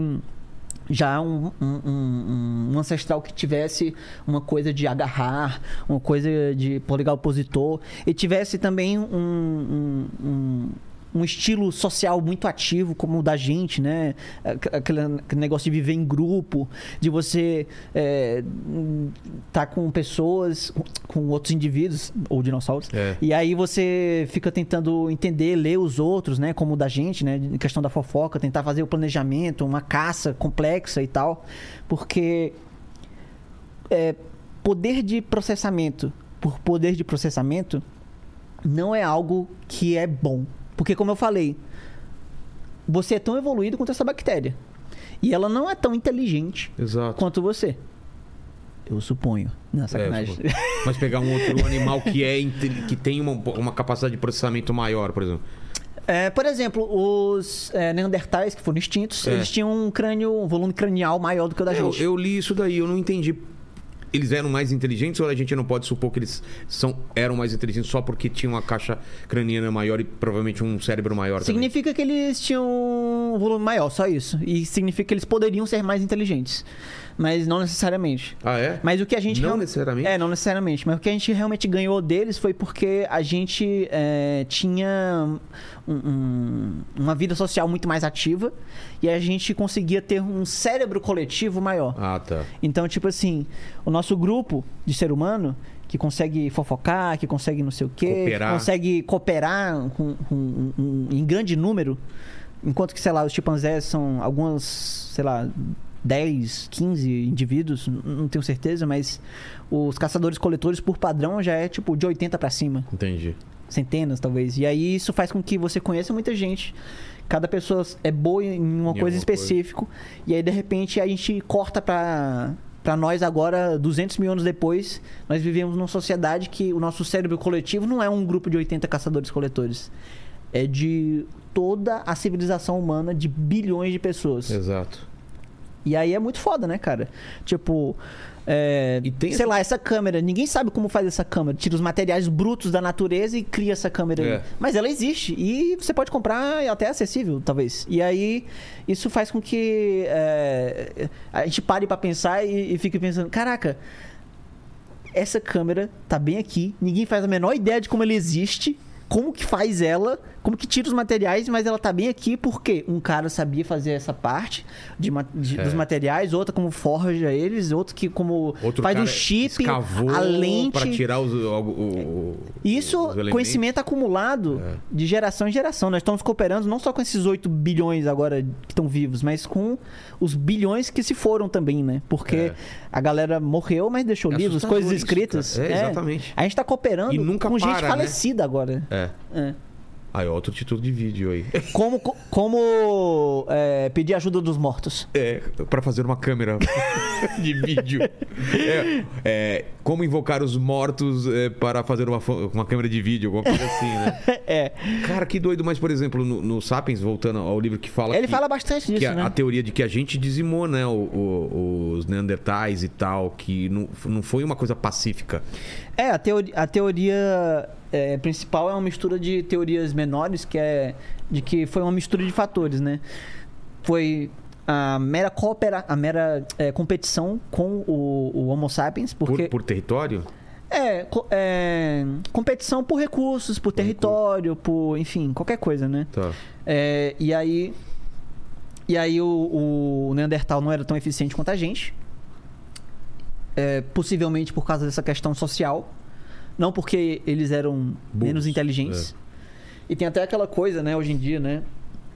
já um, um- um- um ancestral que tivesse uma coisa de agarrar, uma coisa de polegar opositor, e tivesse também um, um, estilo social muito ativo, como o da gente, né? Aqu- Aquele, negócio de viver em grupo, de você estar com pessoas, com outros indivíduos, ou dinossauros, É. e aí você fica tentando entender, ler os outros, né? Como o da gente, né? Em questão da fofoca, tentar fazer o planejamento, uma caça complexa e tal. Porque é, poder de processamento por poder de processamento não é algo que é bom. Porque, como eu falei, você é tão evoluído quanto essa bactéria. E ela não é tão inteligente Exato. quanto você. Eu suponho. Não, sacanagem. É, Mas pegar um outro animal que, é, que tem uma, uma capacidade de processamento maior, por exemplo. É, por exemplo, os é, Neandertais que foram extintos, É. eles tinham um crânio, um volume cranial maior do que o da Eu, gente. eu li isso daí, eu não entendi. Eles eram mais inteligentes ou a gente não pode supor que eles são, eram mais inteligentes só porque tinham uma caixa craniana maior e provavelmente um cérebro maior também? Significa que eles tinham um volume maior, só isso. E significa que eles poderiam ser mais inteligentes. Mas não necessariamente. Ah, é? Mas o que a gente Não real- necessariamente? É, não necessariamente. Mas o que a gente realmente ganhou deles foi porque a gente é, tinha um- um- uma vida social muito mais ativa e a gente conseguia ter um cérebro coletivo maior. Ah, tá. Então, tipo assim, o nosso grupo de ser humano que consegue fofocar, que consegue não sei o quê, Cooperar. que consegue cooperar com, com- em grande número, enquanto que, sei lá, os chimpanzés são algumas, sei lá, 10, 15 indivíduos, não tenho certeza, mas os caçadores-coletores, por padrão, já é tipo de 80 pra cima Entendi. centenas talvez. E aí isso faz com que você conheça muita gente. Cada pessoa é boa em uma Em coisa específica. E aí de repente a gente corta pra para nós agora 200 mil anos depois, nós vivemos numa sociedade que o nosso cérebro coletivo não é um grupo de 80 caçadores-coletores. É de toda a civilização humana de bilhões de pessoas. Exato. E aí é muito foda, né, cara? Tipo, é, sei essa- lá, essa câmera, ninguém sabe como faz essa câmera. Tira os materiais brutos da natureza e cria essa câmera É. aí. Mas ela existe e você pode comprar e até acessível, talvez. E aí isso faz com que é, a gente pare pra pensar e, e fique pensando, caraca, essa câmera tá bem aqui, ninguém faz a menor ideia de como ela existe. Como que faz ela, como que tira os materiais, mas ela tá bem aqui porque um cara sabia fazer essa parte de, de- É. dos materiais, outra como forja eles, outro que como Outro faz o chip, a lente. pra tirar os, o, o- Isso, os conhecimento acumulado É. de geração em geração. Nós estamos cooperando não só com esses 8 bilhões agora que estão vivos, mas com os bilhões que se foram também, né? Porque É. a galera morreu, mas deixou É livros, coisas escritas. É, exatamente. A gente tá cooperando E nunca com gente para, né? falecida agora. É. Aí, outro título de vídeo aí. Como, como é, pedir ajuda dos mortos. É, pra fazer uma câmera de vídeo. É, é, como invocar os mortos é, para fazer uma, uma câmera de vídeo, alguma coisa assim, né? É. Cara, que doido. Mas, por exemplo, no, no Sapiens, voltando ao livro que fala Ele que, fala bastante disso, a, né? a teoria de que a gente dizimou, né, o- o- os neandertais e tal, que não, não foi uma coisa pacífica. É, a teoria, a teoria é, principal é uma mistura de teorias menores, que é de que foi uma mistura de fatores, né? Foi a mera coopera, a mera é, competição com o, o Homo sapiens, Por, porque por território? é, é, competição por recursos, por território, por enfim qualquer coisa, né? Tá. É, e aí. E aí o, o Neandertal não era tão eficiente quanto a gente. É, possivelmente por causa dessa questão social. Não porque eles eram Burros, menos inteligentes. E tem até aquela coisa, né, hoje em dia, né?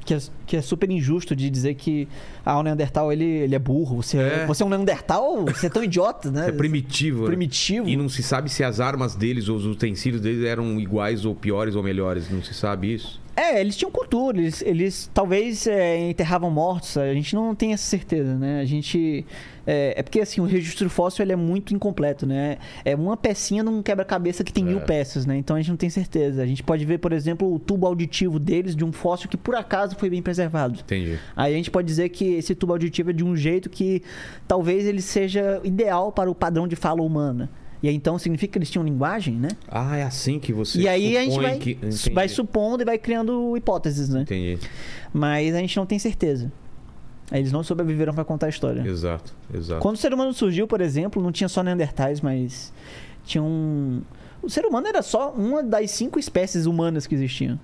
que é, que é super injusto de dizer que ah, o Neandertal ele, ele é burro. Você é. É. você é um Neandertal? Você é tão idiota, né? É primitivo. né? Primitivo. E não se sabe se as armas deles ou os utensílios deles eram iguais ou piores ou melhores. Não se sabe isso. É, eles tinham cultura, eles, eles talvez é, enterravam mortos, a gente não tem essa certeza, né? A gente. É, é porque assim, o registro fóssil ele é muito incompleto, né? É uma pecinha num quebra-cabeça que tem mil É. peças, né? Então a gente não tem certeza. A gente pode ver, por exemplo, o tubo auditivo deles de um fóssil que por acaso foi bem preservado. Entendi. Aí a gente pode dizer que esse tubo auditivo é de um jeito que talvez ele seja ideal para o padrão de fala humana. E aí então significa que eles tinham linguagem, né? Ah, é assim que você. e aí a gente vai, que... Vai supondo e vai criando hipóteses, né? Entendi. Mas a gente não tem certeza. Eles não sobreviveram para contar a história. Exato, exato. Quando o ser humano surgiu, por exemplo, não tinha só Neandertais, mas tinha um. O ser humano era só uma das cinco espécies humanas que existiam.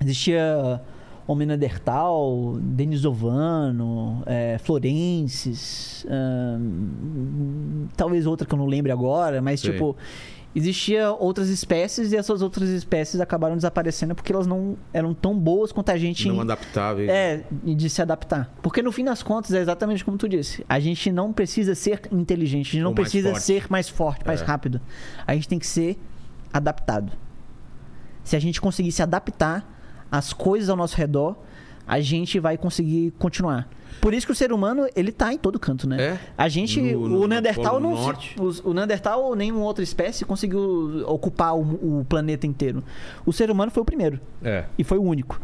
Existia Homem Neandertal, Denisovano, é, Florenses, ahn, talvez outra que eu não lembre agora, mas Sei. tipo. Existia outras espécies e essas outras espécies acabaram desaparecendo porque elas não eram tão boas quanto a gente Não em- adaptável. é, de se adaptar. Porque no fim das contas, é exatamente como tu disse. A gente não precisa ser inteligente, a gente não Ou precisa forte. ser mais forte, mais É. rápido. A gente tem que ser adaptado. Se a gente conseguir se adaptar às coisas ao nosso redor, a gente vai conseguir continuar. Por isso que o ser humano, ele tá em todo canto, né? É? A gente, No- no- o Neandertal não, Norte. o Neandertal ou nenhuma outra espécie conseguiu ocupar o, o planeta inteiro. O ser humano foi o primeiro É. e foi o único.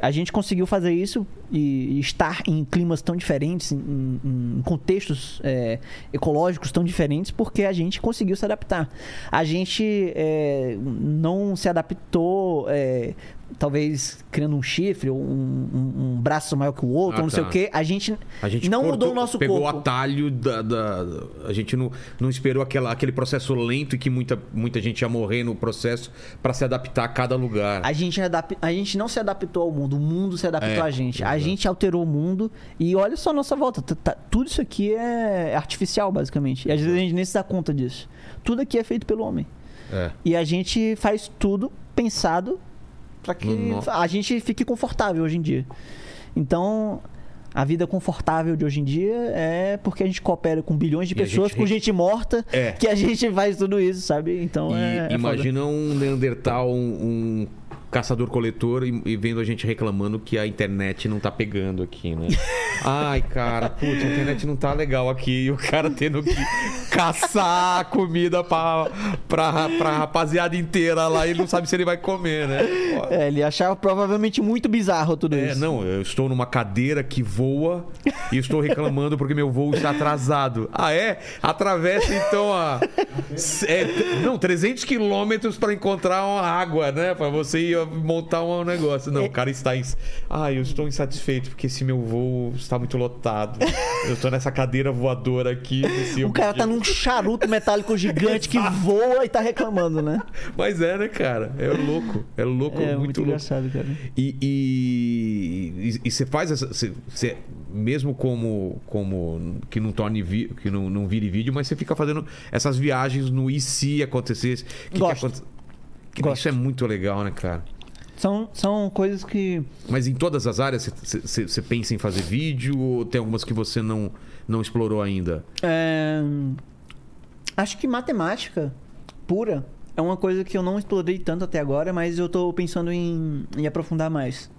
A gente conseguiu fazer isso e, estar em climas tão diferentes, em, em- em contextos é, ecológicos tão diferentes, porque a gente conseguiu se adaptar. A gente é, não se adaptou, é, talvez criando um chifre ou um, um- um braço maior que o outro, Ah, ou não sei tá. o quê. A gente, A gente não cortou- mudou o nosso pegou corpo. o atalho da, da- A gente não, não esperou aquela, aquele processo lento e que muita, muita gente ia morrer no processo para se adaptar a cada lugar. A gente, adap- a gente não se adaptou ao mundo, o mundo se adaptou É, a gente. A exato. gente alterou o mundo e olha só a nossa volta. Tá- tudo isso aqui é artificial, basicamente. E às vezes a gente nem se dá conta disso. Tudo aqui é feito pelo homem. É. E a gente faz tudo pensado para que No- a gente fique confortável hoje em dia. Então, a vida confortável de hoje em dia é porque a gente coopera com bilhões de E pessoas, gente com gente morta, É. que a gente faz tudo isso, sabe? Então, E é, é foda. imagina um Neandertal, um, um caçador-coletor e, e vendo a gente reclamando que a internet não tá pegando aqui, né? Ai, cara, putz, a internet não tá legal aqui. E o cara tendo que caçar comida pra, pra, pra rapaziada inteira lá e não sabe se ele vai comer, né? É, ele achava provavelmente muito bizarro tudo É, isso. não, eu estou numa cadeira que voa e estou reclamando porque meu voo está atrasado. Ah, é? Atravessa então a. é, não, 300 quilômetros para encontrar uma água, né? Para você ir montar um negócio. Não, o cara está. Em... Ah, eu estou insatisfeito porque esse meu voo está muito lotado. Eu estou nessa cadeira voadora aqui. nesse O cara tá num charuto metálico gigante que voa e tá reclamando, né? Mas é, né, cara? É louco. É louco, É muito, muito, louco. engraçado, cara. E, e, e você faz essa. Você, você- mesmo como, como que não torne vi- que não, não vire vídeo, mas você fica fazendo essas viagens no e se acontecesse. Que que Gosto. aconte- que Gosto. Isso é muito legal, né, cara? São, são coisas que. Mas em todas as áreas você pensa em fazer vídeo ou tem algumas que você não, não explorou ainda? é, Acho que matemática pura é uma coisa que eu não explorei tanto até agora, mas eu tô pensando em, em aprofundar mais.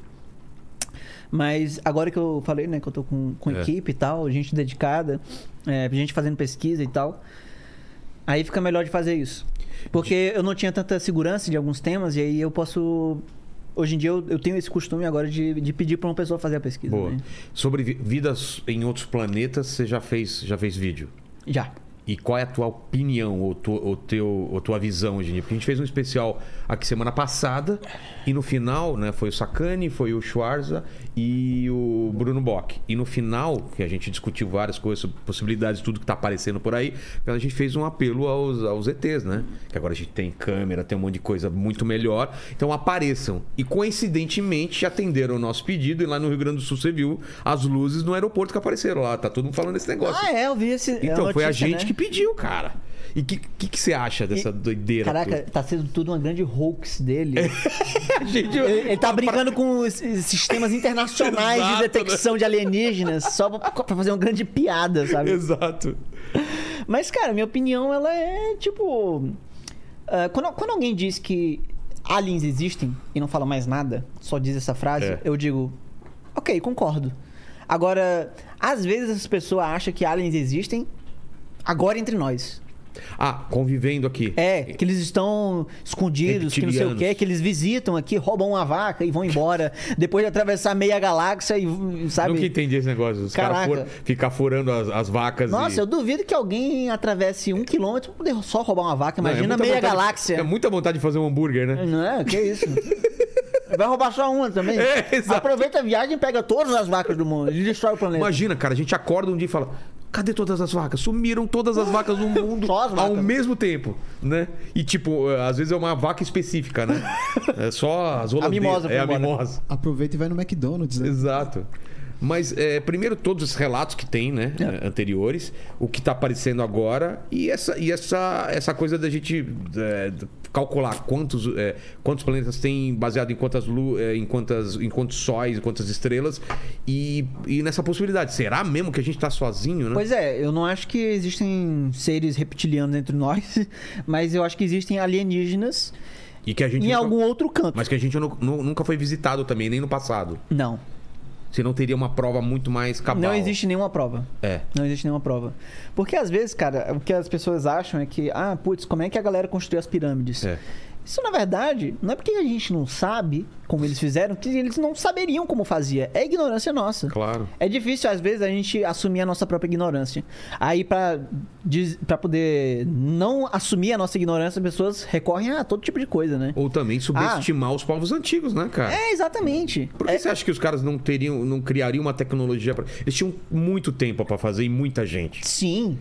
Mas agora que eu falei, né, que eu tô com, com É. equipe e tal, gente dedicada, é, gente fazendo pesquisa e tal, aí fica melhor de fazer isso. Porque eu não tinha tanta segurança de alguns temas e aí eu posso. Hoje em dia eu, eu tenho esse costume agora de, de pedir pra uma pessoa fazer a pesquisa. Boa. né? Sobre vi- vidas em outros planetas, você já fez, já fez vídeo? Já. E qual é a tua opinião ou, tu, ou, teu, ou tua visão hoje em dia? Porque a gente fez um especial aqui semana passada e no final, né, foi o Sacani, foi o Schwarza e o Bruno Bock. E no final, que a gente discutiu várias coisas, possibilidades, tudo que tá aparecendo por aí, a gente fez um apelo aos, aos ETs, né? Que agora a gente tem câmera, tem um monte de coisa muito melhor. Então apareçam. E coincidentemente atenderam o nosso pedido e lá no Rio Grande do Sul você viu as luzes no aeroporto que apareceram lá. Tá todo mundo falando desse negócio. Ah, é, eu vi esse. Então, foi a notícia, gente né? que pediu, cara. E o que, que, que você acha dessa doideira? Caraca, toda? tá sendo tudo uma grande hoax dele. Gente- Ele, ele tá brincando com os os sistemas internacionais Exato, de detecção de alienígenas só pra, pra fazer uma grande piada, sabe? Exato. Mas, cara, minha opinião, ela é tipo. ah, quando, quando alguém diz que aliens existem e não fala mais nada, só diz essa frase, É. eu digo, ok, concordo. Agora, às vezes as pessoas acham que aliens existem agora entre nós. Ah, convivendo aqui. É, que eles estão escondidos, que não sei o quê, que eles visitam aqui, roubam uma vaca e vão embora. depois de atravessar meia galáxia e, sabe? Nunca entendi esse negócio. Os caras for, ficar furando as, as vacas. Nossa, e... eu duvido que alguém atravesse um quilômetro pra poder só roubar uma vaca. Não, é Imagina meia vontade- galáxia. É muita vontade de fazer um hambúrguer, né? Não é? Que isso? Vai roubar só uma também. É. Aproveita a viagem e pega todas as vacas do mundo e destrói o planeta. Imagina, cara, a gente acorda um dia e fala: cadê todas as vacas? Sumiram todas as vacas do mundo Só as ao vacas. mesmo tempo, né? E tipo, às vezes é uma vaca específica, né? É só as holandesas. mimosa É a mimosa. Aproveita e vai no McDonald's, né? Exato. Mas, é, primeiro, todos os relatos que tem, né? É. é, Anteriores, o que tá aparecendo agora e essa, e essa, essa coisa da gente é, calcular quantos, é, quantos planetas tem baseado em quantas, lu, é, em quantas em quantos sóis, em quantas estrelas e, e nessa possibilidade. Será mesmo que a gente tá sozinho, né? Pois é, eu não acho que existem seres reptilianos entre nós, mas eu acho que existem alienígenas E que a gente em nunca- algum outro canto. Mas que a gente nu- nu- nunca foi visitado também, nem no passado. Não. Senão teria uma prova muito mais cabal. Não existe nenhuma prova. É. Não existe nenhuma prova. Porque às vezes, cara, o que as pessoas acham é que, ah, putz, como é que a galera construiu as pirâmides? É. Isso, na verdade, não é porque a gente não sabe como eles fizeram, que eles não saberiam como fazia. É ignorância nossa. Claro. É difícil, às vezes, a gente assumir a nossa própria ignorância. Aí, pra, poder não assumir a nossa ignorância, as pessoas recorrem a todo tipo de coisa, né? Ou também subestimar os povos antigos, né, cara? É, exatamente. Por que É- você acha que os caras não teriam, não criariam uma tecnologia pra... Eles tinham muito tempo pra fazer e muita gente. Sim.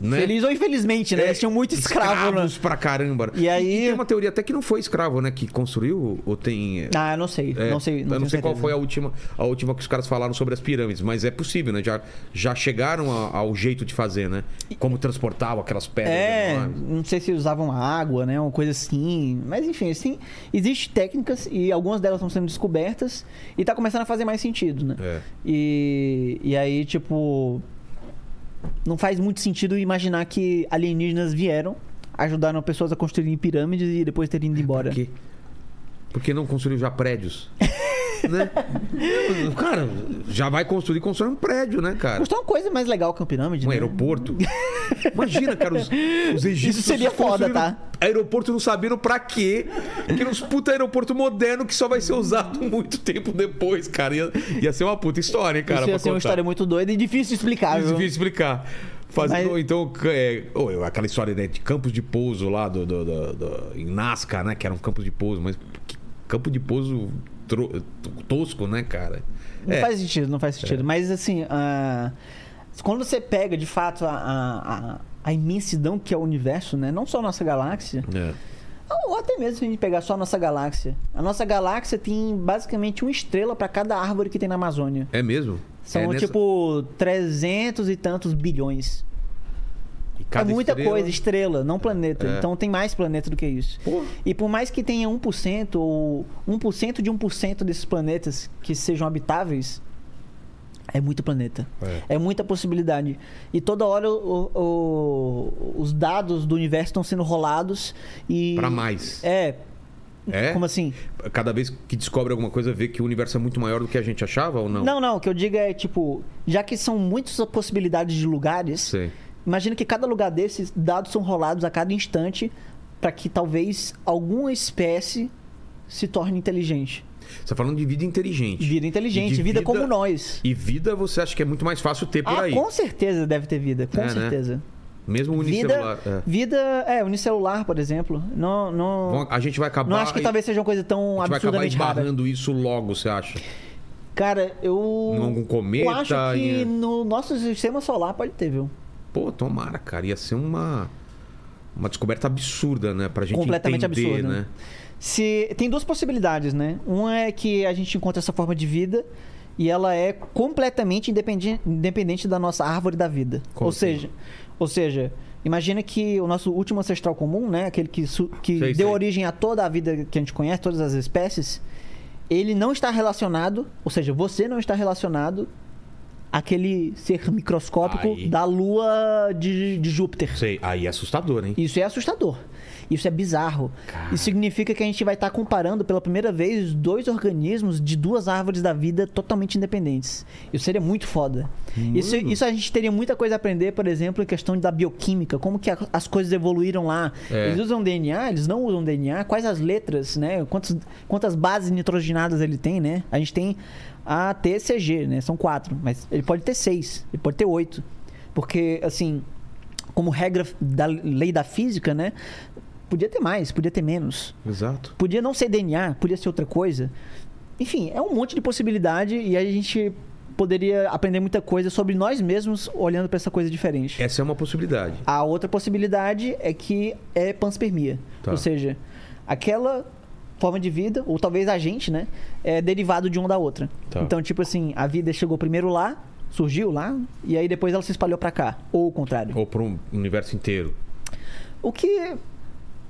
Né? Feliz ou infelizmente, né? Eles tinham muito escravo, né? Escravos pra caramba. E aí- tem uma teoria até que não foi escravo, né? Que construiu ou tem... Ah, eu não sei. é, não sei. eu não sei qual certeza. foi a última, a última que os caras falaram sobre as pirâmides, mas é possível, né? Já, já chegaram a- ao jeito de fazer, né? Como transportavam aquelas pedras É, enormes. não sei se usavam água, né? Uma coisa assim. Mas enfim, assim, existem técnicas e algumas delas estão sendo descobertas e tá começando a fazer mais sentido, né? É. E, e aí, tipo. Não faz muito sentido imaginar que alienígenas vieram, ajudaram pessoas a construírem pirâmides e depois terem ido embora. Por quê? Porque não construiu já prédios? né? Cara, já vai construir, constrói um prédio, né, cara? Tem uma coisa mais legal que uma pirâmide, Um né? aeroporto. Imagina, cara, os, os egípcios. Isso seria foda, tá? Aeroporto não sabendo pra quê. Que uns puta aeroporto moderno que só vai ser usado muito tempo depois, cara. Ia, ia ser uma puta história, hein, cara. Isso ia ser uma contar. história muito doida e difícil de explicar, É viu? difícil explicar. Fazendo, Mas- então, é, ô, aquela história né, de campos de pouso lá do, do- do- do- em Nazca, né? Que eram campos de pouso, mas que campo de pouso tosco, né, cara? Não É. faz sentido, não faz sentido. Mas assim, ah, quando você pega de fato a, a, a- a imensidão que é o universo, né? Não só a nossa galáxia, É. ou até mesmo se a gente pegar só a nossa galáxia. A nossa galáxia tem basicamente uma estrela para cada árvore que tem na Amazônia. É mesmo? São É nessa- tipo 300 e tantos bilhões. E É cada muita estrela- coisa, estrela, não planeta. É. Então tem mais planeta do que isso. Pô. E por mais que tenha 1% ou 1% de 1% desses planetas que sejam habitáveis, é muito planeta. É. É, muita possibilidade. E toda hora o- o- os dados do universo estão sendo rolados e. Pra mais. É. É? Como assim? Cada vez que descobre alguma coisa, vê que o universo é muito maior do que a gente achava ou não? Não, não. O que eu digo é, tipo, já que são muitas possibilidades de lugares, Sei. Imagina que cada lugar desses dados são rolados a cada instante para que talvez alguma espécie se torne inteligente. Você tá falando de vida inteligente. Vida inteligente, E de vida, como nós. E vida você acha que é muito mais fácil ter por Ah, aí. com certeza deve ter vida, com É, né? certeza. Mesmo Vida, unicelular. é. vida, é, unicelular, por exemplo. Não, não, A gente vai acabar. não acho que e- talvez seja uma coisa tão a gente vai acabar absurdamente rara. esbarrando isso logo, você acha? Cara, eu. Em algum cometa, Eu acho que em- no nosso sistema solar pode ter, viu? Pô, tomara, cara. Ia ser uma. Uma descoberta absurda, né? Pra gente Completamente entender, absurda. né? Se tem duas possibilidades, né? Uma é que a gente encontra essa forma de vida e ela é completamente independente, independente da nossa árvore da vida. Como ou assim? seja, ou seja, Imagina que o nosso último ancestral comum, né? Aquele que, que Sei, deu sei. origem a toda a vida que a gente conhece, todas as espécies, ele não está relacionado, ou seja, você não está relacionado àquele ser microscópico Aí. da lua de, de Júpiter. Sei. Aí é assustador, hein? Isso é assustador. Isso é bizarro. Isso significa que a gente vai estar comparando pela primeira vez dois organismos de duas árvores da vida totalmente independentes. Isso seria muito foda. Isso, isso a gente teria muita coisa a aprender, por exemplo, em questão da bioquímica, como que a- as coisas evoluíram lá. É. Eles usam DNA, eles não usam DNA, quais as letras, né? Quantos, quantas bases nitrogenadas ele tem, né? A gente tem a TCG, né? São quatro, mas ele pode ter seis, ele pode ter oito. Porque, assim, como regra da lei da física, né? Podia ter mais, podia ter menos. Exato. Podia não ser DNA, podia ser outra coisa. Enfim, é um monte de possibilidade e a gente poderia aprender muita coisa sobre nós mesmos olhando para essa coisa diferente. Essa é uma possibilidade. A outra possibilidade é que é panspermia. Tá. Ou seja, aquela forma de vida, ou talvez a gente, né? É derivado de uma da outra. Tá. Então, tipo assim, a vida chegou primeiro lá, surgiu lá, e aí depois ela se espalhou pra cá. Ou o contrário. Ou para um universo inteiro. O que.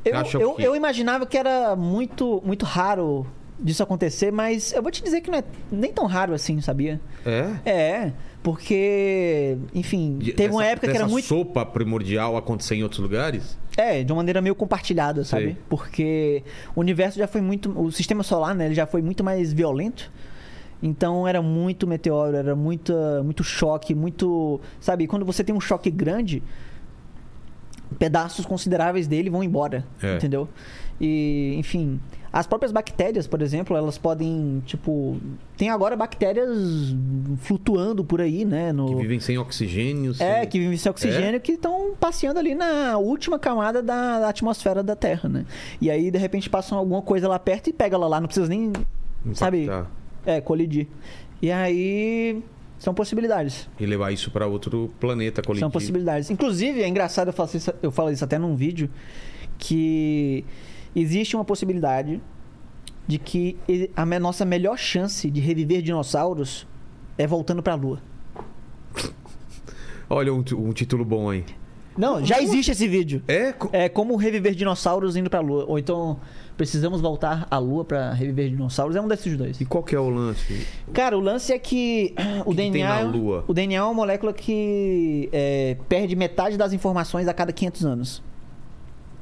Eu, eu, que- eu imaginava que era muito, muito raro disso acontecer, mas eu vou te dizer que não é nem tão raro assim, sabia? É? É, porque, enfim, teve uma época que era muito. sopa primordial acontecer em outros lugares? É, de uma maneira meio compartilhada, sabe? Sei. Porque o universo já foi muito. O sistema solar, né? Ele já foi muito mais violento. Então era muito meteoro, era muita, muito choque, muito. Sabe, quando você tem um choque grande, pedaços consideráveis dele vão embora. É. Entendeu? E, enfim. As próprias bactérias, por exemplo, elas podem, tipo. Tem agora bactérias flutuando por aí, né? No... Que vivem sem oxigênio. É, sem- que vivem sem oxigênio, que estão passeando ali na última camada da, da atmosfera da Terra, né? E aí, de repente, passam alguma coisa lá perto e pega ela lá, não precisa nem, sabe, impactar é, colidir. E aí, são possibilidades. E levar isso para outro planeta colidir. São possibilidades. Inclusive, é engraçado, eu falo, isso, eu falo isso até num vídeo, que existe uma possibilidade de que a nossa melhor chance de reviver dinossauros é voltando pra Lua. Olha um, um título bom aí. Não, já existe esse vídeo. É? É como reviver dinossauros indo pra Lua. Ou então, precisamos voltar à Lua pra reviver dinossauros. É um desses dois. E qual que é o lance? Cara, o lance é que o que DNA. na Lua? O DNA é uma molécula que é, perde metade das informações a cada 500 anos.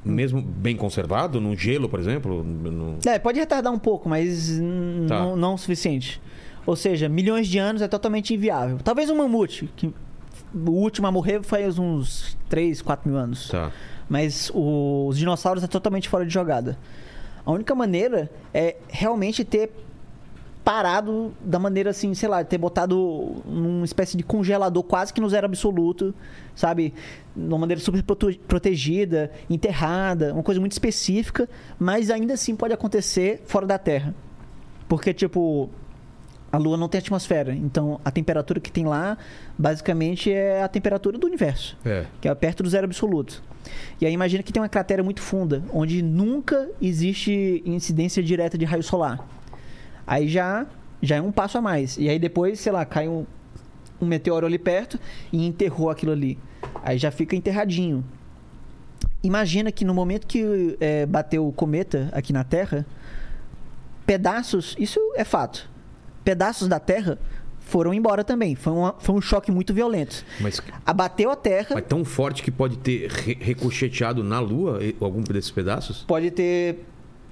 Mesmo bem conservado, num gelo, por exemplo? No... É, pode retardar um pouco, mas Tá. não, não o suficiente. Ou seja, milhões de anos é totalmente inviável. Talvez um mamute, que o último a morrer faz uns 3, 4 mil anos. Tá. Mas o- os dinossauros é totalmente fora de jogada. A única maneira é realmente ter parado da maneira assim, sei lá, ter botado numa espécie de congelador quase que no zero absoluto, sabe? De uma maneira super prote- protegida, enterrada, uma coisa muito específica, mas ainda assim pode acontecer fora da Terra. Porque, tipo, a Lua não tem atmosfera, então a temperatura que tem lá, basicamente, é a temperatura do universo É. que é perto do zero absoluto. E aí imagina que tem uma cratera muito funda, onde nunca existe incidência direta de raio solar. Aí já já é um passo a mais. E aí depois, sei lá, cai um, um meteoro ali perto e enterrou aquilo ali. Aí já fica enterradinho. Imagina que no momento que é, bateu o cometa aqui na Terra, pedaços, isso é fato, pedaços da Terra foram embora também. Foi, uma- foi um choque muito violento. Mas, Abateu a Terra. mas tão forte que pode ter re- ricocheteado na Lua algum desses pedaços? pode ter,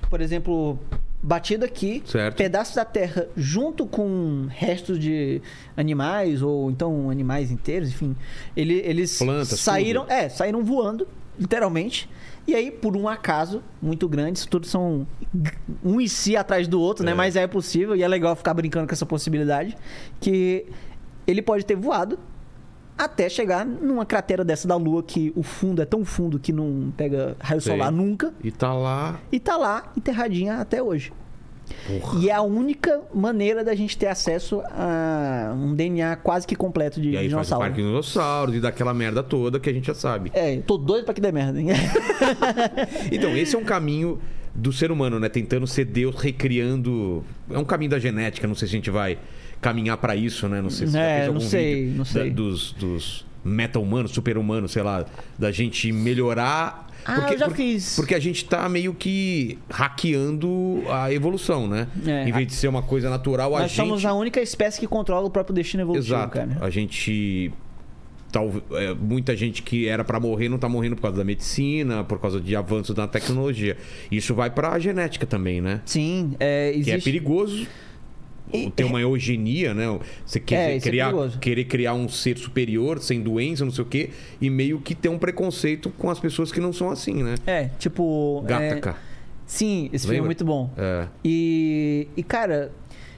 por exemplo, batido aqui, Certo. pedaços da terra junto com restos de animais ou então animais inteiros, enfim, ele- eles Plantas, saíram, tudo. é, saíram voando, literalmente. E aí, por um acaso muito grande, isso tudo são um em si atrás do outro, né? É. Mas é possível e é legal ficar brincando com essa possibilidade que ele pode ter voado até chegar numa cratera dessa da Lua que o fundo é tão fundo que não pega raio Sei. solar nunca E tá lá. e tá lá enterradinha até hoje. Porra. E é a única maneira da gente ter acesso a um DNA quase que completo de E aí faz o dinossauro. parque dos dinossauros e daquela merda toda que a gente já sabe. É, tô doido pra que dê merda, hein? Então, esse é um caminho do ser humano, né? Tentando ser Deus, recriando. É um caminho da genética, não sei se a gente vai caminhar pra isso, né? Não sei se É, fez não sei, não sei. da- dos, dos meta-humano, super-humano, sei lá, da gente melhorar. Ah, eu já fiz. Porque a gente tá meio que hackeando a evolução, né? É. em vez de ser uma coisa natural, a Nós gente. somos a única espécie que controla o próprio destino evolutivo, Exato. cara. A gente. Tal, é, muita gente que era pra morrer não tá morrendo por causa da medicina, por causa de avanços na tecnologia. Isso vai pra genética também, né? Sim, é, Que é existe... perigoso. E- Ter uma eugenia, né? Você quer É, é criar, perigoso. querer criar um ser superior, sem doença, não sei o quê, e meio que ter um preconceito com as pessoas que não são assim, né? É, tipo... é, Gataca. Sim, esse filme é Lembra? muito bom. É. E, e, cara,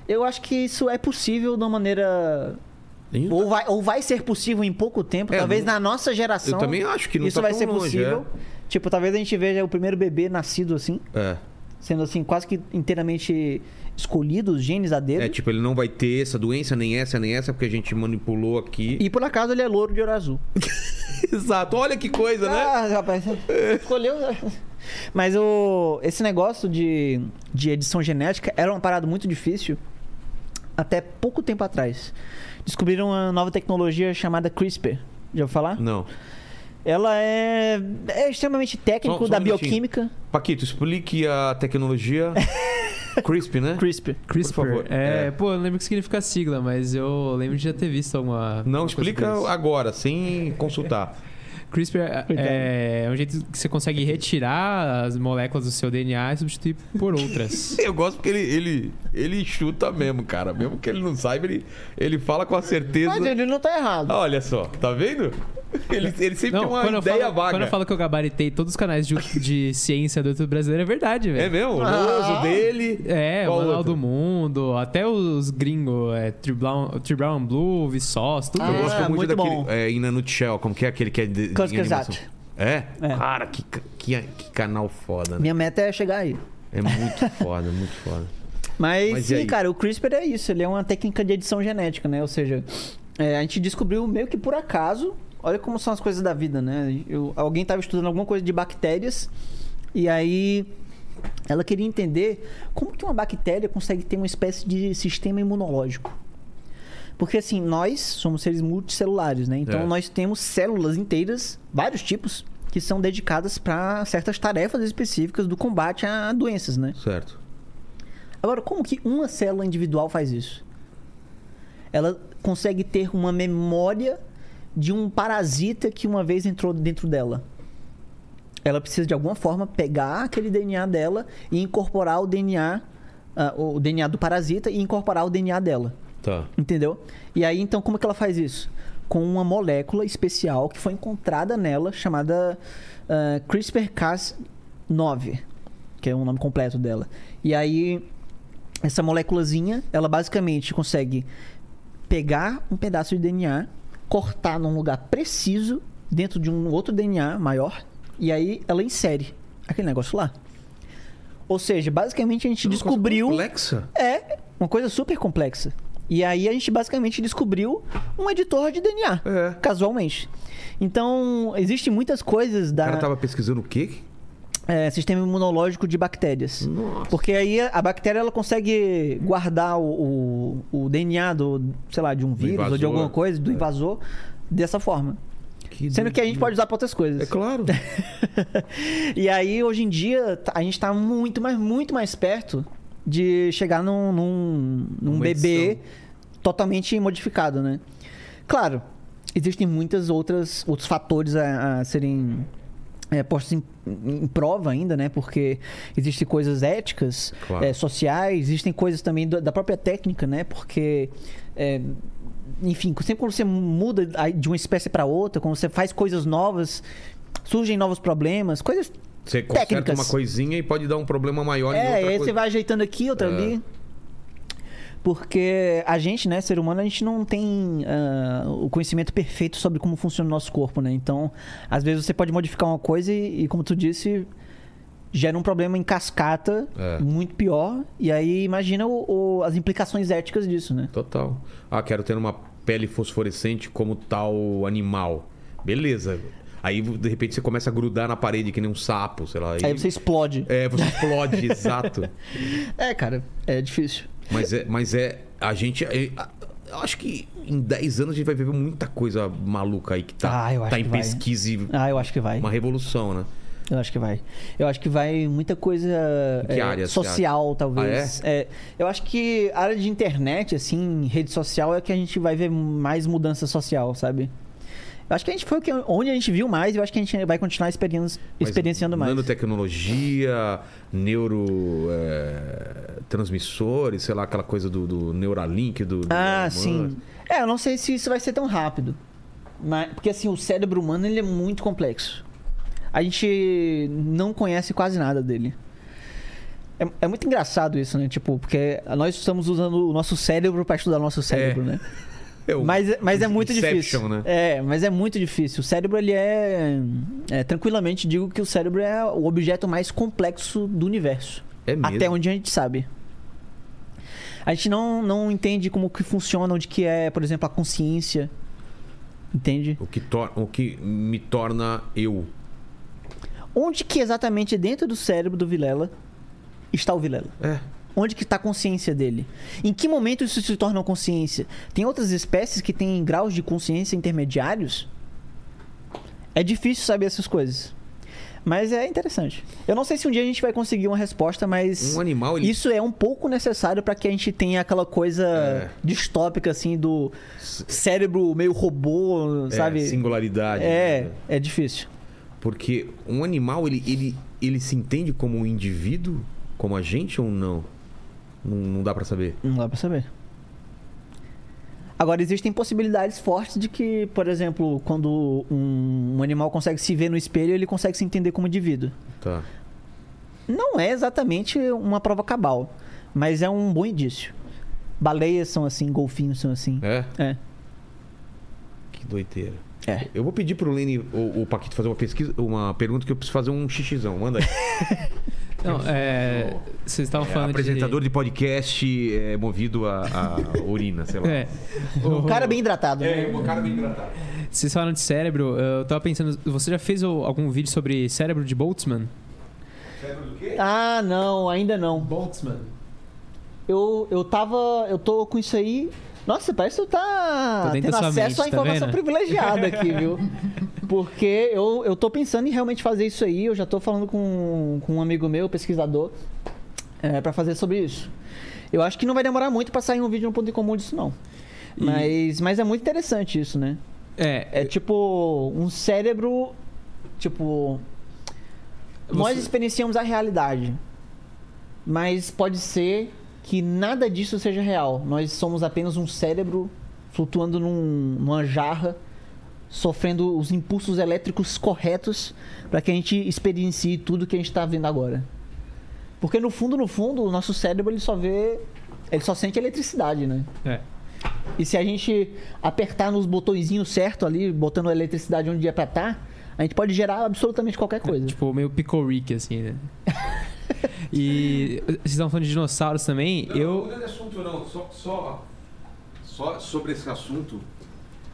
eu acho que isso é possível de uma maneira... Ou vai, ou vai ser possível em pouco tempo, É, talvez não- na nossa geração. Eu também acho que não isso tá vai ser longe, possível. Tipo, talvez a gente veja o primeiro bebê nascido assim, É. sendo assim, quase que inteiramente escolhido, os genes a dedo. É, tipo, ele não vai ter essa doença, nem essa, nem essa, porque a gente manipulou aqui. E por acaso ele é louro de olho azul. Exato, olha que coisa, né? Ah, rapaz, escolheu. Mas o, esse negócio de, de edição genética era uma parada muito difícil até pouco tempo atrás. Descobriram uma nova tecnologia chamada CRISPR. Já ouviu falar? Não. Ela é, é extremamente técnico Só- só da um minutinho. bioquímica. Paquito, explique a tecnologia CRISP, né? CRISPR. CRISPR. Por favor. É, É. pô, eu não lembro o que significa a sigla, mas eu lembro de já ter visto alguma. Não, alguma explica agora, sem consultar. CRISPR é, é um jeito que você consegue retirar as moléculas do seu DNA e substituir por outras. Eu gosto porque ele, ele, ele chuta mesmo, cara. Mesmo que ele não saiba, ele, ele fala com a certeza. Mas ele não tá errado. Olha só, tá vendo? Ele, ele sempre Não, tem uma quando, eu ideia falo, vaga. quando eu falo que eu gabaritei todos os canais de, de ciência do YouTube brasileiro, é verdade, É velho. mesmo? O Ah. Louso dele. É, Qual o Manual do Mundo, até os gringos, é, Tree Brown, Tree Brown Blue, Vsauce, tudo Ah, Eu gosto muito, muito daquele. bom. É, In a Nutshell, como que é aquele que é de, animação? É? É. Cara, que, que, que canal foda, né? Minha meta é chegar aí. É muito foda, muito foda. Mas, Mas sim, cara, o CRISPR é isso. Ele é uma técnica de edição genética, né? Ou seja, é, a gente descobriu meio que por acaso. Olha como são as coisas da vida, né? Eu- alguém estava estudando alguma coisa de bactérias e aí ela queria entender como que uma bactéria consegue ter uma espécie de sistema imunológico. Porque assim, nós somos seres multicelulares, né? Então É. nós temos células inteiras, vários tipos, que são dedicadas para certas tarefas específicas do combate a doenças, né? Certo. Agora, como que uma célula individual faz isso? Ela consegue ter uma memória de um parasita que uma vez entrou dentro dela. Ela precisa de alguma forma pegar aquele DNA dela e incorporar o DNA, ah, o DNA do parasita e incorporar o DNA dela. Tá. Entendeu? E aí, então, como é que ela faz isso? Com uma molécula especial que foi encontrada nela, chamada ah, CRISPR-Cas9, que é o nome completo dela. E aí, essa moléculazinha, ela basicamente consegue pegar um pedaço de DNA, cortar num lugar preciso, dentro de um outro DNA maior, e aí ela insere aquele negócio lá. Ou seja, basicamente a gente Uma coisa descobriu. Complexa. É, uma coisa super complexa. E aí a gente basicamente descobriu um editor de DNA, É. casualmente. Então, existem muitas coisas O da cara tava pesquisando o quê? É, sistema imunológico de bactérias. Nossa. Porque aí a bactéria ela consegue guardar o, o, o DNA do, sei lá, de um vírus ou de alguma coisa, do invasor, dessa forma. Que Sendo que a gente pode usar para outras coisas. É claro. e aí, hoje em dia, tá- a gente tá muito, mas muito mais perto de chegar num, num, num bebê edição. totalmente modificado, né? Claro, existem muitas outras outros fatores a, a serem é, postos em, em prova ainda, né? Porque existem coisas éticas, Claro. é, sociais, existem coisas também da da própria técnica, né? Porque é, enfim, sempre quando você muda de uma espécie para outra, quando você faz coisas novas, surgem novos problemas, coisas Você conserta Técnicas. uma coisinha e pode dar um problema maior em é, outra e aí coisa. você vai ajeitando aqui, outra É. ali. Porque a gente, né, ser humano, a gente não tem ah, o conhecimento perfeito sobre como funciona o nosso corpo, né? Então, às vezes você pode modificar uma coisa e, e, como tu disse, gera um problema em cascata É. muito pior. E aí imagina o- o- as implicações éticas disso, né? Total. Ah, quero ter uma pele fosforescente como tal animal. Beleza. Aí, de repente, você começa a grudar na parede que nem um sapo, sei lá. Aí você explode. É, você explode, exato. É, cara, é difícil. Mas é, mas é a gente. é- eu acho que em 10 anos a gente vai ver muita coisa maluca aí que tá, Ah, eu acho tá em que vai. pesquisa e Ah, eu acho que vai. uma revolução, né? Eu acho que vai. Eu acho que vai muita coisa é, área social, talvez. Ah, É, eu acho que a área de internet, assim, rede social, é que a gente vai ver mais mudança social, sabe? Acho que a gente foi onde a gente viu mais e eu acho que a gente vai continuar experienci- experienciando mais. Nanotecnologia, neuro é, transmissores, sei lá, aquela coisa do, do Neuralink, do, Ah, sim. É, eu não sei se isso vai ser tão rápido. Mas, porque assim, o cérebro humano ele é muito complexo. A gente não conhece quase nada dele. É, é muito engraçado isso, né? Tipo, porque nós estamos usando o nosso cérebro para estudar o nosso cérebro, né? É Mas, mas é muito difícil. né? É, mas é muito difícil. O cérebro, ele é, é. Tranquilamente digo que o cérebro é o objeto mais complexo do universo. É mesmo. Até onde a gente sabe. A gente não, não entende como que funciona, onde que é, por exemplo, a consciência. Entende? O que, o que me torna eu. Onde que exatamente dentro do cérebro do Vilela está o Vilela? É. Onde que está a consciência dele? Em que momento isso se torna consciência? Tem outras espécies que têm graus de consciência intermediários? É difícil saber essas coisas. Mas é interessante. Eu não sei se um dia a gente vai conseguir uma resposta, mas Um animal, ele- isso é um pouco necessário para que a gente tenha aquela coisa É. distópica assim do cérebro meio robô, sabe? É, singularidade. É, né? é difícil. Porque um animal, ele, ele, ele se entende como um indivíduo, como a gente ou não? Não, não dá pra saber. Não dá pra saber. Agora, existem possibilidades fortes de que, por exemplo, quando um, um animal consegue se ver no espelho, ele consegue se entender como indivíduo. Tá. Não é exatamente uma prova cabal, mas é um bom indício. Baleias são assim, golfinhos são assim. É? É. Que doideira. É. Eu vou pedir pro Lene, o, o Paquito, fazer uma pesquisa, uma pergunta que eu preciso fazer um xixizão. Manda aí. Não, é. Vocês estavam É, falando apresentador de podcast é, movido a, a urina, sei lá. de. É. Um cara bem hidratado. né? um cara bem hidratado. Vocês falaram de cérebro, eu tava pensando, você já fez o- algum vídeo sobre cérebro de Boltzmann? Ah, não, ainda não. Boltzmann. Eu, eu tava. Eu tô com isso aí. Nossa, parece que tu tá Tô dentro tendo acesso mente, a tá informação vendo? privilegiada aqui, viu? Porque eu, eu tô pensando em realmente fazer isso aí. Eu já tô falando com, com um amigo meu, pesquisador, é, para fazer sobre isso. Eu acho que não vai demorar muito pra sair um vídeo no ponto em comum disso, não. E- Mas, mas é muito interessante isso, né? É, É tipo um cérebro. Tipo. Nós Você- experienciamos a realidade. Mas pode ser que nada disso seja real. Nós somos apenas um cérebro flutuando num- numa jarra, sofrendo os impulsos elétricos corretos para que a gente experiencie tudo que a gente está vendo agora. Porque no fundo, no fundo, o nosso cérebro ele só vê. Ele só sente eletricidade, né? é. E se a gente apertar nos botõezinhos certo ali, botando a eletricidade onde é pra estar, a gente pode gerar absolutamente qualquer coisa. Tipo, meio Rick, assim, né? e vocês estavam falando de dinossauros também. eu. Não é assunto, não. Só, só, só sobre esse assunto.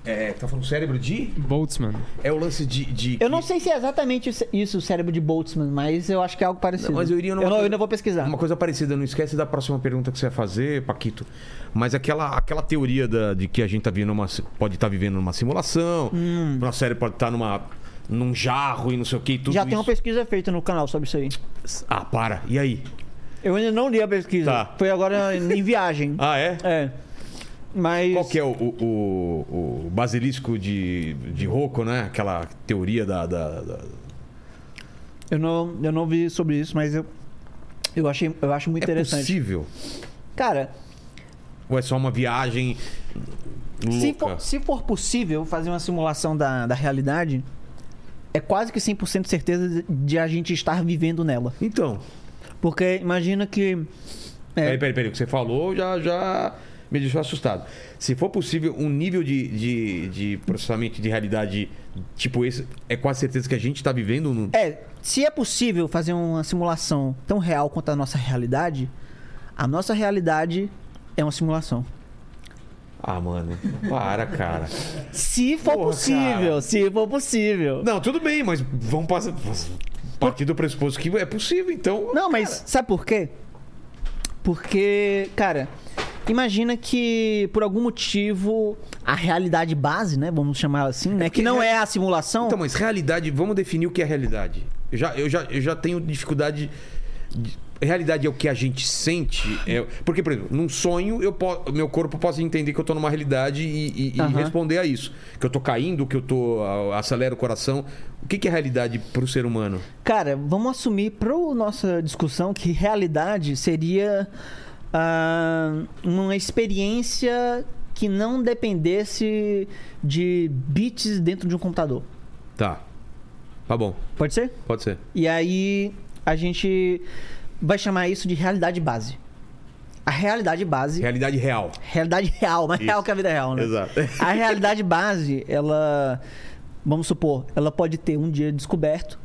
É, tá falando cérebro de? Boltzmann. É o lance de. de Eu não sei se é exatamente isso- isso, o cérebro de Boltzmann, mas eu acho que é algo parecido. Não, mas eu iria numa eu, não, eu ainda vou pesquisar. Uma coisa parecida, não esquece da próxima pergunta que você vai fazer, Paquito. Mas aquela, aquela teoria da- de que a gente tá vivendo uma, pode estar vivendo numa simulação, Hum. nosso cérebro pode estar numa, num jarro e não sei o que, tudo Já isso. tem uma pesquisa feita no canal sobre isso aí. Ah, para. E aí? Eu ainda não li a pesquisa. Tá. Foi agora em viagem. Ah, é? É. Mas. Qual que é o, o, o- basilisco de, de Rocco, né? Aquela teoria da... da- da- Eu não, eu não vi sobre isso, mas eu, eu, achei, eu acho muito É interessante. possível? Cara, Ou é só uma viagem Se louca? for, se for possível fazer uma simulação da, da realidade, é quase que 100% certeza de- de a gente estar vivendo nela. Então, Porque imagina que. É, Peraí, peraí, peraí. O que você falou já, já me deixou assustado. Se for possível, um nível de, de, de processamento de realidade tipo esse, é quase certeza que a gente tá vivendo no. é, se é possível fazer uma simulação tão real quanto a nossa realidade, a nossa realidade é uma simulação. Ah, mano. Para, cara. Se for Porra, possível, cara. se for possível. Não, tudo bem, mas vamos passar. Partir do pressuposto que é possível, então. Não, mas sabe por quê? Porque, cara, Imagina que, por algum motivo, a realidade base, né? Vamos chamar assim, né? Que não é a simulação. Então, mas realidade, vamos definir o que é realidade. Eu já, eu já, eu já tenho dificuldade. de- realidade é o que a gente sente. é- porque, por exemplo, num sonho, eu meu corpo pode entender que eu tô numa realidade e, e- e Aham. responder a isso. Que eu tô caindo, que eu tô. a- acelera o coração. O que, que é realidade pro ser humano? Cara, vamos assumir para nossa discussão que realidade seria ah, uma experiência que não dependesse de bits dentro de um computador. Tá. Tá bom, Pode ser? pode ser. E aí a gente vai chamar isso de realidade base. A realidade base, Realidade real. realidade real, mais real que a vida real, né? Exato. A realidade base, ela, vamos supor, ela pode ter um dia descoberto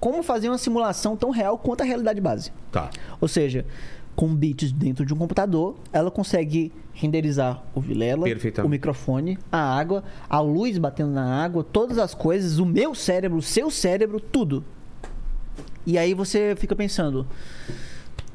como fazer uma simulação tão real quanto a realidade base. Tá. Ou seja, com bits dentro de um computador, ela consegue renderizar o Vilela, o microfone, a água, a luz batendo na água, todas as coisas, o meu cérebro, o seu cérebro, tudo. E aí você fica pensando,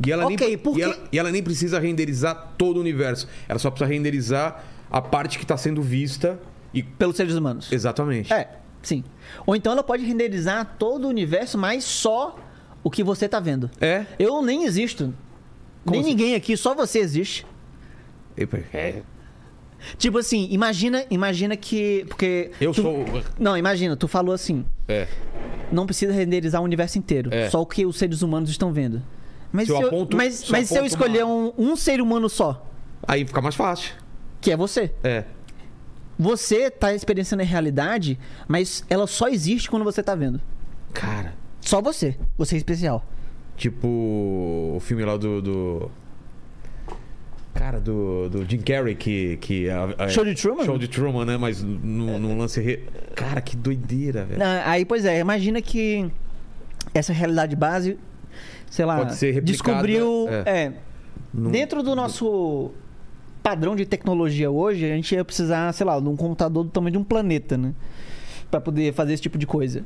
E ela, Ok, nem, por e, ela, e ela nem precisa renderizar todo o universo. Ela só precisa renderizar a parte que está sendo vista e. pelos seres humanos. Exatamente. É, sim. Ou então ela pode renderizar todo o universo, mas só o que você tá vendo. É. Eu nem existo. Nem assim? ninguém aqui, só você existe. É. Tipo assim, imagina, imagina que. Porque. Eu tu- sou. Não, imagina, tu falou assim. É. Não precisa renderizar o universo inteiro. É. Só o que os seres humanos estão vendo. Mas Se se eu aponto- mas, se eu mas se eu escolher um, um ser humano só, Aí fica mais fácil. que é você. É. Você tá experienciando a realidade, mas ela só existe quando você tá vendo. Cara. Só você. Você é especial. Tipo o filme lá do. do- Cara, do, do Jim Carrey, que. que a- a- Show de Truman? Show de Truman, né? Mas num num lance. Re... Cara, que doideira, velho. Aí, pois é, imagina que essa realidade base, sei lá, Pode ser replicada, descobriu. é. É. Dentro do nosso padrão de tecnologia hoje, a gente ia precisar, sei lá, de um computador do tamanho de um planeta, né? Pra poder fazer esse tipo de coisa.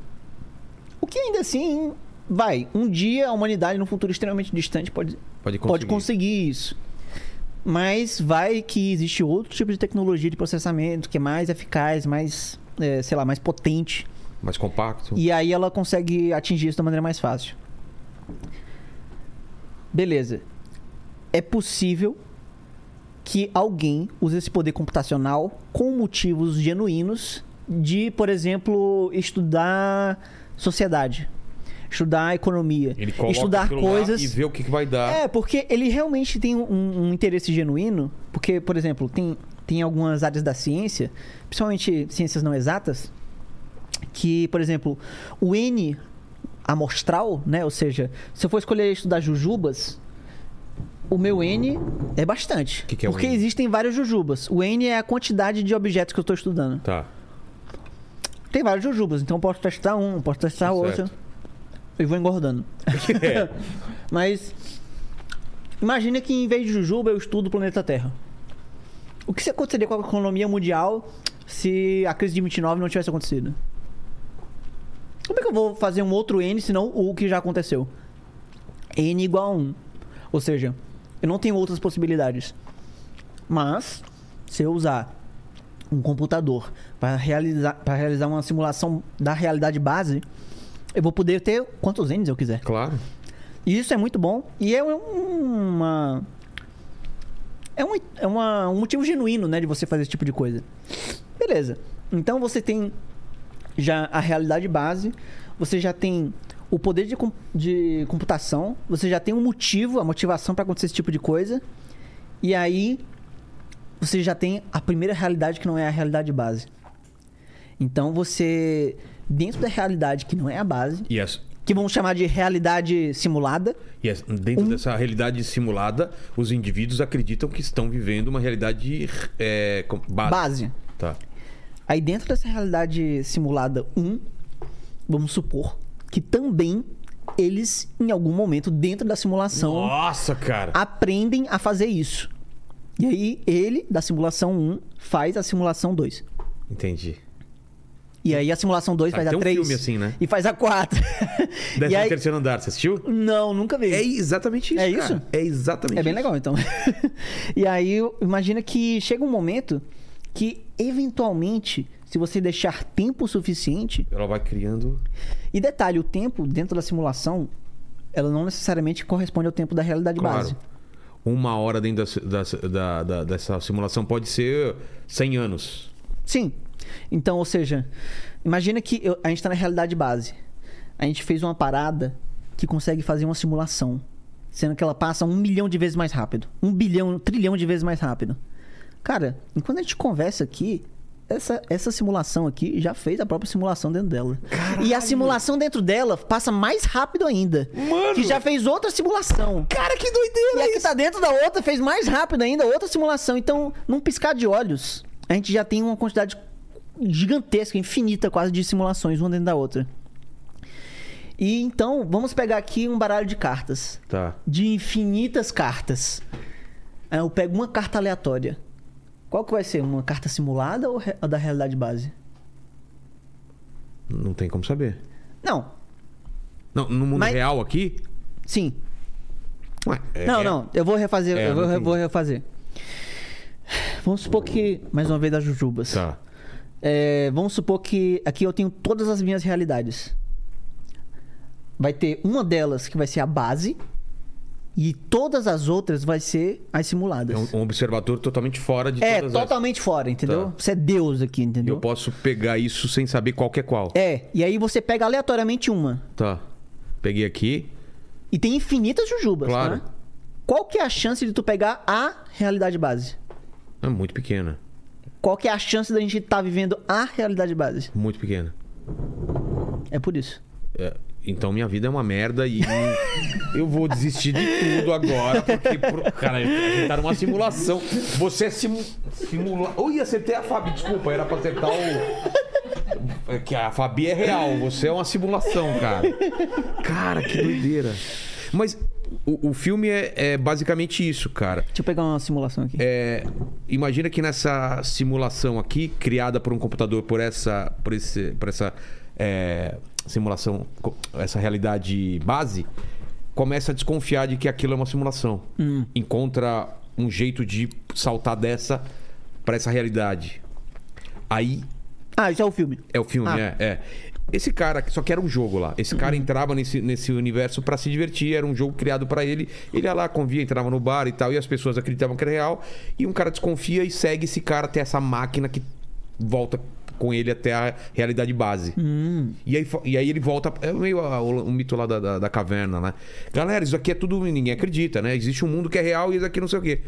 O que ainda assim, vai, um dia a humanidade, num futuro extremamente distante, pode, Pode conseguir. pode conseguir isso. Mas vai que existe outro tipo de tecnologia de processamento que é mais eficaz, mais, é, sei lá, mais potente. Mais compacto. E aí ela consegue atingir isso da maneira mais fácil. Beleza. É possível que alguém use esse poder computacional com motivos genuínos de, por exemplo, estudar sociedade, estudar economia, Ele coloca estudar coisas. e vê o que, que vai dar. É, porque ele realmente tem um, um interesse genuíno. Porque, por exemplo, tem, tem algumas áreas da ciência, principalmente ciências não exatas, que, por exemplo, o N amostral, né? Ou seja, se eu for escolher estudar jujubas, o meu N é bastante. Que que é porque N? existem várias jujubas. O N é a quantidade de objetos que eu estou estudando. Tá. Tem vários jujubas, então eu posso testar um, posso testar outro. E vou engordando. É. Mas imagina que em vez de jujuba eu estudo o planeta Terra. O que aconteceria com a economia mundial se a crise de 29 não tivesse acontecido? Como é que eu vou fazer um outro N senão o que já aconteceu? N igual a 1. Ou seja, eu não tenho outras possibilidades. Mas, se eu usar um computador para realizar, para realizar uma simulação da realidade base, eu vou poder ter quantos N's eu quiser. Claro. E isso é muito bom. E é um- uma. É, um, é uma- um motivo genuíno, né, de você fazer esse tipo de coisa. Beleza. Então você tem já a realidade base, você já tem o poder de, de computação, você já tem um motivo, a motivação para acontecer esse tipo de coisa. E aí você já tem a primeira realidade que não é a realidade base. Então você, dentro da realidade que não é a base, as, que vamos chamar de realidade simulada, as- dentro Um- dessa realidade simulada, os indivíduos acreditam que estão vivendo uma realidade é, base. base. Tá. Aí dentro dessa realidade simulada 1, vamos supor que também eles, em algum momento, dentro da simulação, Nossa, cara. aprendem a fazer isso. E aí ele, da simulação 1, faz a simulação 2. Entendi. E aí a simulação 2 Ah, faz a um 3. filme assim, né? E faz a 4. e Décimo aí... terceiro andar, você assistiu? Não, nunca vi. É exatamente isso. É cara. isso? É exatamente É bem isso. legal, então. e aí, imagina que chega um momento que, eventualmente, se você deixar tempo suficiente. Ela vai criando. E detalhe, o tempo dentro da simulação, ela não necessariamente corresponde ao tempo da realidade Claro. base. Uma hora dentro da, da- da- da- dessa simulação pode ser 100 anos. Sim. Então, ou seja, imagina que eu- a gente está na realidade base. A gente fez uma parada que consegue fazer uma simulação. Sendo que ela passa um milhão de vezes mais rápido. Um bilhão, um trilhão de vezes mais rápido. Cara, enquanto a gente conversa aqui, essa, essa simulação aqui já fez a própria simulação dentro dela. E a simulação dentro dela passa mais rápido ainda. Mano! Que já fez outra simulação. Cara, que doideira! E a que tá dentro da outra fez mais rápido ainda outra simulação. Então, num piscar de olhos, a gente já tem uma quantidade gigantesca, infinita quase, de simulações, uma dentro da outra. E então, vamos pegar aqui um baralho de cartas. Tá. De infinitas cartas. Eu pego uma carta aleatória. Qual que vai ser? Uma carta simulada ou a da realidade base? Não tem como saber. Não, Não, no mundo Mas- real aqui. sim. Ué, é- não, é- não, eu vou refazer, É, eu vou, vou refazer. Vamos supor que, mais uma vez, das jujubas. Tá. É, vamos supor que aqui eu tenho todas as minhas realidades. Vai ter uma delas que vai ser a base e todas as outras vai ser as simuladas. É um, um observador totalmente fora de É, todas as- totalmente fora, entendeu? Tá. Você é Deus aqui, entendeu? Eu posso pegar isso sem saber qual que é qual. É, e aí você pega aleatoriamente uma. Tá. Peguei aqui. E tem infinitas jujubas, Claro. tá? Qual que é a chance de tu pegar a realidade base? É muito pequena. Qual que é a chance da gente estar vivendo a realidade base? Muito pequena. É por isso. É, então minha vida é uma merda e eu vou desistir de tudo agora. Porque, pro- cara, a gente tá numa simulação. Você é simu... simula. Ui, acertei a Fabi, desculpa, era pra acertar o. É Que a Fabi é real, você é uma simulação, cara. Cara, que doideira. Mas o, o filme é, é basicamente isso, cara. Deixa eu pegar uma simulação aqui. É, imagina que nessa simulação aqui, criada por um computador por essa, por esse, por essa é, simulação, essa realidade base, começa a desconfiar de que aquilo é uma simulação. Encontra um jeito de saltar dessa para essa realidade. Aí Ah, isso é o filme. é o filme, Ah. é, é. Esse cara, só que era um jogo lá. Esse cara entrava nesse, nesse universo pra se divertir, era um jogo criado pra ele. Ele ia lá, convia, entrava no bar e tal, e as pessoas acreditavam que era real. E um cara desconfia e segue esse cara até essa máquina que volta com ele até a realidade base. E, aí, e aí ele volta. É meio o, o mito lá da, da, da caverna, né? Galera, isso aqui é tudo. Ninguém acredita, né? Existe um mundo que é real e isso aqui não sei o quê.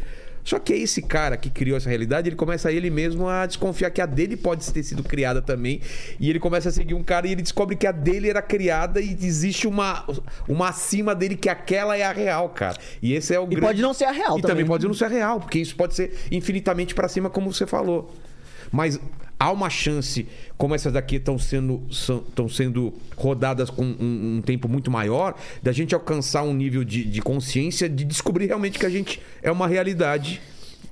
Só que esse cara que criou essa realidade, ele começa ele mesmo a desconfiar que a dele pode ter sido criada também. E ele começa a seguir um cara e ele descobre que a dele era criada e existe uma, uma acima dele que aquela é a real, cara. E esse é o E pode não ser a real E também, também. pode não ser real, porque isso pode ser infinitamente pra cima, como você falou. Mas há uma chance, como essas daqui estão sendo, estão sendo rodadas com um, um tempo muito maior, da gente alcançar um nível de, de consciência de descobrir realmente que a gente é uma realidade.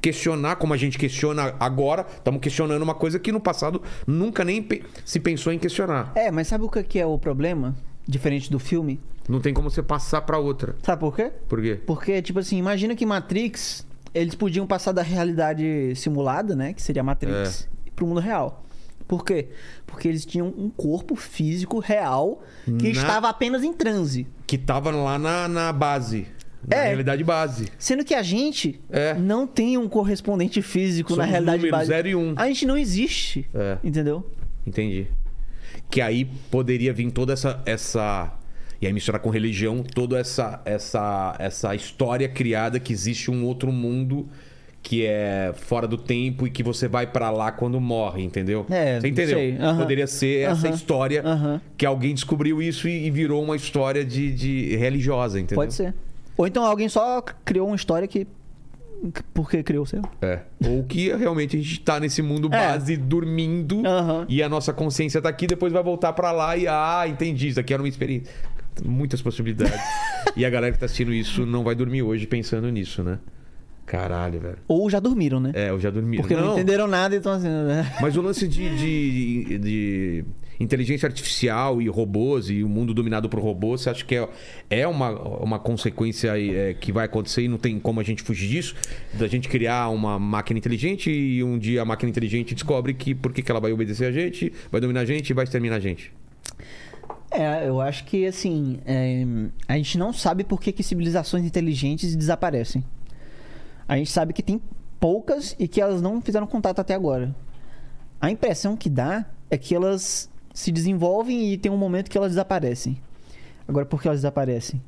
Questionar, como a gente questiona agora, estamos questionando uma coisa que no passado nunca nem pe- se pensou em questionar. É, mas sabe o que é o problema? Diferente do filme? Não tem como você passar pra outra. Sabe por quê? Por quê? Porque, tipo assim, imagina que Matrix, eles podiam passar da realidade simulada, né? Que seria Matrix, pro mundo real. Por quê? Porque eles tinham um corpo físico real que Na- estava apenas em transe. Que tava lá na, na base. Na É. realidade base. Sendo que a gente É. não tem um correspondente físico na Somos realidade números, base. zero e um. A gente não existe. É. Entendeu? Entendi. Que aí poderia vir toda essa. essa e aí misturar com religião, toda essa, essa, essa história criada que existe um outro mundo que é fora do tempo e que você vai pra lá quando morre, entendeu? É, você entendeu? sei. Poderia ser essa história que alguém descobriu isso e, e virou uma história de, de religiosa, entendeu? Pode ser. Ou então alguém só criou uma história que. Porque criou, sei lá. É. Ou que realmente a gente tá nesse mundo É. base dormindo Aham. e a nossa consciência tá aqui, depois vai voltar pra lá e ah, entendi, isso aqui era uma experiência. Muitas possibilidades. e a galera que tá assistindo isso não vai dormir hoje pensando nisso, né? Caralho, velho. Ou já dormiram, né? É, eu já dormi. Porque não. entenderam nada, então assim. né? Mas o lance de, de, de inteligência artificial e robôs e o mundo dominado por robôs, você acha que é, é uma, uma consequência é, que vai acontecer e não tem como a gente fugir disso? Da gente criar uma máquina inteligente e um dia a máquina inteligente descobre que por que, que ela vai obedecer a gente, vai dominar a gente e vai exterminar a gente. É, eu acho que assim. é, a gente não sabe por que, que civilizações inteligentes desaparecem. A gente sabe que tem poucas e que elas não fizeram contato até agora. A impressão que dá é que elas se desenvolvem e tem um momento que elas desaparecem. Agora, por que elas desaparecem?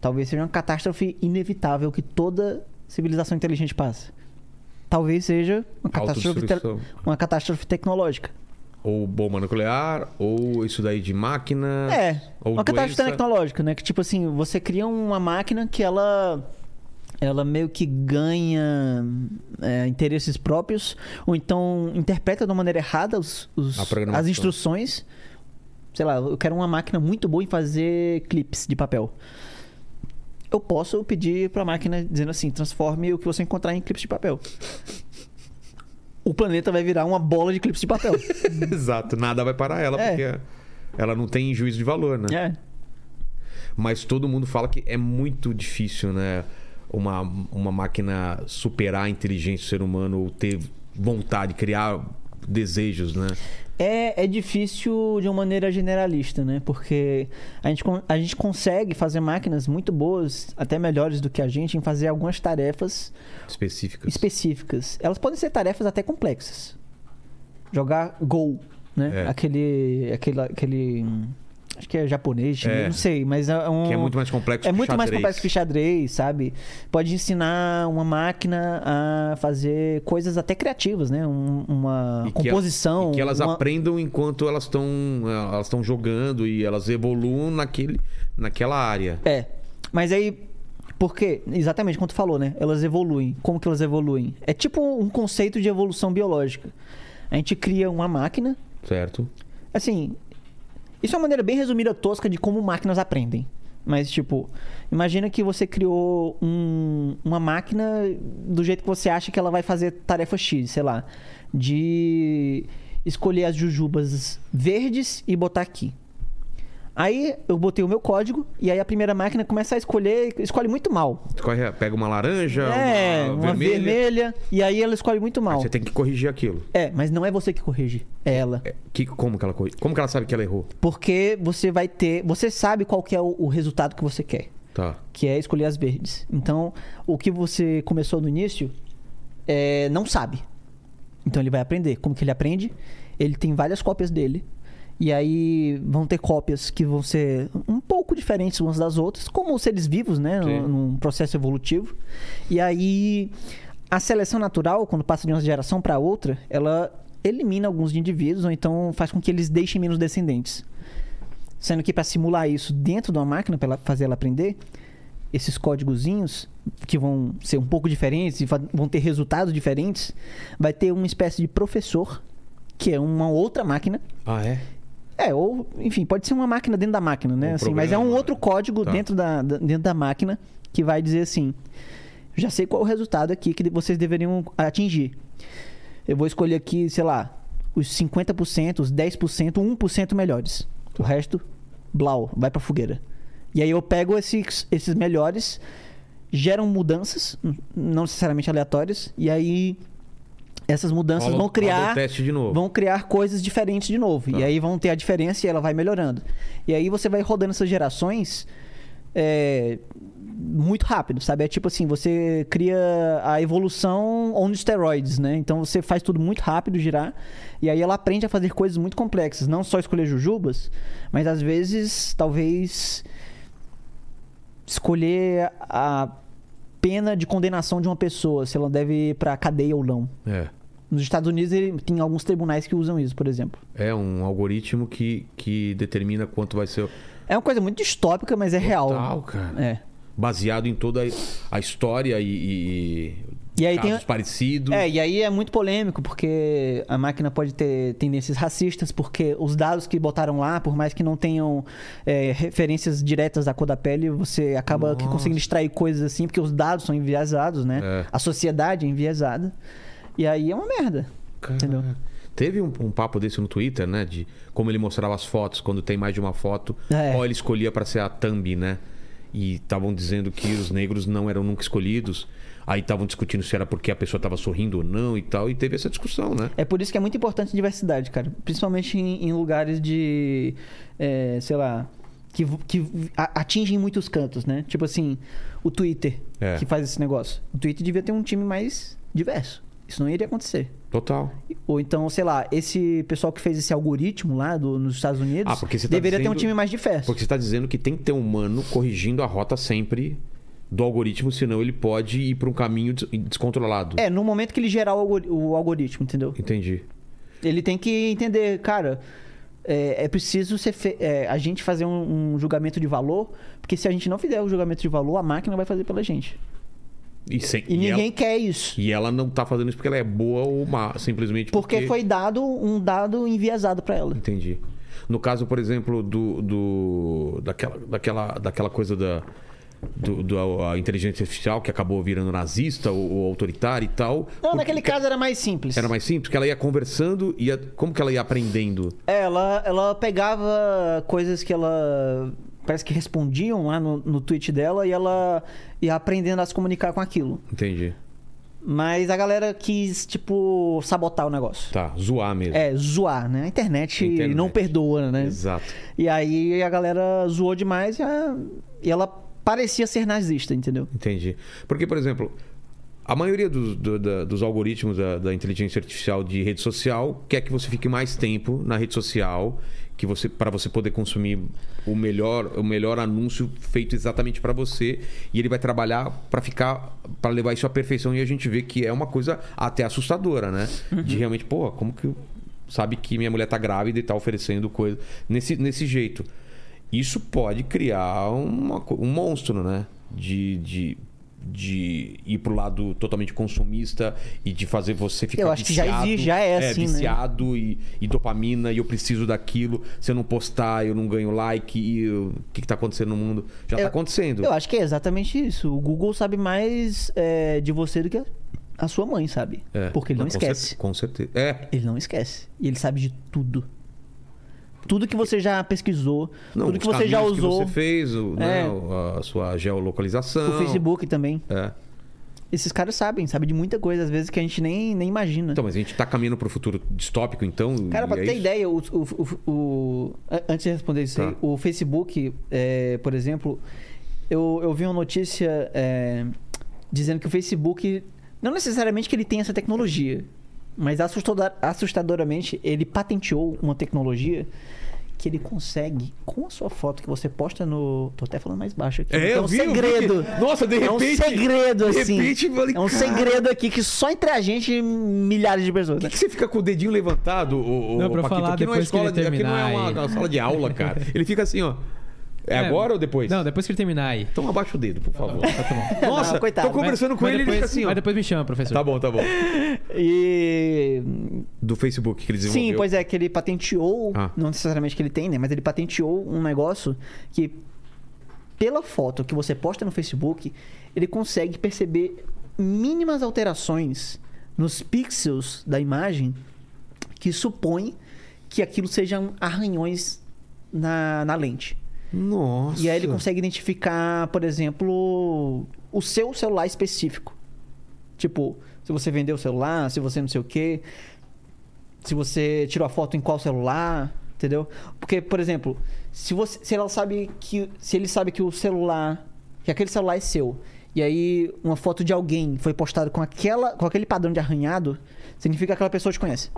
Talvez seja uma catástrofe inevitável que toda civilização inteligente passa. Talvez seja uma catástrofe, te- uma catástrofe tecnológica. Ou bomba nuclear, ou isso daí de máquina. É, ou uma catástrofe doença. tecnológica, né? Que tipo assim, você cria uma máquina que ela ela meio que ganha é, interesses próprios ou então interpreta de uma maneira errada os, os- as instruções. Sei lá, eu quero uma máquina muito boa em fazer clips de papel. Eu posso pedir para a máquina dizendo assim, transforme o que você encontrar em clips de papel. O planeta vai virar uma bola de clips de papel. Exato, nada vai parar ela, É. porque ela não tem juízo de valor, né? é. Mas todo mundo fala que é muito difícil, né? Uma, uma máquina superar a inteligência do ser humano ou ter vontade, criar desejos, né? É, é difícil de uma maneira generalista, né? Porque a gente, a gente consegue fazer máquinas muito boas, até melhores do que a gente, em fazer algumas tarefas Específicas. específicas. Elas podem ser tarefas até complexas. Jogar Go, né? É. Aquele, aquele, aquele... Acho que é japonês, chinês, É. não sei, mas é um... Que é muito mais complexo É que muito mais xadrez. complexo que xadrez, sabe? Pode ensinar uma máquina a fazer coisas até criativas, né? Um- uma E que composição. e que elas uma... aprendam enquanto elas estão elas estão jogando e elas evoluam naquele, naquela área. É. Mas aí, por quê? Exatamente como tu falou, né? Elas evoluem. Como que elas evoluem? É tipo um conceito de evolução biológica. A gente cria uma máquina. Certo? Assim, isso é uma maneira bem resumida, tosca, de como máquinas aprendem. Mas, tipo, imagina que você criou um- uma máquina do jeito que você acha que ela vai fazer tarefa X, sei lá. De escolher as jujubas verdes e botar aqui. Aí eu botei o meu código e aí a primeira máquina começa a escolher, escolhe muito mal. Escorre- Pega uma laranja, é, uma, uma vermelha. vermelha, e aí ela escolhe muito Aí mal. você tem que corrigir aquilo. É, mas não é você que corrige, é ela. É, que, como que ela corrige? Como que ela sabe que ela errou? Porque você vai ter. Você sabe qual que é o, o resultado que você quer. Tá. Que é escolher as verdes. Então, o que você começou no início é, não sabe. Então ele vai aprender. Como que ele aprende? Ele tem várias cópias dele. E aí vão ter cópias que vão ser um pouco diferentes umas das outras, como seres vivos, né? Sim. Num, processo evolutivo. E aí a seleção natural, quando passa de uma geração para outra, ela elimina alguns indivíduos ou então faz com que eles deixem menos descendentes. Sendo que para simular isso dentro de uma máquina, para fazer ela aprender, esses códigozinhos, que vão ser um pouco diferentes e vão ter resultados diferentes, vai ter uma espécie de professor, que é uma outra máquina. Ah, é? É, ou, enfim, pode ser uma máquina dentro da máquina, né? Um Assim, mas é um programa. outro código Tá. dentro, da, dentro da máquina que vai dizer assim: já sei qual o resultado aqui que vocês deveriam atingir. Eu vou escolher aqui, sei lá, os 50%, os 10%, 1% melhores. O resto, blau, vai pra fogueira. E aí eu pego esses, esses melhores, geram mudanças, não necessariamente aleatórias, e aí essas mudanças Rola- vão criar vão criar coisas diferentes de novo. Tá. E aí vão ter a diferença e ela vai melhorando. E aí você vai rodando essas gerações é, muito rápido, sabe? É tipo assim, você cria a evolução on steroids, né? Então você faz tudo muito rápido girar. E aí ela aprende a fazer coisas muito complexas. Não só escolher jujubas, mas às vezes, talvez, escolher a pena de condenação de uma pessoa, se ela deve ir pra cadeia ou não. É. Nos Estados Unidos ele, tem alguns tribunais que usam isso, por exemplo. É um algoritmo que, que determina quanto vai ser. É uma coisa muito distópica, mas é real. Total, cara. É. Baseado em toda a história e, e- E aí tem- casos parecidos. É, e aí é muito polêmico, porque a máquina pode ter tendências racistas, porque os dados que botaram lá, por mais que não tenham é, referências diretas da cor da pele, você acaba que Nossa. conseguindo extrair coisas assim, porque os dados são enviesados, né? É. A sociedade é enviesada. E aí é uma merda. Entendeu? Teve um, um papo desse no Twitter, né? De como ele mostrava as fotos, quando tem mais de uma foto, É. qual ele escolhia pra ser a thumb, né? E estavam dizendo que os negros não eram nunca escolhidos. Aí estavam discutindo se era porque a pessoa estava sorrindo ou não e tal. E teve essa discussão, né? É por isso que é muito importante a diversidade, cara. Principalmente em, em lugares de. é, sei lá. Que, que atingem muitos cantos, né? Tipo assim, o Twitter, É. que faz esse negócio. O Twitter devia ter um time mais diverso. Isso não iria acontecer. Total. Ou então, sei lá, esse pessoal que fez esse algoritmo lá do- nos Estados Unidos Ah, porque você tá deveria ter um dizendo- time mais diverso. Porque você está dizendo que tem que ter um humano corrigindo a rota sempre do algoritmo, senão ele pode ir para um caminho des- descontrolado. É, no momento que ele gerar o, algori- o algoritmo, entendeu? Entendi. Ele tem que entender, cara, é, é preciso ser é, a gente fazer um, um julgamento de valor, porque se a gente não fizer o julgamento de valor, a máquina vai fazer pela gente. E, sem, E, e ninguém ela, quer isso. e ela não tá fazendo isso porque ela é boa ou má, simplesmente porque... Porque foi dado um dado enviesado pra ela. Entendi. No caso, por exemplo, do, do daquela, daquela, daquela coisa da do, do- a inteligência artificial que acabou virando nazista ou, ou autoritária e tal. Não, naquele caso era mais simples. era mais simples, que ela ia conversando e como que ela ia aprendendo? Ela, ela pegava coisas que ela. Parece que respondiam lá no, no tweet dela e ela ia aprendendo a se comunicar com aquilo. Entendi. Mas a galera quis, tipo, sabotar o negócio. Tá, zoar mesmo. É, zoar, né? A internet, Internet. não perdoa, né? Exato. E aí a galera zoou demais e, a- e ela parecia ser nazista, entendeu? Entendi. Porque, por exemplo, a maioria dos, do- da- dos algoritmos da, da inteligência artificial de rede social quer que você fique mais tempo na rede social, que você para você poder consumir o melhor o melhor anúncio feito exatamente para você e ele vai trabalhar para ficar para levar isso à perfeição e a gente vê que é uma coisa até assustadora, né? De realmente, pô, como que sabe que minha mulher tá grávida e tá oferecendo coisa nesse nesse jeito. Isso pode criar uma um monstro, né? De, de, de ir pro lado totalmente consumista e de fazer você ficar Eu acho que já viciado. existe, já é assim, né? viciado e, e dopamina e eu preciso daquilo. Se eu não postar, eu não ganho like e o que, que tá acontecendo no mundo? Já Eu- tá acontecendo. Eu acho que é exatamente isso. O Google sabe mais é, de você do que a sua mãe sabe. É, Porque ele não com esquece. Com certeza. É. Ele não esquece. E ele sabe de tudo. Tudo que você já pesquisou, Não, tudo que você já usou. Que você fez, o, né, É. o- a sua geolocalização. O Facebook também. É. Esses caras sabem, sabem de muita coisa, às vezes, que a gente nem, nem imagina. Então, mas a gente tá caminhando pro futuro distópico, então. Cara, pra é ter isso? ideia, o, o- o- antes de responder isso aí, Tá. o Facebook, é, por exemplo, eu, eu vi uma notícia é, dizendo que o Facebook, não necessariamente que ele tem essa tecnologia, mas assustador- assustadoramente ele patenteou uma tecnologia que ele consegue, com a sua foto que você posta no. Tô até falando mais baixo aqui. É, é um vi, segredo. que- Nossa, de É um repente- segredo, de assim. repente, eu falei, é um cara. segredo aqui que só entre a gente e milhares de pessoas. Por né? que, que você fica com o dedinho levantado, o, Não, pra falar aqui não é que escola ele de, aqui não é uma, uma sala de aula, cara. Ele fica assim, ó. É, agora ou depois? Não, depois que ele terminar aí. Então abaixa o dedo, por favor. Tá bom. Nossa, Não, coitado. tô conversando com Mas ele e ele depois, fica assim, ó. Mas depois me chama, professor. Tá bom, tá bom. E Do Facebook que ele desenvolveu. Sim, pois é, que ele patenteou, Ah. não necessariamente que ele tem, né? Mas ele patenteou um negócio que, pela foto que você posta no Facebook, ele consegue perceber mínimas alterações nos pixels da imagem que supõe que aquilo sejam arranhões na, na lente. Nossa. E aí ele consegue identificar, por exemplo, o seu celular específico. Tipo, se você vendeu o celular, se você não sei o quê. Se você tirou a foto em qual celular, entendeu? Porque, por exemplo, se você se ela sabe que se ele sabe que o celular, que aquele celular é seu, e aí uma foto de alguém foi postada com aquela com aquele padrão de arranhado, significa que aquela pessoa te conhece.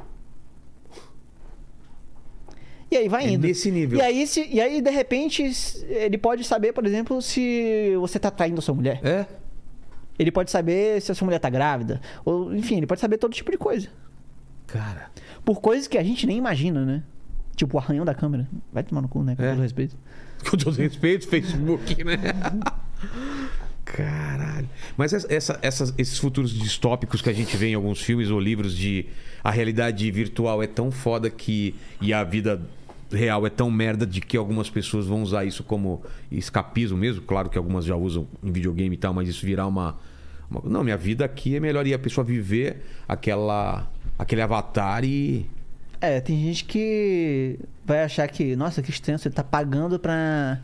E aí vai É indo. nesse nível. E aí, se, e aí, de repente, ele pode saber, por exemplo, se você tá traindo a sua mulher. É? Ele pode saber se a sua mulher tá grávida. Ou, enfim, ele pode saber todo tipo de coisa. Cara. Por coisas que a gente nem imagina, né? Tipo o arranhão da câmera. Vai tomar no cu, né? Com É. todo respeito. Com todo respeito, Facebook, né? Caralho. Mas essa- essa- esses futuros distópicos que a gente vê em alguns filmes ou livros de a realidade virtual é tão foda que e a vida real é tão merda de que algumas pessoas vão usar isso como escapismo mesmo. Claro que algumas já usam em videogame e tal, mas isso virar uma, uma- não, minha vida aqui é melhor e a pessoa viver aquela aquele avatar e É, tem gente que vai achar que, nossa, que estranho, você tá pagando pra,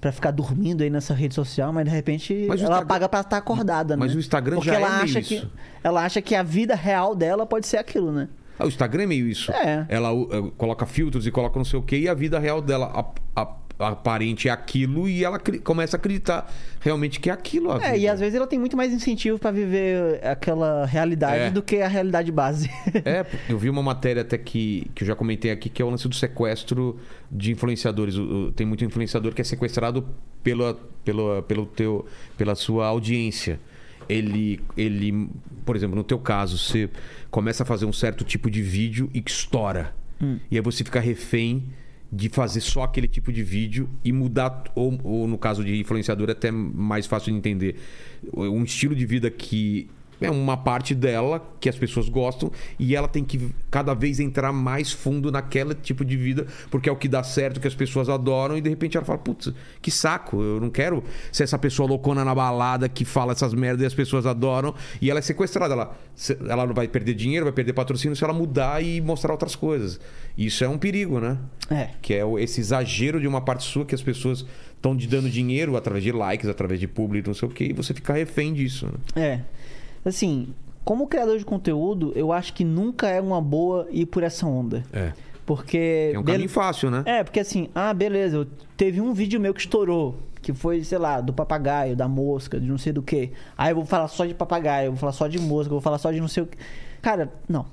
pra ficar dormindo aí nessa rede social, mas de repente Mas ela Instagram- paga pra estar acordada, né? Mas o Instagram Porque já ela é acha isso. que Ela acha que a vida real dela pode ser aquilo, né? Ah, o Instagram é meio isso. É. Ela uh, coloca filtros e coloca não sei o quê, e a vida real dela a- a- aparente é aquilo e ela começa a acreditar realmente que é aquilo. É, vida. e às vezes ela tem muito mais incentivo pra viver aquela realidade É. do que a realidade base. É, eu vi uma matéria até que, que eu já comentei aqui, que é o lance do sequestro de influenciadores. Tem muito influenciador que é sequestrado pela, pela, pelo teu, pela sua audiência. Ele, ele, por exemplo, no teu caso, você começa a fazer um certo tipo de vídeo e que estoura. E aí você fica refém de fazer só aquele tipo de vídeo e mudar, ou, ou no caso de influenciador, é até mais fácil de entender. Um estilo de vida que é uma parte dela que as pessoas gostam e ela tem que cada vez entrar mais fundo naquele tipo de vida porque é o que dá certo, que as pessoas adoram e de repente ela fala, putz, que saco, eu não quero ser essa pessoa loucona na balada que fala essas merdas e as pessoas adoram e ela é sequestrada, ela, ela não vai perder dinheiro, vai perder patrocínio se ela mudar e mostrar outras coisas. Isso é um perigo, né? É. Que é esse exagero de uma parte sua que as pessoas estão te dando dinheiro através de likes, através de público, não sei o que, e você fica refém disso, né? É. Assim, como criador de conteúdo, eu acho que nunca é uma boa ir por essa onda. É. Porque. É um caminho fácil, né? É, porque assim, ah, beleza, teve um vídeo meu que estourou, que foi, sei lá, do papagaio, da mosca, de não sei do que. Aí eu vou falar só de papagaio, eu vou falar só de mosca, eu vou falar só de não sei o que. Cara, não.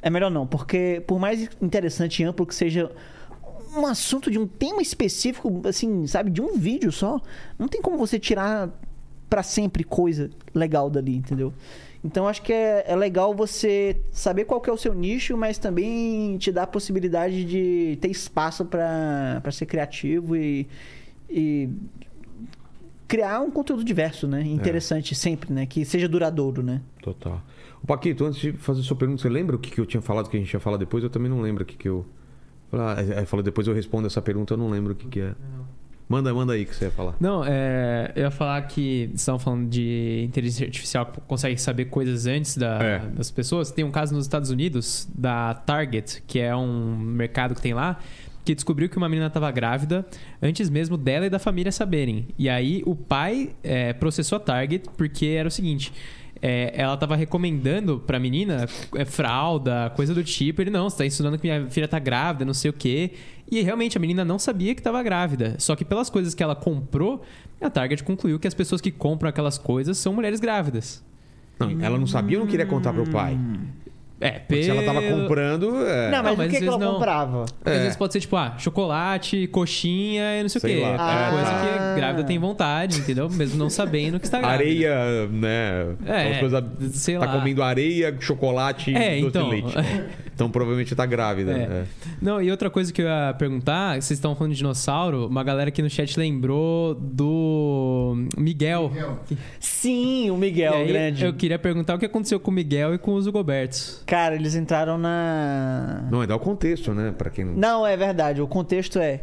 É melhor não, porque por mais interessante e amplo que seja um assunto de um tema específico, assim, sabe, de um vídeo só, não tem como você tirar pra sempre coisa legal dali, entendeu? Então acho que é, é legal você saber qual que é o seu nicho, mas também te dar a possibilidade de ter espaço pra pra ser criativo e, e criar um conteúdo diverso, né? Interessante sempre, né? Que seja duradouro, né? Total. O Paquito, antes de fazer sua pergunta, você lembra o que, que eu tinha falado que a gente ia falar depois? Eu também não lembro o que, que eu. Ah, aí falou depois eu respondo essa pergunta, eu não lembro o que, que é. Manda, manda aí que você ia falar. Não, é, eu ia falar que vocês estavam falando de inteligência artificial que consegue saber coisas antes da- É. das pessoas. Tem um caso nos Estados Unidos da Target, que é um mercado que tem lá, que descobriu que uma menina estava grávida antes mesmo dela e da família saberem. E aí o pai é, processou a Target porque era o seguinte. é, ela estava recomendando pra menina é, fralda, coisa do tipo. Ele, não, você tá ensinando que minha filha tá grávida, não sei o quê. E realmente a menina não sabia que estava grávida. Só que pelas coisas que ela comprou, a Target concluiu que as pessoas que compram aquelas coisas são mulheres grávidas. Não, ela não sabia ou não queria contar pro pai? É, Porque se ela tava comprando. é- Não, mas, mas o que, que ela não. comprava? É. Às vezes pode ser tipo, ah, chocolate, coxinha e não sei, Sei o quê. lá. É Ah, coisa tá. que a grávida tem vontade, entendeu? Mesmo não sabendo que está grávida. Areia, né? É, coisas- sei tá lá. comendo areia, chocolate É, e doce então. de leite. Então provavelmente tá grávida. É. é. Não, e outra coisa que eu ia perguntar, vocês estão falando de dinossauro, uma galera aqui no chat lembrou do Miguel. Sim, o Miguel, E aí, grande. Eu queria perguntar o que aconteceu com o Miguel e com os Hugobertos. Cara, eles entraram na. Não, é dar o contexto, né? Pra quem não. Não, é verdade. O contexto é.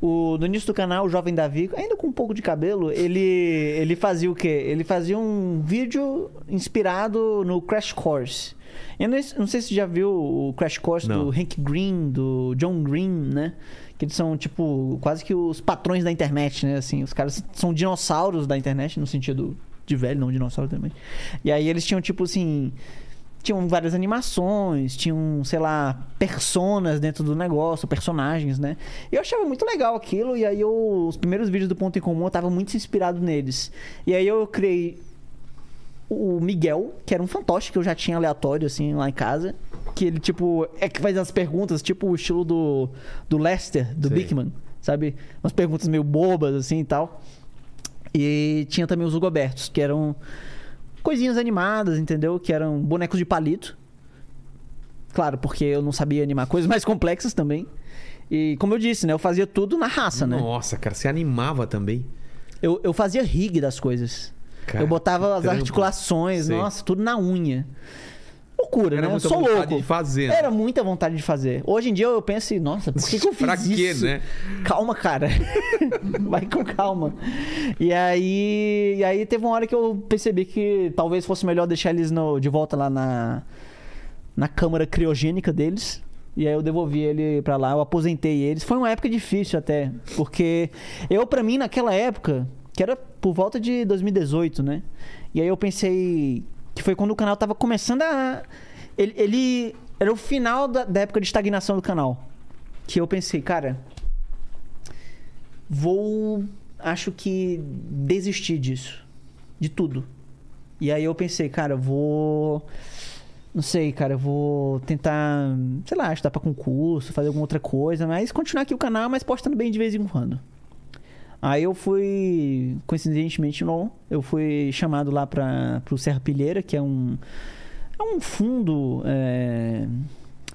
O, no início do canal, o Jovem Davi, ainda com um pouco de cabelo, ele, ele fazia o quê? Ele fazia um vídeo inspirado no Crash Course. Eu não, não sei se você já viu o Crash Course Não. do Hank Green, do John Green, né? Que eles são, tipo, quase que os patrões da internet, né? Assim, os caras são dinossauros da internet, no sentido de velho, não dinossauro também. E aí eles tinham, tipo assim, tinham várias animações, tinham, sei lá, personas dentro do negócio, personagens, né? E eu achava muito legal aquilo, e aí eu, os primeiros vídeos do Ponto em Comum eu tava muito inspirado neles. E aí eu criei o Miguel, que era um fantoche que eu já tinha aleatório, assim, lá em casa. Que ele, tipo, é que faz as perguntas, tipo o estilo do, do Lester, do. Bigman, sabe? Umas perguntas meio bobas, assim e tal. E tinha também os Hugobertos, que eram coisinhas animadas, entendeu? Que eram bonecos de palito. Claro, porque eu não sabia animar coisas mais complexas também. E como eu disse, né? Eu fazia tudo na raça, né? Nossa, cara, você animava também. Eu, eu fazia rig das coisas. Cara, eu botava as trampo. articulações, Sei. nossa, tudo na unha. Loucura, Era né? Eu muita sou vontade louco. de fazer, né? Era muita vontade de fazer. Hoje em dia eu penso, assim, nossa, por que, que eu fiz Pra quê, isso? né? Calma, cara. Vai com calma. E aí, e aí teve uma hora que eu percebi que talvez fosse melhor deixar eles no- de volta lá na, na câmara criogênica deles. E aí eu devolvi ele pra lá, eu aposentei eles. Foi uma época difícil até, porque eu pra mim naquela época, que era por volta de 2018, né? E aí eu pensei que foi quando o canal tava começando a ele, ele era o final da, da época de estagnação do canal. Que eu pensei, cara, vou acho que desistir disso, de tudo. E aí eu pensei, cara, vou não sei, cara, eu vou tentar, sei lá, estudar pra concurso, fazer alguma outra coisa, mas continuar aqui o canal, mas postando bem de vez em quando. Aí eu fui, coincidentemente não, eu fui chamado lá para pro Serra Pilheira, que é um, é um fundo é,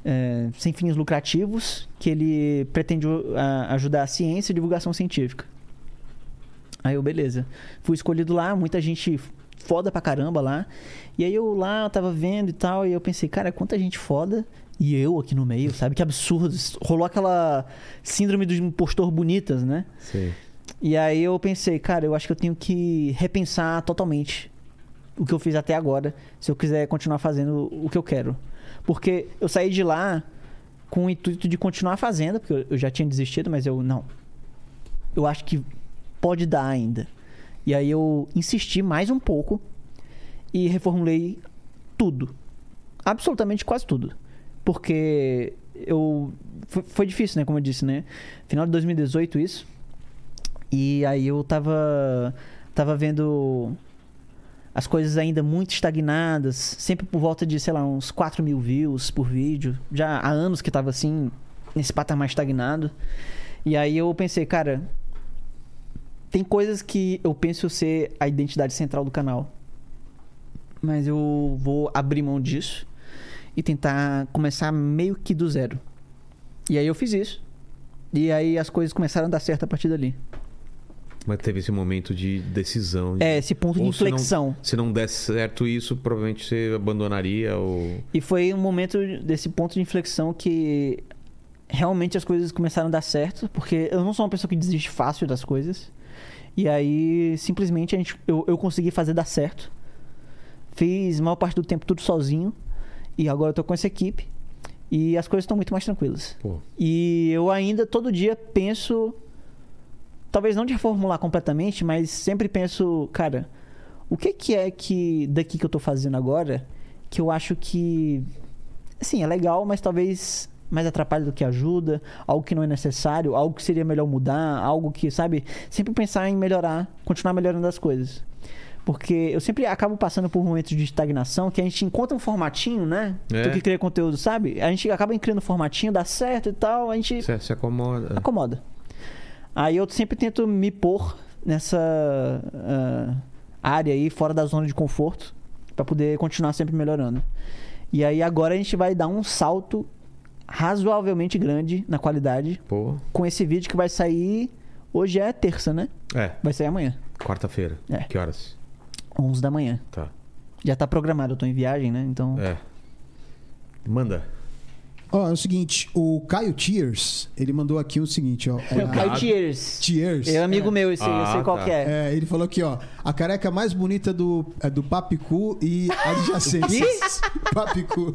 é, sem fins lucrativos, que ele pretende a- ajudar a ciência e divulgação científica. Aí eu, beleza. Fui escolhido lá, muita gente foda pra caramba lá. E aí eu lá tava vendo e tal, e eu pensei, cara, quanta gente foda. E eu aqui no meio, sabe? Que absurdo. Rolou aquela síndrome do impostor bonitas, né? Sei. E aí eu pensei, cara, eu acho que eu tenho que repensar totalmente o que eu fiz até agora, se eu quiser continuar fazendo o que eu quero. Porque eu saí de lá com o intuito de continuar fazendo, porque eu- já tinha desistido, mas eu não. Eu acho que pode dar ainda. E aí eu insisti mais um pouco e reformulei tudo. Absolutamente quase tudo. Porque eu. Foi difícil, né? Como eu disse, né? Final de 2018 isso. E aí eu tava. Tava vendo as coisas ainda muito estagnadas, sempre por volta de, sei lá, uns 4 mil views por vídeo. Já há anos que tava assim, nesse patamar estagnado. E aí eu pensei, cara, tem coisas que eu penso ser a identidade central do canal. Mas eu vou abrir mão disso e tentar começar meio que do zero. E aí eu fiz isso. E aí as coisas começaram a dar certo a partir dali. Mas teve esse momento de decisão. de- É, esse ponto de Ou se não- inflexão. Se não desse certo isso, provavelmente você abandonaria ou. E foi um momento desse ponto de inflexão que realmente as coisas começaram a dar certo, porque eu não sou uma pessoa que desiste fácil das coisas. E aí, simplesmente, a gente, eu, eu consegui fazer dar certo. Fiz maior parte do tempo tudo sozinho. E agora eu tô com essa equipe. E as coisas estão muito mais tranquilas. Pô, E eu ainda todo dia penso, talvez não de reformular completamente, mas sempre penso, cara, o que que é que daqui que eu tô fazendo agora que eu acho que assim, é legal, mas talvez mais atrapalha do que ajuda, algo que não é necessário, algo que seria melhor mudar, algo que, sabe, sempre pensar em melhorar, continuar melhorando as coisas. Porque eu sempre acabo passando por momentos de estagnação que a gente encontra um formatinho, né? É. Tu que cria conteúdo, sabe? A gente acaba criando um formatinho, dá certo e tal, a gente você se acomoda. acomoda. Aí eu sempre tento me pôr nessa ah, área aí, fora da zona de conforto, pra poder continuar sempre melhorando. E aí agora a gente vai dar um salto razoavelmente grande na qualidade Pô. com esse vídeo que vai sair. Hoje é terça, né? É, Vai sair amanhã, quarta-feira. É. Que horas? 11 da manhã. Tá. Já tá programado, eu tô em viagem, né? Então. É. Manda. Ó, é o seguinte, o Caio Tears, ele mandou aqui o seguinte, ó. É o Caio Obrigado. Tears. Tears. É amigo meu esse aí, eu Ah, sei qual tá. que é. É, ele falou aqui, ó. A careca mais bonita do, é do Papicu e adjacências. Papicu.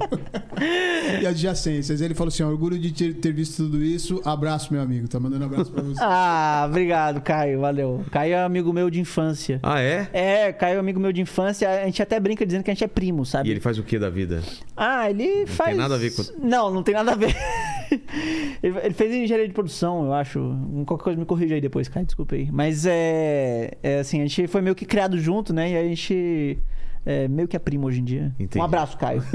e adjacências. Ele falou assim: ó, orgulho de ter, ter visto tudo isso. Abraço, meu amigo. Tá mandando abraço pra você. Ah, obrigado, Caio, valeu. Caio é amigo meu de infância. Ah, é? É, Caio é amigo meu de infância, a gente até brinca dizendo que a gente é primo, sabe? E ele faz o que da vida? Ah, ele faz. nada a ver com- Não, não tem nada a ver. ele ele fez engenharia de produção, eu acho. Qualquer coisa me corrija aí depois, Caio, desculpa aí. Mas é, é assim, a gente foi meio que criado junto, né? E a gente é meio que é primo hoje em dia. Entendi. Um abraço, Caio.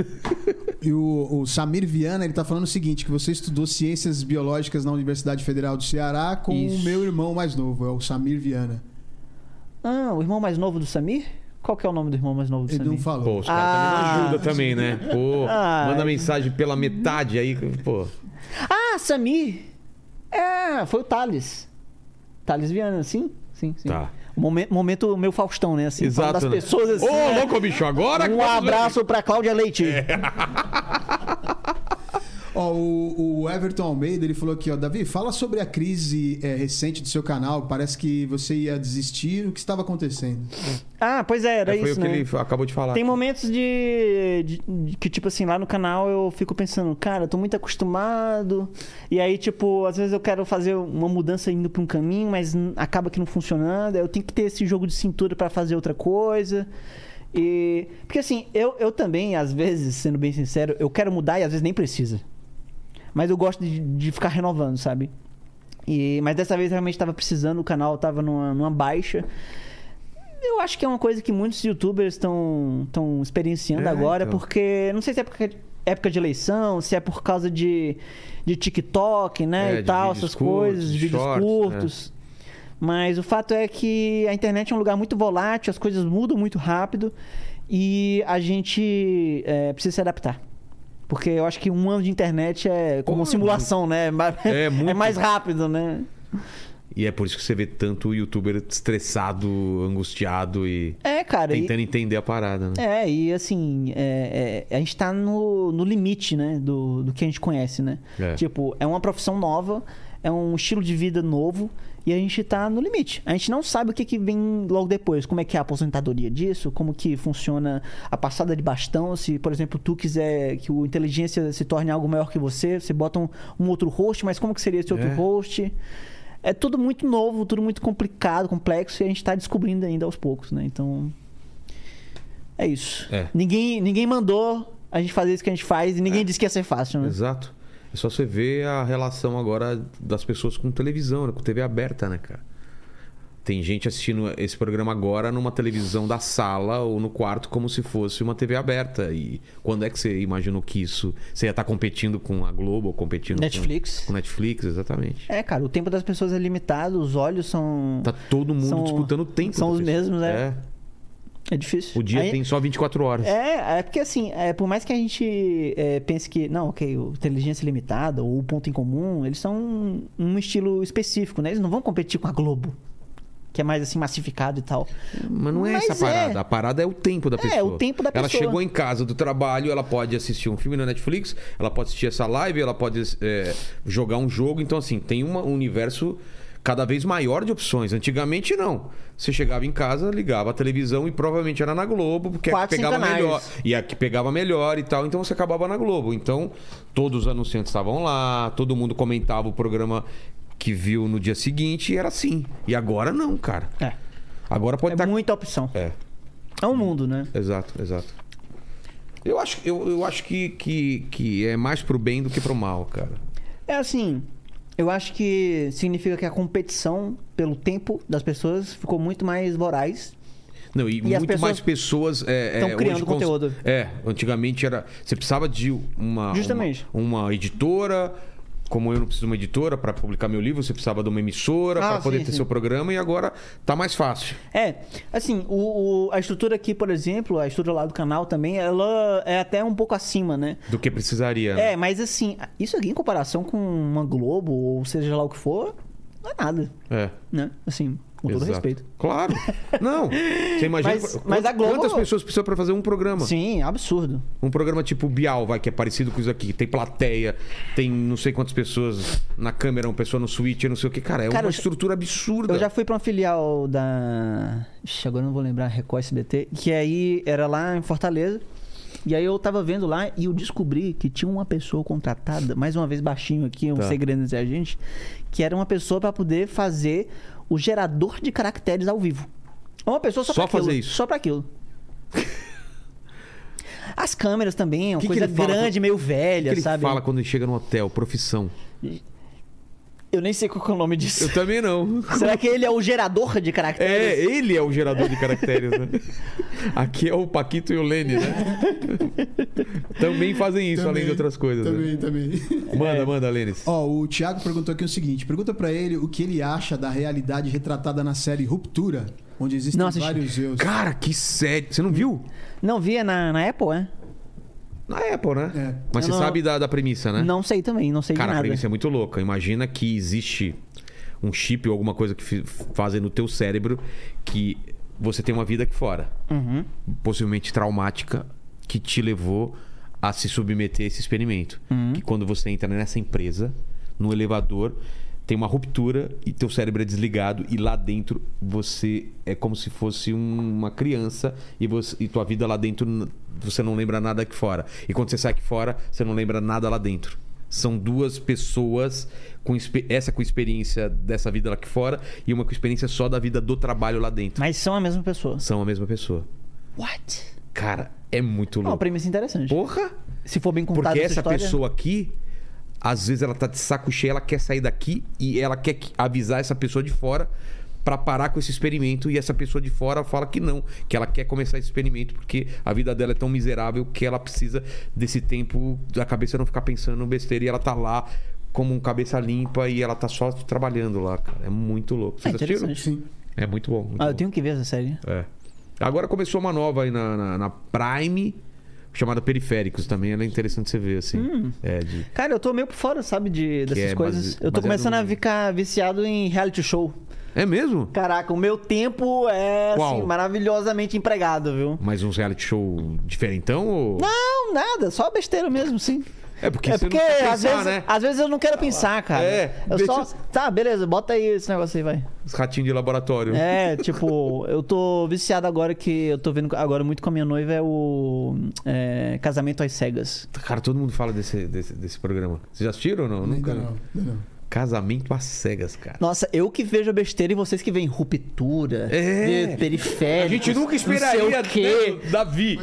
E o, o Samir Viana, ele tá falando o seguinte: que você estudou ciências biológicas na Universidade Federal do Ceará com Isso. o meu irmão mais novo, é o Samir Viana. Ah, o irmão mais novo do Samir? Qual que é o nome do irmão mais novo do Ele Samir? não falou. Pô, os caras Ah. também não ajudam também, né? Pô, Ah. manda mensagem pela metade aí, pô. Ah, Samir! É, foi o Thales. Thales Viana, sim? Sim, sim. Tá. Momento, momento meu Faustão, né? Assim, falando das né? pessoas assim. Ô, né? louco, bicho, agora... Um abraço pra Cláudia Leite. É. Ó, o, o Everton Almeida, ele falou aqui, ó, Davi, fala sobre a crise é, recente do seu canal. Parece que você ia desistir. O que estava acontecendo? Ah, pois é, era É, foi isso, o que né? ele acabou de falar. Tem momentos de, de- de que, tipo assim, lá no canal eu fico pensando, cara, eu tô muito acostumado. E aí, tipo, às vezes eu quero fazer uma mudança indo pra um caminho, mas acaba que não funcionando. Eu tenho que ter esse jogo de cintura pra fazer outra coisa. E. Porque assim, eu, eu também, às vezes, sendo bem sincero, eu quero mudar e às vezes nem precisa. Mas eu gosto de, de ficar renovando, sabe? E, mas dessa vez realmente estava precisando, o canal tava numa, numa baixa. Eu acho que é uma coisa que muitos youtubers estão experienciando É, agora, então. porque não sei se é época, época de eleição, se é por causa de, de TikTok, né? É, e tal, essas curtos, coisas, de vídeos shorts, curtos. Mas o fato é que a internet é um lugar muito volátil, as coisas mudam muito rápido e a gente é, precisa se adaptar. Porque eu acho que um ano de internet é como Pô, simulação, né? É, muito. é mais rápido, né? E é por isso que você vê tanto youtuber estressado, angustiado e É, cara. e- tentando entender a parada, né? É, e assim, é, é, a gente tá no, no limite, né, do, do que a gente conhece, né? É. Tipo, é uma profissão nova, é um estilo de vida novo e a gente tá no limite. A gente não sabe o que, que vem logo depois, como é que é a aposentadoria disso, como que funciona a passada de bastão, se, por exemplo, tu quiser que o inteligência se torne algo maior que você, você bota um, um outro host, mas como que seria esse outro É. host? É tudo muito novo, tudo muito complicado, complexo, e a gente tá descobrindo ainda aos poucos, né? Então, é isso. É. Ninguém, ninguém mandou a gente fazer isso que a gente faz e ninguém disse que ia ser fácil, né? Exato. É só você ver a relação agora das pessoas com televisão, né? com TV aberta, né, cara? Tem gente assistindo esse programa agora numa televisão da sala ou no quarto como se fosse uma TV aberta. E quando é que você imaginou que isso... Você ia estar competindo com a Globo ou competindo com- Netflix. Com, Netflix, exatamente. É, cara, o tempo das pessoas é limitado, os olhos são. Tá todo mundo São- disputando o tempo. são os pessoa. mesmos, né? É. É difícil. O dia Aí- tem só 24 horas. É, é porque assim, é, por mais que a gente é, pense que, não, ok, o inteligência limitada ou o ponto em comum, eles são um, um estilo específico, né? Eles não vão competir com a Globo, que é mais assim, massificado e tal. Mas não é Mas essa a é. parada. A parada é o tempo da É, pessoa. o tempo da Ela pessoa. chegou em casa do trabalho, ela pode assistir um filme na Netflix, ela pode assistir essa live, ela pode é, jogar um jogo. Então, assim, tem uma- um universo cada vez maior de opções. Antigamente, não. Você chegava em casa, ligava a televisão e provavelmente era na Globo, porque é a que Quatro, pegava melhor. E a que pegava melhor e tal. Então, você acabava na Globo. Então, todos os anunciantes estavam lá, todo mundo comentava o programa que viu no dia seguinte e era assim. E agora não, cara. É. Agora pode É estar muita opção. É, É um mundo, né? exato, exato. Eu acho, eu, eu acho que, que, que é mais pro bem do que pro mal, cara. É assim, eu acho que significa que a competição pelo tempo das pessoas ficou muito mais voraz. Não, e, E muito pessoas mais pessoas. É, tão é, criando cons- conteúdo. É, antigamente era. Você precisava de uma. Justamente. Uma, uma editora. Como eu não preciso de uma editora para publicar meu livro, você precisava de uma emissora Ah, para poder sim, ter sim. seu programa e agora tá mais fácil. É, assim, o, o- a estrutura aqui, por exemplo, a estrutura lá do canal também, ela é até um pouco acima, né? Do que precisaria. né? É, mas assim, isso aqui em comparação com uma Globo, ou seja lá o que for, não é nada, É. né? Assim, com todo exato. respeito. Claro. Não. Você imagina Mas- quantas, mas a Globo- quantas pessoas precisam para fazer um programa? Sim, absurdo. Um programa tipo Bial, vai, que é parecido com isso aqui. Tem plateia, tem não sei quantas pessoas na câmera, uma pessoa no switch, não sei o que. Cara, é Cara, uma estrutura absurda. Eu já fui pra uma filial da. Ixi, agora eu não vou lembrar, Record SBT, que aí era lá em Fortaleza. E aí eu tava vendo lá e eu descobri que tinha uma pessoa contratada, mais uma vez baixinho aqui, um Tá. segredo entre a gente, que era uma pessoa pra poder fazer o gerador de caracteres ao vivo. Uma pessoa só, Só pra aquilo. fazer isso? Só pra aquilo. As câmeras também, é uma Que que coisa ele fala grande, meio O que velha, ele sabe? fala quando ele chega no hotel? Profissão. Eu nem sei qual que é o nome disso. Eu também não. Será que ele é o gerador de caracteres? É, ele é o gerador de caracteres, né? Aqui é o Paquito e o Lene, né? também fazem isso, além de outras coisas. né? Também, também. Manda, manda, Lênis. Ó, o Thiago perguntou aqui o seguinte: pergunta pra ele o que ele acha da realidade retratada na série Ruptura, onde existem vários erros. Cara, que sério. Você não viu? Não via na, na Apple, é? Na Apple, né? É. Mas Eu você não- sabe da, da premissa, né? Não sei também, não sei Cara, de a nada. premissa é muito louca. Imagina que existe um chip ou alguma coisa que fazem no teu cérebro que você tem uma vida aqui fora. Uhum. Possivelmente traumática, que te levou a se submeter a esse experimento. Uhum. Que quando você entra nessa empresa, no elevador, tem uma ruptura e teu cérebro é desligado e lá dentro você é como se fosse um- uma criança e, você, e tua vida lá dentro você não lembra nada aqui fora. E quando você sai aqui fora, você não lembra nada lá dentro. São duas pessoas com essa com experiência dessa vida lá aqui fora e uma com experiência só da vida do trabalho lá dentro. Mas são a mesma pessoa. São a mesma pessoa. What? Cara, é muito Não, uma louco. premissa interessante. Porra! Se for bem contada Porque essa, essa história... pessoa aqui, às vezes ela tá de saco cheio, ela quer sair daqui e ela quer que- avisar essa pessoa de fora pra parar com esse experimento e essa pessoa de fora fala que não, que ela quer começar esse experimento porque a vida dela é tão miserável que ela precisa desse tempo da cabeça não ficar pensando besteira e ela tá lá como um cabeça limpa e ela tá só trabalhando lá, cara. É muito louco. É Vocês assistiram? interessante. Sim. É muito bom. muito Ah, eu bom. tenho que ver essa série. É. Agora começou uma nova aí na, na, na Prime, chamada Periféricos também. Ela é interessante você ver, assim. Hum. É, de... Cara, eu tô meio por fora, sabe, de, dessas é coisas. base- eu tô começando a no- ficar viciado em reality show. é mesmo? Caraca, o meu tempo é, assim, maravilhosamente empregado, viu? Mas uns reality show diferentão? Ou... Não, nada, só besteira mesmo, sim. É porque é você porque não quer às, pensar, vezes, né? às vezes eu não quero pensar, cara. É, eu deixa só. os- Tá, beleza, bota aí esse negócio aí, vai. Os ratinhos de laboratório. É, tipo, eu tô viciado agora que eu tô vendo agora muito com a minha noiva é o é, Casamento às Cegas. Cara, todo mundo fala desse, desse, desse programa. Vocês já assistiram ou não? Ainda Nunca. não, ainda não. Casamento às cegas, cara. Nossa, eu que vejo a besteira e vocês que veem ruptura, É. periférico. A gente nunca esperaria o quê. Davi.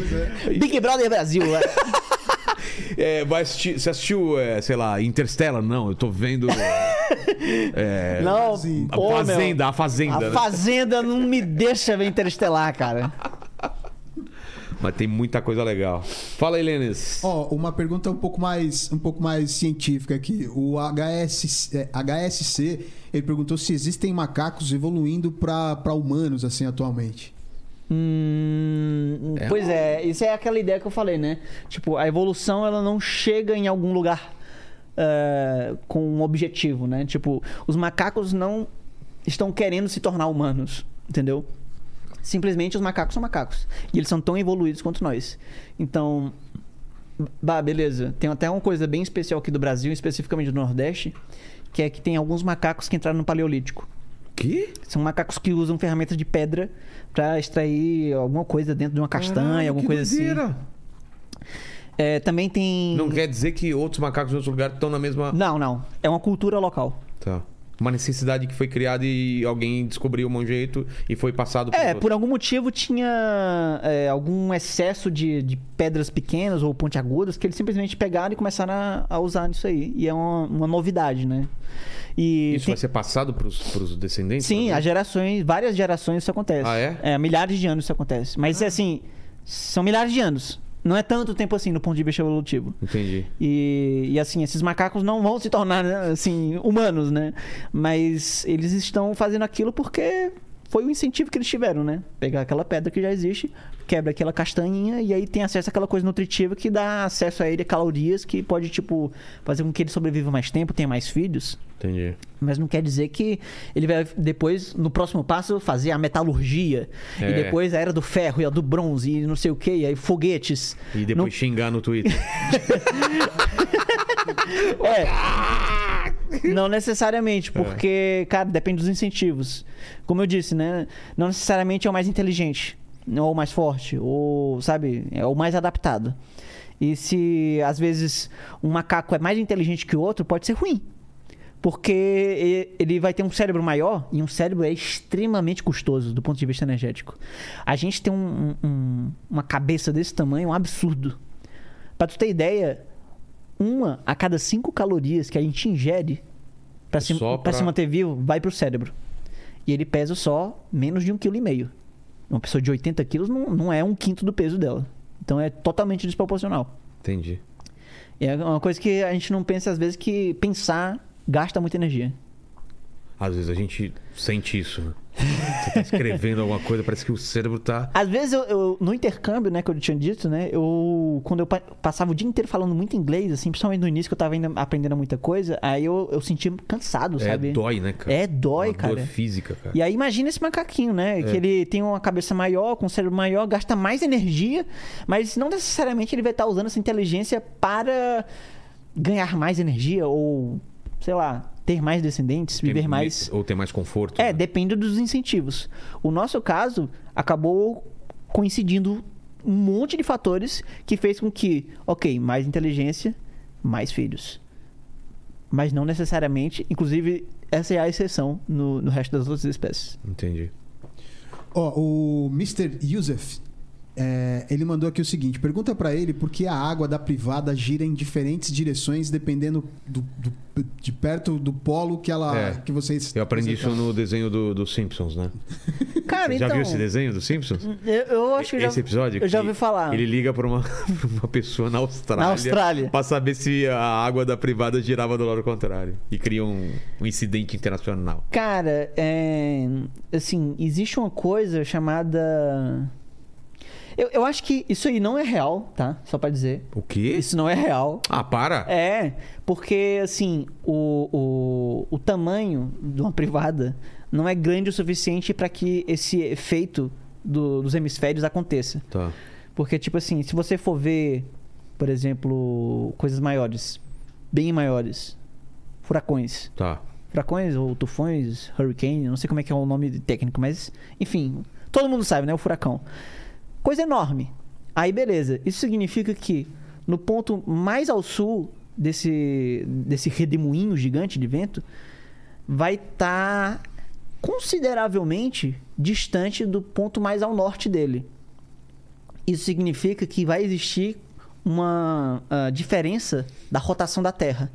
Big Brother Brasil, né? É, vai assistir, você assistiu, é, sei lá, Interstellar? Não, eu tô vendo. é, Não, Fazenda. a pô, meu, Fazenda, a Fazenda. A né? Fazenda não me deixa ver Interestelar, cara. Mas tem muita coisa legal. Fala aí, Lênis. Ó, uma pergunta um pouco mais, um pouco mais científica aqui. O HS, é, HSC, ele perguntou se existem macacos evoluindo para humanos assim atualmente. Hum, É pois uma- é, isso é aquela ideia que eu falei, né? Tipo, a evolução ela não chega em algum lugar é, com um objetivo, né? Tipo, os macacos não estão querendo se tornar humanos, entendeu? Simplesmente os macacos são macacos. E eles são tão evoluídos quanto nós. Então, bah, beleza. Tem até uma coisa bem especial aqui do Brasil, especificamente do Nordeste, que é que tem alguns macacos que entraram no Paleolítico. São macacos que usam ferramentas de pedra pra extrair alguma coisa dentro de uma castanha, Caralho, alguma coisa assim. doideira. É, também tem. Não quer dizer que outros macacos em outros lugares estão na mesma. Não, não. É uma cultura local. Tá. Uma necessidade que foi criada e alguém descobriu um jeito e foi passado É, outros. por algum motivo tinha é, algum excesso de, de pedras pequenas ou pontiagudas que eles simplesmente pegaram e começaram a, a usar nisso aí. E é uma, uma novidade, né? E Isso tem- vai ser passado pros, pros descendentes? Sim, as gerações, várias gerações isso acontece. Ah, é? há milhares de anos isso acontece. Mas assim, são milhares de anos. Não é tanto tempo assim no ponto de vista evolutivo. Entendi. E, e assim, esses macacos não vão se tornar né, assim humanos, né? Mas eles estão fazendo aquilo porque foi o incentivo que eles tiveram, né? Pegar aquela pedra que já existe, quebra aquela castanhinha e aí tem acesso àquela coisa nutritiva que dá acesso a ele a calorias que pode tipo fazer com que ele sobreviva mais tempo, tenha mais filhos. Entendi. Mas não quer dizer que ele vai depois, no próximo passo, fazer a metalurgia. É. E depois a era do ferro e a do bronze e não sei o que, e aí foguetes. E depois xingar no Twitter. É. Não necessariamente, porque, cara, depende dos incentivos. Como eu disse, né? Não necessariamente é o mais inteligente, ou o mais forte, ou, sabe, é o mais adaptado. E se às vezes um macaco é mais inteligente que o outro, pode ser ruim. Porque ele vai ter um cérebro maior e um cérebro é extremamente custoso do ponto de vista energético. A gente tem um- um- uma cabeça desse tamanho, um absurdo. Pra tu ter ideia, uma a cada cinco calorias que a gente ingere pra se, pra se pra- manter vivo vai pro cérebro. E ele pesa só menos de um quilo e meio. Uma pessoa de 80 quilos não, não é um quinto do peso dela. Então é totalmente desproporcional. Entendi. E é uma coisa que a gente não pensa às vezes que pensar gasta muita energia. Às vezes a gente sente isso. né? Você tá escrevendo alguma coisa, parece que o cérebro tá. Às vezes, eu, eu- no intercâmbio, né, que eu tinha dito, né, eu, quando eu pa- passava o dia inteiro falando muito inglês, assim, principalmente no início que eu tava ainda aprendendo muita coisa, aí eu, eu sentia cansado, É, sabe? dói, né, cara? É, dói, Uma cara. Dor física, cara. E aí imagina esse macaquinho, né? É. Que ele tem uma cabeça maior, com um cérebro maior, gasta mais energia, mas não necessariamente ele vai estar usando essa inteligência para ganhar mais energia ou, sei lá, ter mais descendentes, viver mais. Ou ter mais conforto. É, né? depende dos incentivos. O nosso caso acabou coincidindo um monte de fatores que fez com que, ok, mais inteligência, mais filhos. Mas não necessariamente, inclusive, essa é a exceção no, no resto das outras espécies. Entendi. Ó, o Mr. Yusuf, é, ele mandou aqui o seguinte: pergunta pra ele por que a água da privada gira em diferentes direções dependendo do, do- de perto do polo que ela É. que vocês. Eu aprendi isso tá. no desenho do, do Simpsons, né? Cara, Você já então. viu esse desenho do Simpsons? Eu, eu acho que eu já, esse episódio? Eu já que ouvi falar. Ele liga pra uma, uma pessoa na Austrália. Na Austrália. Pra saber se a água da privada girava do lado contrário. E cria um, um incidente internacional. Cara, é, assim, existe uma coisa chamada. Eu, eu acho que isso aí não é real, tá? Só pra dizer. O quê? Isso não é real. Ah, para! É, porque assim, o, o, o tamanho de uma privada não é grande o suficiente para que esse efeito do- dos hemisférios aconteça. Tá. Porque, tipo assim, se você for ver, por exemplo, coisas maiores, bem maiores, furacões. Tá. Furacões ou tufões, hurricane, não sei como é que é o nome técnico, mas enfim, todo mundo sabe, né? O furacão. Coisa enorme. Aí beleza, isso significa que no ponto mais ao sul desse, desse redemoinho gigante de vento, vai estar consideravelmente distante do ponto mais ao norte dele. Isso significa que vai existir uma ah, diferença da rotação da Terra.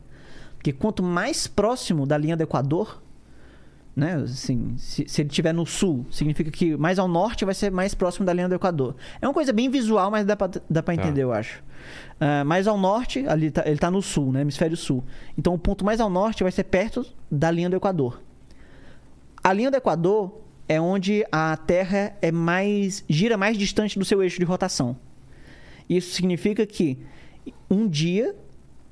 Porque quanto mais próximo da linha do Equador, né? Assim, se, se ele estiver no sul, significa que mais ao norte vai ser mais próximo da linha do Equador. É uma coisa bem visual, mas dá pra, dá pra Tá. entender, eu acho. Ah, mais ao norte, ali tá- ele tá no sul, né? Hemisfério sul. Então o ponto mais ao norte vai ser perto da linha do Equador. A linha do Equador é onde a Terra é mais gira mais distante do seu eixo de rotação. Isso significa que um dia,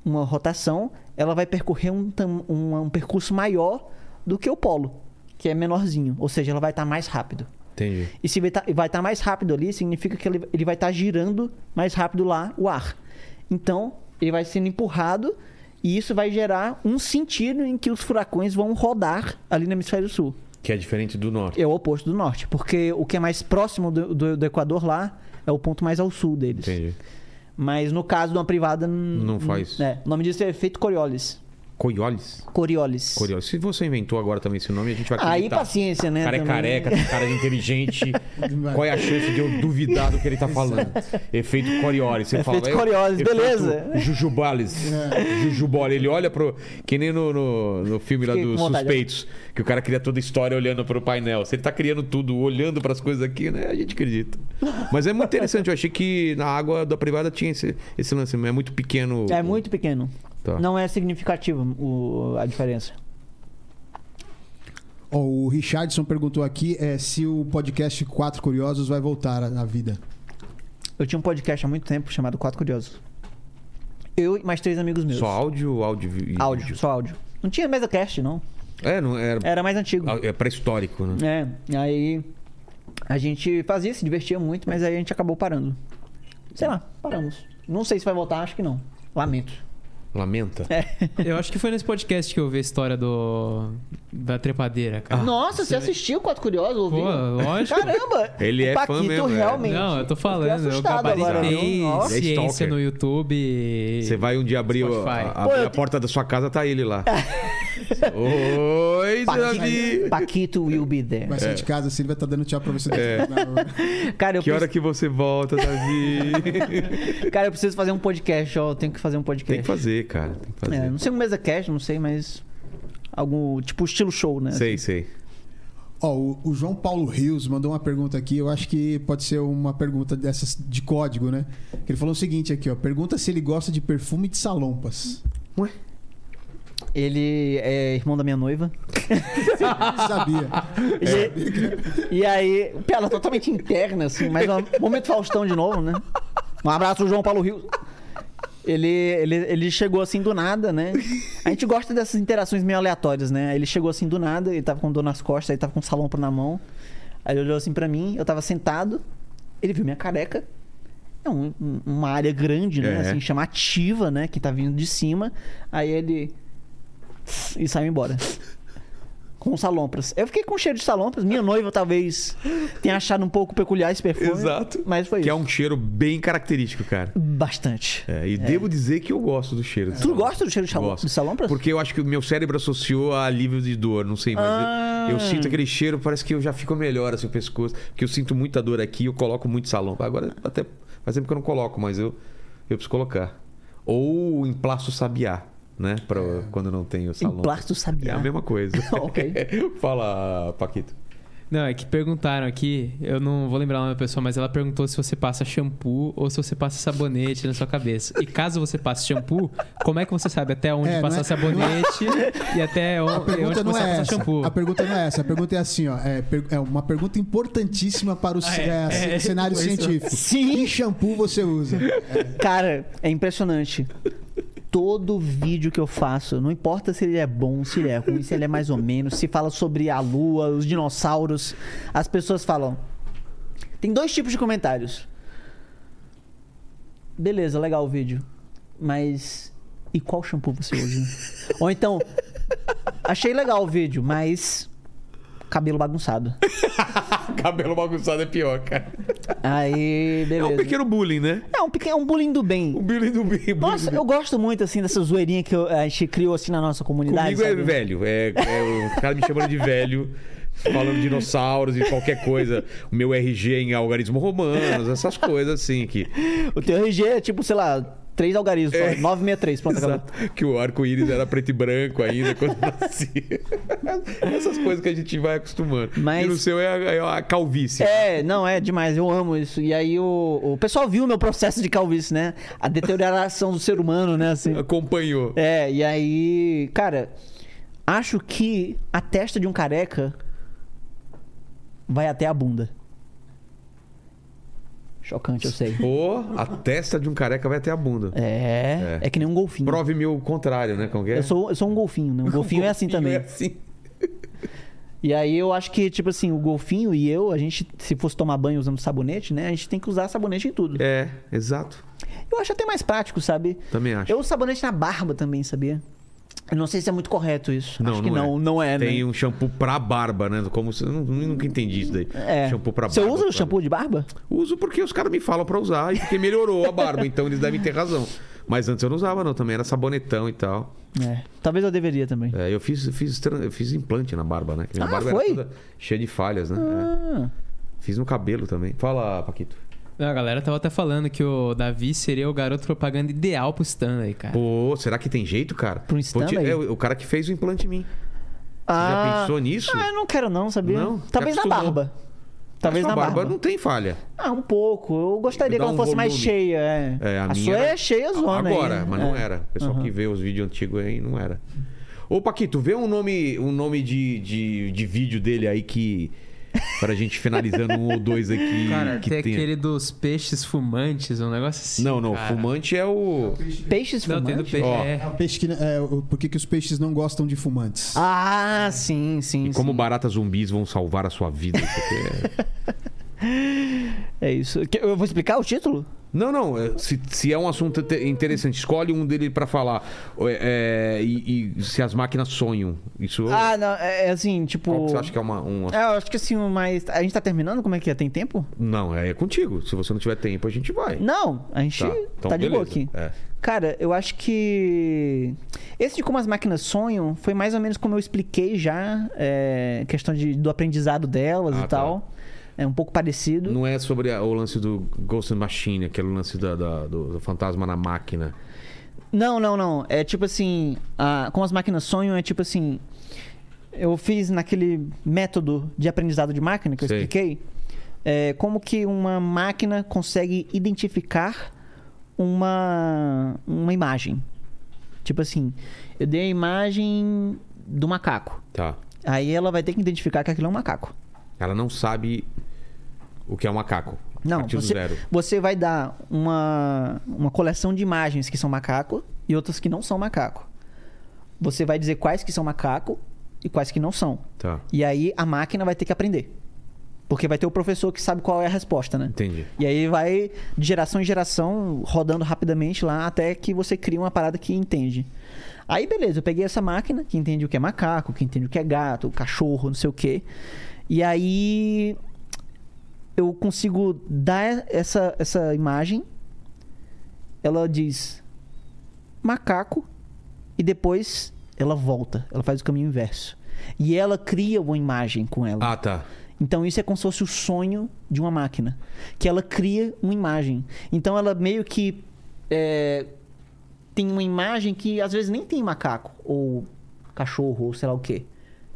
uma rotação, ela vai percorrer um, um, um percurso maior do que o polo, que é menorzinho. Ou seja, ela vai estar mais rápido. Entendi. E se vai estar mais rápido ali, significa que ele, ele vai estar girando mais rápido lá o ar. Então, ele vai sendo empurrado e isso vai gerar um sentido em que os furacões vão rodar ali no hemisfério sul. Que é diferente do norte. É o oposto do norte, porque o que é mais próximo do, do, do Equador lá é o ponto mais ao sul deles. Entendi. Mas no caso de uma privada. Não faz. É, o nome disso é efeito Coriolis. Coioles? Coriolis. Corioles. Se você inventou agora também esse nome, a gente vai Aí acreditar. paciência, né? O cara é também. careca, tem cara de inteligente. Qual é a chance de eu duvidar do que ele tá falando? Efeito Coriolis. Você Efeito fala, é, Coriolis, beleza. Jujubales. Jujubole. Ele olha pro. Que nem no, no, no filme lá dos com vontade. suspeitos. Que o cara cria toda a história olhando pro painel. Se ele tá criando tudo, olhando pras coisas aqui, né? A gente acredita. Mas é muito interessante. Eu achei que na água da privada tinha esse, esse lance. É muito pequeno. É muito pequeno. Tá. Não é significativo o- a diferença. Ó, o Richardson perguntou aqui é, se o podcast Quatro Curiosos vai voltar à vida. Eu tinha um podcast há muito tempo chamado Quatro Curiosos. Eu e mais três amigos meus. Só áudio ou áudio? e Áudio, só áudio. Não tinha mesa cast, não. É, não era. Era mais antigo. É pré-histórico, né? É, aí a gente fazia, se divertia muito, mas aí a gente acabou parando. Sei lá, paramos. Não sei se vai voltar, acho que não. Lamento. Lamenta. É. Eu acho que foi nesse podcast que eu vi a história do da trepadeira, cara. Nossa, você assistiu Quatro Curiosos? Ouviu? Pô, lógico. Caramba! Ele é o fã Paquito mesmo, é. realmente. Não, eu tô falando, eu agora, viu? Nossa. É ciência stalker. no YouTube. Você vai um dia abrir, o- Spotify. a, Pô, abrir eu a te- porta da sua casa, tá ele lá. Oi, Davi! Paquito, Paquito will be there. Vai sair de casa assim, ele vai estar dando tchau pra você. É. Cara, eu Que hora que você volta, Davi? cara, eu preciso fazer um podcast, ó. Eu tenho que fazer um podcast. Tem que fazer, cara. Tem que fazer. É, não sei um mesa cast, não sei, mas. Algum. Tipo estilo show, né? Sei, sei. Ó, o, o João Paulo Rios mandou uma pergunta aqui. Eu acho que pode ser uma pergunta dessas de código, né? Ele falou o seguinte aqui, ó. Pergunta se ele gosta de perfume de salompas. Ué? Ele é irmão da minha noiva. Sabia. E, e aí, piada totalmente interna, assim, mas um momento Faustão de novo, né? Um abraço, João Paulo Rio. Ele, ele, ele chegou assim do nada, né? A gente gosta dessas interações meio aleatórias, né? Ele chegou assim do nada, ele tava com dor nas costas, ele tava com um salompa na mão. Aí ele olhou assim pra mim, eu tava sentado, ele viu minha careca. É um- um- uma área grande, né? É. Assim, chamativa, né? Que tá vindo de cima. Aí ele. E saiu embora. Com salompras. Eu fiquei com cheiro de salompras. Minha noiva talvez tenha achado um pouco peculiar esse perfume. Exato. Mas foi Que é isso. um cheiro bem característico, cara. Bastante. É, e devo dizer que eu gosto do cheiro. de Tu gosta do cheiro de, Gosto. de salompras? Porque eu acho que o meu cérebro associou a alívio de dor, não sei, mas Ah. eu, eu sinto aquele cheiro, parece que eu já fico melhor assim o pescoço, porque eu sinto muita dor aqui, eu coloco muito salão. Agora até faz tempo que eu não coloco, mas eu eu preciso colocar. Ou emplasto sabiá, né, para quando não tenho salão. Emplasto É sabiá. a mesma coisa. Ok. Fala, Paquito. Não, é que perguntaram aqui, eu não vou lembrar o nome da pessoa, mas ela perguntou se você passa shampoo ou se você passa sabonete na sua cabeça. E caso você passe shampoo, como é que você sabe até onde É, passar é- sabonete e até A onde, onde não você é passa essa. shampoo? A pergunta não é essa. A pergunta é assim, ó. É, per- é uma pergunta importantíssima para o Ah, é, é, é, cenário científico. Sim. Que shampoo você usa? Cara, é impressionante. Todo vídeo que eu faço, não importa se ele é bom, se ele é ruim, se ele é mais ou menos, se fala sobre a lua, os dinossauros, as pessoas falam. Tem dois tipos de comentários. Beleza, legal o vídeo. Mas. E qual shampoo você usa? Ou então. Achei legal o vídeo, mas. Cabelo bagunçado. Cabelo bagunçado é pior, cara. Aí, É beleza. um pequeno bullying, né? É um pequeno um bullying do bem. O bullying do bullying. Nossa, eu gosto muito, assim, dessa zoeirinha que eu- a gente criou, assim, na nossa comunidade. Comigo é sabe? velho. É, é o cara me chamando de velho, falando de dinossauros e qualquer coisa. O meu RG em algarismo romanos, essas coisas assim que. O teu RG é tipo, sei lá, três algarismos, É. só, 963, pronto, acabou. Exato. Que o arco-íris era preto e branco ainda quando nascia. Essas coisas que a gente vai acostumando. Mas- E no seu é a, é a calvície. É, não, é demais, eu amo isso. E aí o, o pessoal viu o meu processo de calvície, né? A deterioração do ser humano, né, assim. Acompanhou. É, e aí, cara, acho que a testa de um careca vai até a bunda. Chocante, eu sei. Pô, a testa de um careca vai até a bunda. É, é, que nem um golfinho. Prove-me o contrário, né? Como é? Eu sou, eu sou um golfinho, né? Um golfinho é assim também. É assim. E aí eu acho que, tipo assim, o golfinho e eu, a gente, se fosse tomar banho usando sabonete, né? A gente tem que usar sabonete em tudo. É, exato. Eu acho até mais prático, sabe? Também acho. Eu uso sabonete na barba também, sabia? Eu não sei se é muito correto isso. acho que não, não é, Tem né? um shampoo pra barba, né? Como eu não- nunca entendi isso daí. É. Shampoo pra Você barba. usa o shampoo de barba? Uso porque os caras me falam pra usar e porque melhorou a barba, então eles devem ter razão. Mas antes eu não usava, não. Também era sabonetão e tal. É. Talvez eu deveria também. É, eu fiz, eu fiz, eu fiz implante na barba, né? Que Minha Ah, barba foi? era toda cheia de falhas, né? É. Ah, Fiz no cabelo também. Fala, Paquito. Não, a galera tava até falando que o Davi seria o garoto propaganda ideal pro Stanley, cara. Pô, será que tem jeito, cara? Pro Vou te- Stanley? É, o cara que fez o implante em mim. Ah. já pensou nisso? Ah, eu não quero não, sabia? Não? Talvez na barba. Talvez na sua barba. não tem falha. Ah, um pouco. Eu gostaria que ela um fosse mais volume. cheia. É. É, a a minha sua era- é cheia zona Agora, aí. mas não É. era. O pessoal que vê os vídeos antigos aí não era. Ô, Paquito, vê um nome, um nome de, de, de vídeo dele aí que. Pra gente finalizando um ou dois aqui. Cara, que tem tenha- aquele dos peixes fumantes, um negócio assim. Não, não. cara. Fumante é o. Peixes Não, tem fumantes? peixe. Ó. É. É o peixe que, é, por que, que os peixes não gostam de fumantes? Ah, sim, sim. E como sim. baratas zumbis vão salvar a sua vida. Aqui é- isso. Que- Eu vou explicar o título? Não, não. é, Se, se é um assunto te- interessante, escolhe um dele pra falar. É, é, e, e se as máquinas sonham. Isso. Ah, não, é é assim, tipo. qual que você acha que é uma. um- É, eu acho que assim, mas. A gente tá terminando? Como é que é? Tem tempo? Não, é contigo. Se você não tiver tempo, a gente vai. Não, a gente tá, então de boa aqui. É. Cara, eu acho que. Esse de como as máquinas sonham foi mais ou menos como eu expliquei já. É, questão de, do aprendizado delas Ah, e tá. tal. É um pouco parecido. Não é sobre a- o lance do Ghost in Machine, aquele lance da- da- do, do fantasma na máquina. Não, não, não. É tipo assim, a, como as máquinas sonham, é tipo assim. Eu fiz naquele método de aprendizado de máquina que eu Sei. expliquei. É, como que uma máquina consegue identificar uma, uma imagem. Tipo assim, eu dei a imagem do macaco. Tá. Aí ela vai ter que identificar que aquilo é um macaco. Ela não sabe o que é um macaco. Não, você, zero. você vai dar uma, uma coleção de imagens que são macaco e outras que não são macaco. Você vai dizer quais que são macaco e quais que não são. Tá. E aí a máquina vai ter que aprender. Porque vai ter o professor que sabe qual é a resposta, né? Entendi. E aí vai de geração em geração, rodando rapidamente lá, até que você cria uma parada que entende. Aí, beleza, eu peguei essa máquina que entende o que é macaco, que entende o que é gato, cachorro, não sei o quê. E aí eu consigo dar essa, essa imagem. Ela diz macaco e depois ela volta, ela faz o caminho inverso. E ela cria uma imagem com ela. Ah, tá. Então isso é como se fosse o sonho de uma máquina. Que ela cria uma imagem. Então ela meio que é, tem uma imagem que às vezes nem tem macaco, ou cachorro, ou sei lá o quê.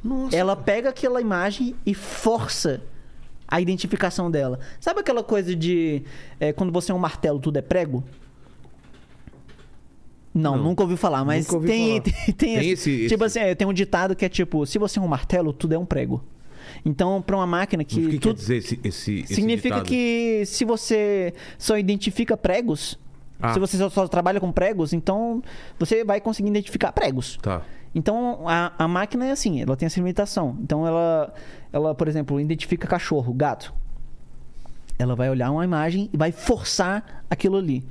Nossa. Ela pega aquela imagem e força a identificação dela. Sabe aquela coisa de é, quando você é um martelo, tudo é prego? Não, Não. nunca ouvi falar, mas ouvi tem, falar. tem, tem Tem esse, esse- Tipo esse- assim, tem um ditado que é tipo: se você é um martelo, tudo é um prego. Então, pra uma máquina O que, que. quer tudo, dizer esse, esse esse Significa ditado? que se você só identifica pregos, Ah. se você só, só trabalha com pregos, então você vai conseguir identificar pregos. Tá. Então a, a máquina é assim, ela tem essa limitação. Então ela, ela, por exemplo, identifica cachorro, gato. Ela vai olhar uma imagem e vai forçar aquilo ali.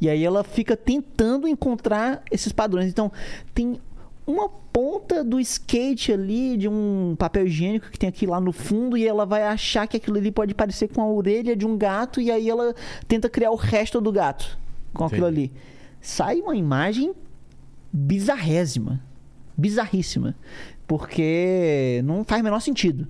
E aí ela fica tentando encontrar esses padrões. Então tem uma ponta do skate ali de um papel higiênico que tem aqui lá no fundo e ela vai achar que aquilo ali pode parecer com a orelha de um gato e aí ela tenta criar o resto do gato com aquilo ali. Sai uma imagem bizarrésima. Bizarríssima. Porque não faz o menor sentido.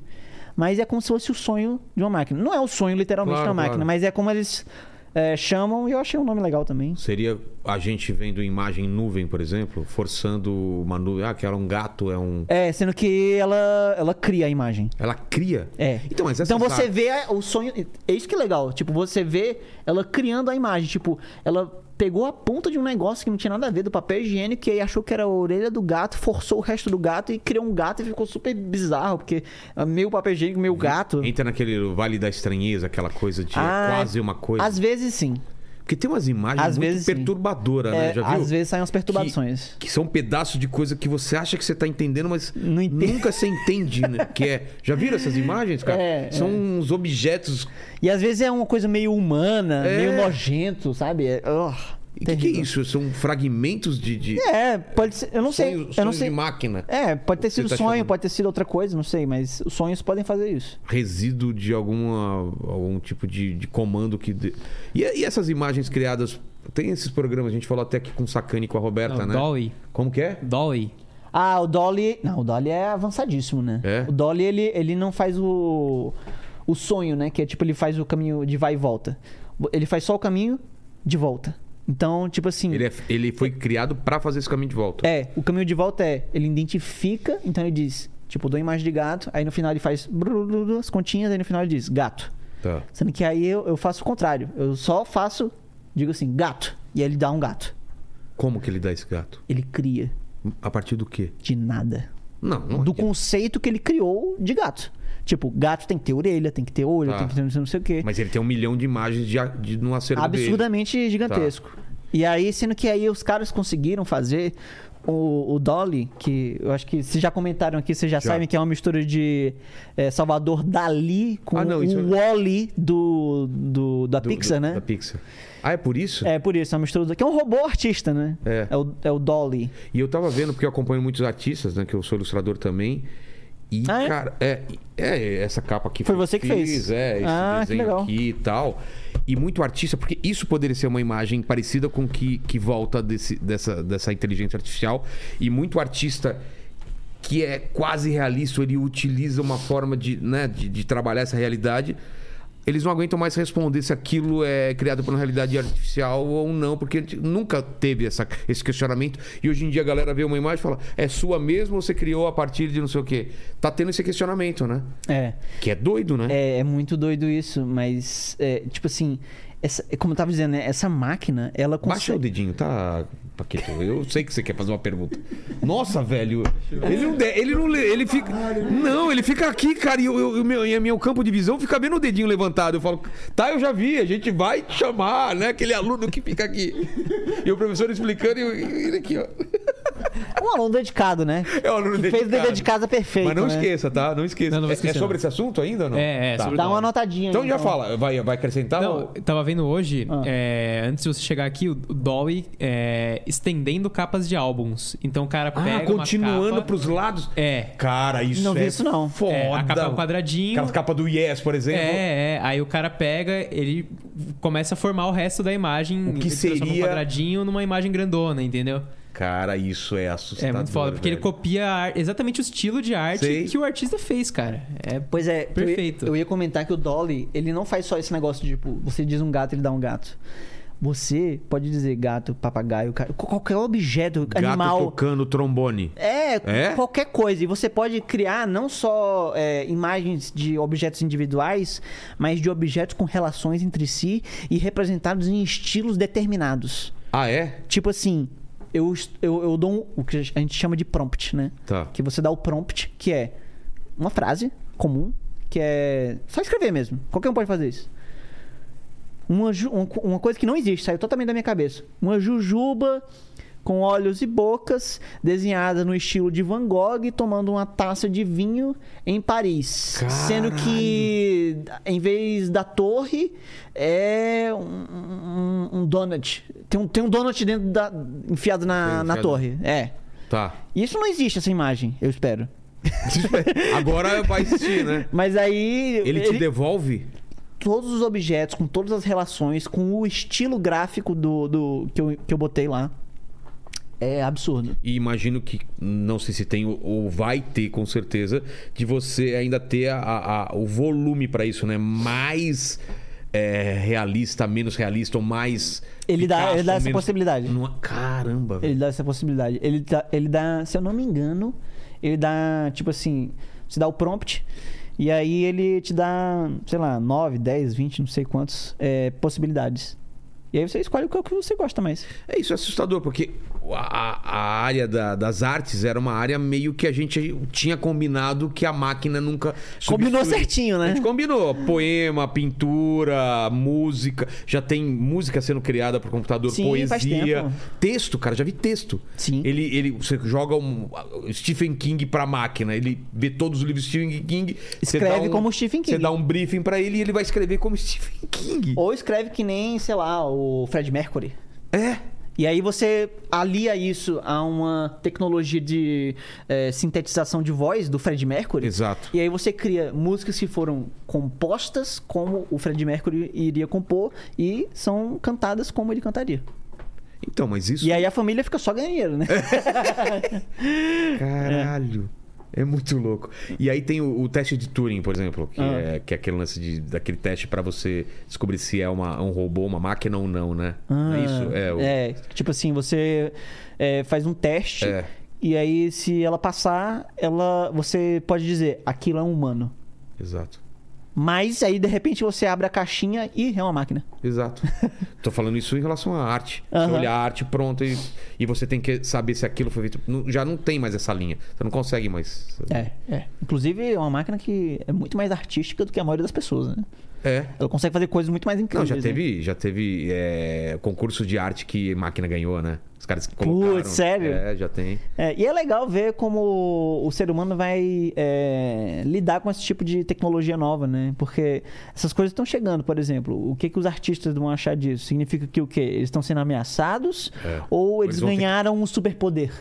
Mas é como se fosse o sonho de uma máquina. Não é o sonho literalmente Claro, da máquina, claro. mas é como eles é, chamam, e eu achei um nome legal também. Seria a gente vendo imagem em nuvem, por exemplo, forçando uma nuvem. Ah, que era um gato, é um. É, sendo que ela, ela cria a imagem. Ela cria. É. Então, mas essas Então você vê o sonho. É isso que é legal. Tipo, você vê ela criando a imagem. Tipo, ela pegou a ponta de um negócio que não tinha nada a ver do papel higiênico e aí achou que era a orelha do gato, forçou o resto do gato e criou um gato e ficou super bizarro, porque é meio papel higiênico, meio gato. Entra naquele vale da estranheza, aquela coisa de Ah, quase uma coisa. Às vezes sim. Porque tem umas imagens Às muito vezes, perturbadoras, né? É, Já viu? às vezes saem umas perturbações. Que são pedaços de coisa que você acha que você tá entendendo, mas nunca você entende, né? Que é. Já viram essas imagens, cara? É, são é. uns objetos. E às vezes é uma coisa meio humana, É. meio nojento, sabe? É, ugh, O que, que é isso? São fragmentos de. de É, pode ser. Eu não sei. sonhos, eu não sei. de máquina. É, pode ter sido tá sonho, chamando. pode ter sido outra coisa, não sei, mas os sonhos podem fazer isso. Resíduo de alguma, algum tipo de, de comando que. de- E, e essas imagens criadas. Tem esses programas, a gente falou até aqui com o Sacani e com a Roberta, Não, né? Dolly. Como que é? Dolly. Ah, o Dolly. Não, o Dolly é avançadíssimo, né? É? O Dolly, ele, ele não faz o. O sonho, né? Que é tipo, ele faz o caminho de vai e volta. Ele faz só o caminho de volta. Então, tipo assim. Ele, é- ele foi criado pra fazer esse caminho de volta. É, o caminho de volta é, ele identifica, então ele diz, tipo, dou imagem de gato, aí no final ele faz as continhas, aí no final ele diz, gato. Tá. Sendo que aí eu, eu faço o contrário. Eu só faço, digo assim, gato. E aí ele dá um gato. Como que ele dá esse gato? Ele cria A partir do quê? de nada. Não, não. Do conceito que ele criou de gato. Tipo, gato tem que ter orelha, tem que ter olho, Tá. tem que ter não sei o quê. Mas ele tem um milhão de imagens de, de, no acervo dele. absurdamente gigantesco. E aí, sendo que aí os caras conseguiram fazer o, o Dolly, que eu acho que vocês já comentaram aqui, vocês já, Já. sabem que é uma mistura de eh, Salvador Dali com Ah, não, o eu- Wally do, do, da Do- Pixar, do- né? Da Pixar. Ah, é por isso? É por isso, é uma mistura do, que é um robô artista, né? É. É o, é o Dolly. E eu tava vendo, porque eu acompanho muitos artistas, né? Que eu sou ilustrador também. E, Ah, é? cara, é, é essa capa aqui. Foi que você que fiz, fez? É, esse Ah, que desenho aqui e tal. E muito artista, porque isso poderia ser uma imagem parecida com que, que volta desse, dessa, dessa inteligência artificial. E muito artista que é quase realista, ele utiliza uma forma de, né, de, de trabalhar essa realidade. Eles não aguentam mais responder se aquilo é criado por uma realidade artificial ou não, porque nunca teve essa, esse questionamento. E hoje em dia a galera vê uma imagem e fala: é sua mesmo ou você criou a partir de não sei o quê? Tá tendo esse questionamento, né? É. Que é doido, né? É, é muito doido isso, mas, é, tipo assim, essa, como eu tava dizendo, né? Essa máquina, ela Baixa o consegue. dedinho, tá, Paquito? Eu sei que você quer fazer uma pergunta. Nossa, velho. Ele não, ele não ele fica. Não, ele fica aqui, cara, e o eu, eu- meu, e meu campo de visão fica vendo o dedinho levantado. Eu falo, tá, eu já vi, a gente vai chamar, né? Aquele aluno que fica aqui. E o professor explicando e ele aqui, ó. Um aluno dedicado, né? É o aluno Que fez o dever dedicado. de casa perfeito. Mas não né? esqueça, tá? Não esqueça. Não, não vou É- esquecer, é, sobre não. esse assunto ainda ou não? É, é, Tá. sobre Dá uma anotadinha. Então já fala, vai, vai acrescentar? Não, ou- tava vendo hoje, Ah. é, antes de você chegar aqui, o Dolly é, estendendo capas de álbuns. Então o cara Ah, pega uma continuando capa, pros lados. É. Cara, isso Não vi é isso, não. foda. É, a capa é um quadradinho. Aquela capa do Yes, por exemplo. É, é. Aí o cara pega, ele começa a formar o resto da imagem. O que seria- um quadradinho numa imagem grandona, entendeu? Cara, isso é assustador. É muito foda, porque ele velho. copia a ar- exatamente o estilo de arte Sei. que o artista fez, cara. É Pois é, Perfeito. Eu ia, eu ia comentar que o Dolly, ele não faz só esse negócio de, tipo, você diz um gato, ele dá um gato. Você pode dizer gato, papagaio, qualquer objeto, Gato animal. tocando trombone. É, É? qualquer coisa. E você pode criar não só é, imagens de objetos individuais, mas de objetos com relações entre si e representados em estilos determinados. Ah, é? Tipo assim, eu, eu, eu dou um, o que a gente chama de prompt, né? Tá. Que você dá o prompt, que é uma frase comum, que é só escrever mesmo. Qualquer um pode fazer isso. Uma, uma coisa que não existe, saiu totalmente da minha cabeça. Uma jujuba com olhos e bocas, desenhada no estilo de Van Gogh, tomando uma taça de vinho em Paris. Sendo que, em vez da torre, é um, um- um donut. Tem um, tem um donut dentro da. enfiado na, Tem na enfiado. torre. É. Tá. Isso não existe, essa imagem, eu espero. Agora vai existir, né? Mas aí. Ele te devolve? todos os objetos, com todas as relações, com o estilo gráfico do, do que, eu, que eu botei lá. É absurdo. E imagino que, não sei se tem ou- vai ter com certeza, de você ainda ter a- a- o volume pra isso, né? Mais é, realista, menos realista, ou mais. Ele dá- Picasso, ele dá essa menos- possibilidade. Não- Caramba, velho. Ele dá essa possibilidade. Ele dá, ele dá, se eu não me engano, ele dá, tipo assim, você dá o prompt e aí ele te dá, sei lá, 9, 10, 20, não sei quantos é, possibilidades. E aí você escolhe qual que você gosta mais. É isso, é assustador, porque a, a área da- das artes era uma área meio que a gente tinha combinado que a máquina nunca. Combinou substitui- certinho, né? A gente combinou. Poema, pintura, música. Já tem música sendo criada por computador, Sim, poesia. Texto, cara, já vi texto. Sim. Ele, ele, você joga um Stephen King pra máquina, ele vê todos os livros Stephen King. Escreve um- como Stephen King. Você dá um briefing pra ele e ele vai escrever como Stephen King. Ou escreve que nem, sei lá, o Fred Mercury. É. E aí você alia isso a uma tecnologia de eh, sintetização de voz do Fred Mercury. Exato. E aí você cria músicas que foram compostas como o Fred Mercury iria compor e são cantadas como ele cantaria. Então, mas isso. E aí a família fica só ganhando né? Caralho. É. muito louco. E aí tem o, o teste de Turing, por exemplo, que, Ah. é, que é aquele lance de, daquele teste pra você descobrir se é uma, um robô, uma máquina ou não, né? Não é isso? É, o- É, tipo assim, você eh, faz um teste É. e aí se ela passar, ela você pode dizer, aquilo é um humano. Exato. Mas aí de repente você abre a caixinha e é uma máquina. Exato. Tô falando isso em relação à arte. Você olha a arte pronta e, e você tem que saber se aquilo foi feito. Não- já não tem mais essa linha. Você não consegue mais. É, é. Inclusive é uma máquina que é muito mais artística do que a maioria das pessoas, né? É. Ela consegue fazer coisas muito mais Não, incríveis. já né? teve, já teve é, concurso de arte que máquina ganhou, né? Caras que colocaram. sério? É, já tem. É, e é legal ver como o ser humano vai é, lidar com esse tipo de tecnologia nova, né? Porque essas coisas estão chegando, por exemplo. O que, que os artistas vão achar disso? Significa que o quê? Eles estão sendo ameaçados? É. Ou eles, Eles vão ter ganharam um superpoder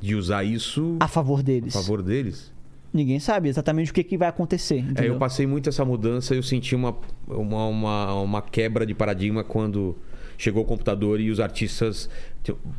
De usar isso a favor deles? a favor deles. Ninguém sabe exatamente o que, que vai acontecer. É, eu passei muito essa mudança, eu senti uma, uma, uma, uma quebra de paradigma quando chegou o computador e os artistas,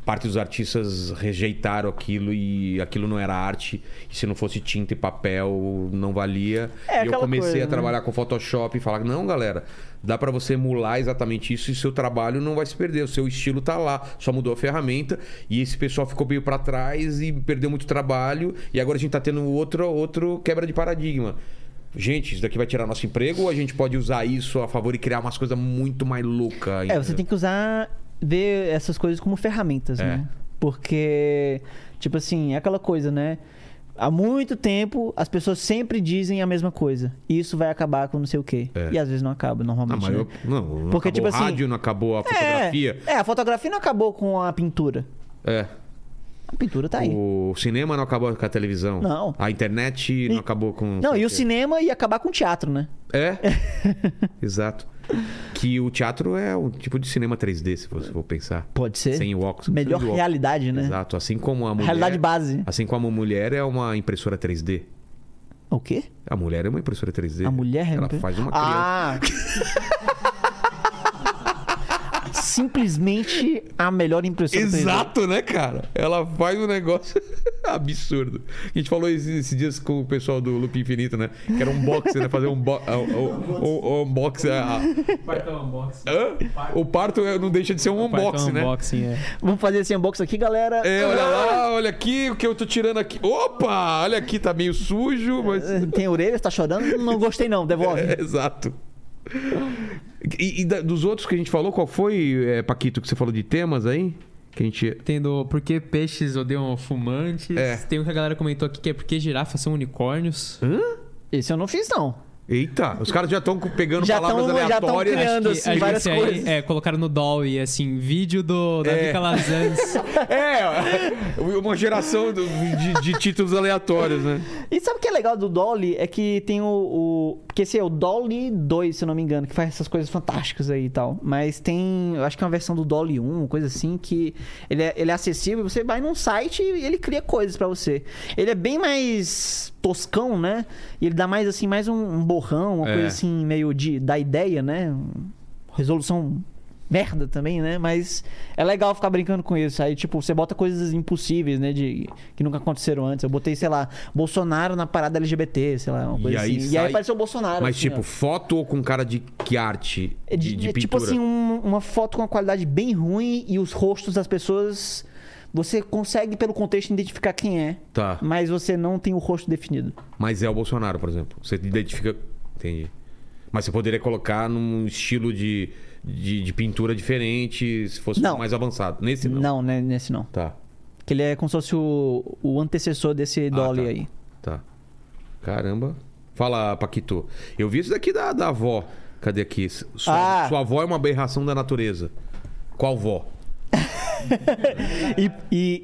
parte dos artistas rejeitaram aquilo e aquilo não era arte, e se não fosse tinta e papel não valia. É e eu comecei coisa, a né? trabalhar com Photoshop e falar: "Não, galera, dá pra você emular exatamente isso e seu trabalho não vai se perder, o seu estilo tá lá, só mudou a ferramenta". E esse pessoal ficou meio pra trás e perdeu muito trabalho, e agora a gente tá tendo outro outro quebra de paradigma. Gente, isso daqui vai tirar nosso emprego ou a gente pode usar isso a favor e criar umas coisas muito mais loucas? É, você tem que usar, ver essas coisas como ferramentas, É. né? Porque, tipo assim, é aquela coisa, né? Há muito tempo as pessoas sempre dizem a mesma coisa. Isso vai acabar com não sei o quê. É. E às vezes não acaba, Não, normalmente. mas né? eu, não, não Porque, acabou tipo o assim, rádio, não acabou a fotografia. É, é, a fotografia não acabou com a pintura. É. A pintura tá aí. O cinema não acabou com a televisão. Não. A internet não E- acabou com. Não, e o cinema ia acabar com o teatro, né? É. Exato. Que o teatro é um tipo de cinema 3D, se você for pensar. Pode ser. Sem o óculos. Melhor óculos. realidade, né? Exato. Assim como a mulher. Realidade base. Assim como a mulher é uma impressora 3D. O quê? A mulher é uma impressora 3D. A mulher é Ela impre- faz uma criança. Ah! Simplesmente a melhor impressora 3D. Exato, né, cara? Ela faz um negócio absurdo. A gente falou esses, dias com o pessoal do Loop Infinito, né? Que era um boxe, né? Fazer um, o, o unboxing. a- Partão unboxing. Hã? O parto é- não deixa de ser um unboxing, né? unboxing, é. Vamos fazer esse unboxing aqui, galera. É, olha lá, olha aqui o que eu tô tirando aqui. Opa! Olha aqui, tá meio sujo, mas. Tem orelha, tá chorando? Não gostei não, devolve. É, exato. E, e da- dos outros que a gente falou, qual foi, é, Paquito, que você falou de temas aí? Que a gente. Tem do por que peixes odeiam fumantes. É. Tem um que a galera comentou aqui que é por que girafas são unicórnios. Esse eu não fiz, não. Eita, os caras já estão pegando Já palavras tão- já aleatórias. criando. Acho que, assim, várias aí, coisas. é, colocaram no Dolly, assim, vídeo do Davi É. Calazans. É, uma geração do- de, de títulos aleatórios, né? E sabe o que é legal do Dolly? É que tem o. o- porque esse é o Dolly 2, se eu não me engano, que faz essas coisas fantásticas aí e tal. Mas tem. Eu acho que é uma versão do Dolly 1, uma coisa assim, que ele é, ele é acessível. Você vai num site e ele cria coisas pra você. Ele é bem mais toscão, né? E ele dá mais assim, mais um, um borrão, uma É. coisa assim, meio de da ideia, né? Resolução merda também, né? Mas é legal ficar brincando com isso. Aí, tipo, você bota coisas impossíveis, né? De, que nunca aconteceram antes. Eu botei, sei lá, Bolsonaro na parada LGBT, sei lá, uma E coisa aí assim. E sai- aí apareceu o Bolsonaro. Mas, assim, tipo, ó. foto ou com cara de que arte? É, De, de- de é tipo assim, um- uma foto com uma qualidade bem ruim e os rostos das pessoas. Você consegue, pelo contexto, identificar quem é, Tá. mas você não tem o rosto definido. Mas é o Bolsonaro, por exemplo. Você identifica. Entendi. Mas você poderia colocar num estilo de, de, de pintura diferente se fosse Não. mais avançado. Nesse não. Não, né? Nesse não. Tá, Que ele é como se fosse o, o antecessor desse Dolly tá. aí. tá. Caramba. Fala, Paquito. Eu vi isso daqui da, da avó. Cadê aqui? Sua, Ah. sua avó é uma aberração da natureza. Qual vó? E, e,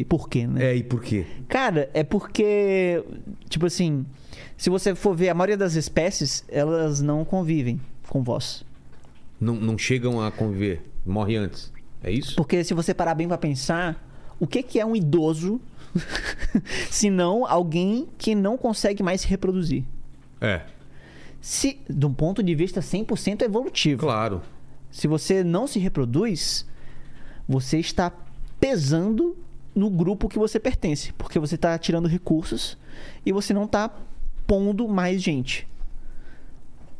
e por quê, né? É, e por quê? Cara, é porque, tipo assim, se você for ver, a maioria das espécies, elas não convivem com voz. Não, não chegam a conviver. Morre antes. É isso? Porque se você parar bem pra pensar, o que, que é um idoso se não alguém que não consegue mais se reproduzir? É, Se, de um ponto de vista 100% evolutivo, claro. se você não se reproduz, você está pesando no grupo que você pertence, porque você está tirando recursos e você não está pondo mais gente.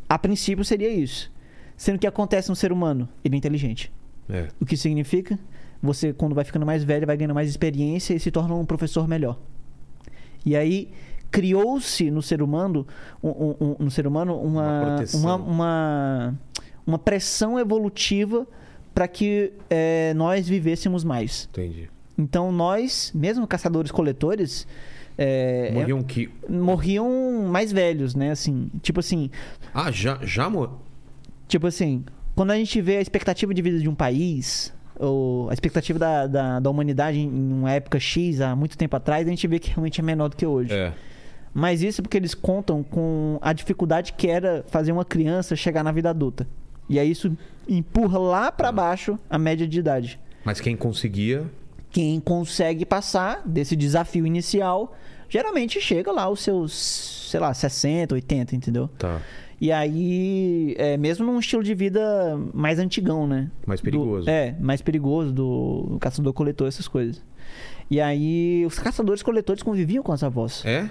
A princípio seria isso. Sendo que acontece no ser humano, ele é inteligente. É. O que significa? Você, quando vai ficando mais velho, vai ganhando mais experiência e se torna um professor melhor. E aí criou-se no ser humano, um, um- um- no ser humano Uma uma, uma, uma, uma pressão evolutiva para que eh, nós vivêssemos mais. Entendi. Então nós, mesmo caçadores-coletores, eh, Morriam que. morriam mais velhos, né? Assim, tipo assim, Ah, já, já morreu? Tipo assim, quando a gente vê a expectativa de vida de um país, ou a expectativa da, da, da humanidade em em uma época X, há muito tempo atrás, a gente vê que realmente é menor do que hoje. É. Mas isso é porque eles contam com a dificuldade que era fazer uma criança chegar na vida adulta. E aí isso empurra lá pra baixo a média de idade. Mas quem conseguia. Quem consegue passar desse desafio inicial, geralmente chega lá aos seus, sei lá, 60, 80, entendeu? Tá. E aí, é, mesmo num estilo de vida mais antigão, né? Mais Do- perigoso. é, mais perigoso do, do caçador-coletor, essas coisas. E aí, os caçadores-coletores conviviam com as avós. É?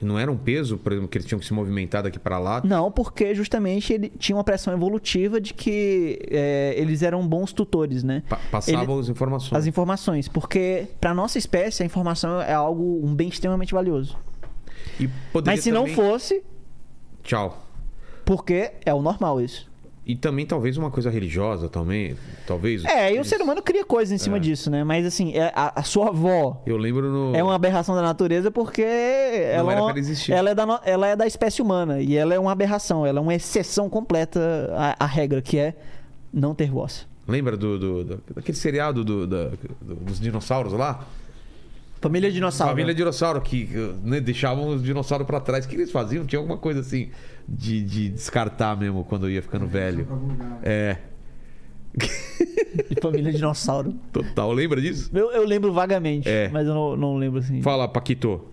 Não era um peso, por exemplo, que eles tinham que se movimentar daqui pra lá? Não, porque justamente ele tinha uma pressão evolutiva de que é, eles eram bons tutores, né? Pa- passavam as informações. As informações. Porque, pra nossa espécie, a informação é algo, um bem extremamente valioso. Mas se não também- fosse, Tchau. Porque é o normal isso. E também talvez uma coisa religiosa também. Talvez. É, e o ser humano cria coisas em cima dicho, né? Mas assim, é- a, a sua avó Eu lembro no. é uma aberração da natureza porque ela, era é uma- pra existir. ela, é da, ela é da espécie humana. E ela é uma aberração, ela é uma exceção completa à, à regra, que é não ter voz. Lembra do, do- do- daquele seriado do, do- dos dinossauros lá? Família dinossauro. Família dinossauro que né, deixavam os dinossauros pra trás. O que eles faziam? Tinha alguma coisa assim de, de descartar mesmo quando ia ficando velho. É, Família dinossauro. total. Lembra disso? Eu, eu lembro vagamente, É. mas eu não, não lembro assim. Fala, Paquito.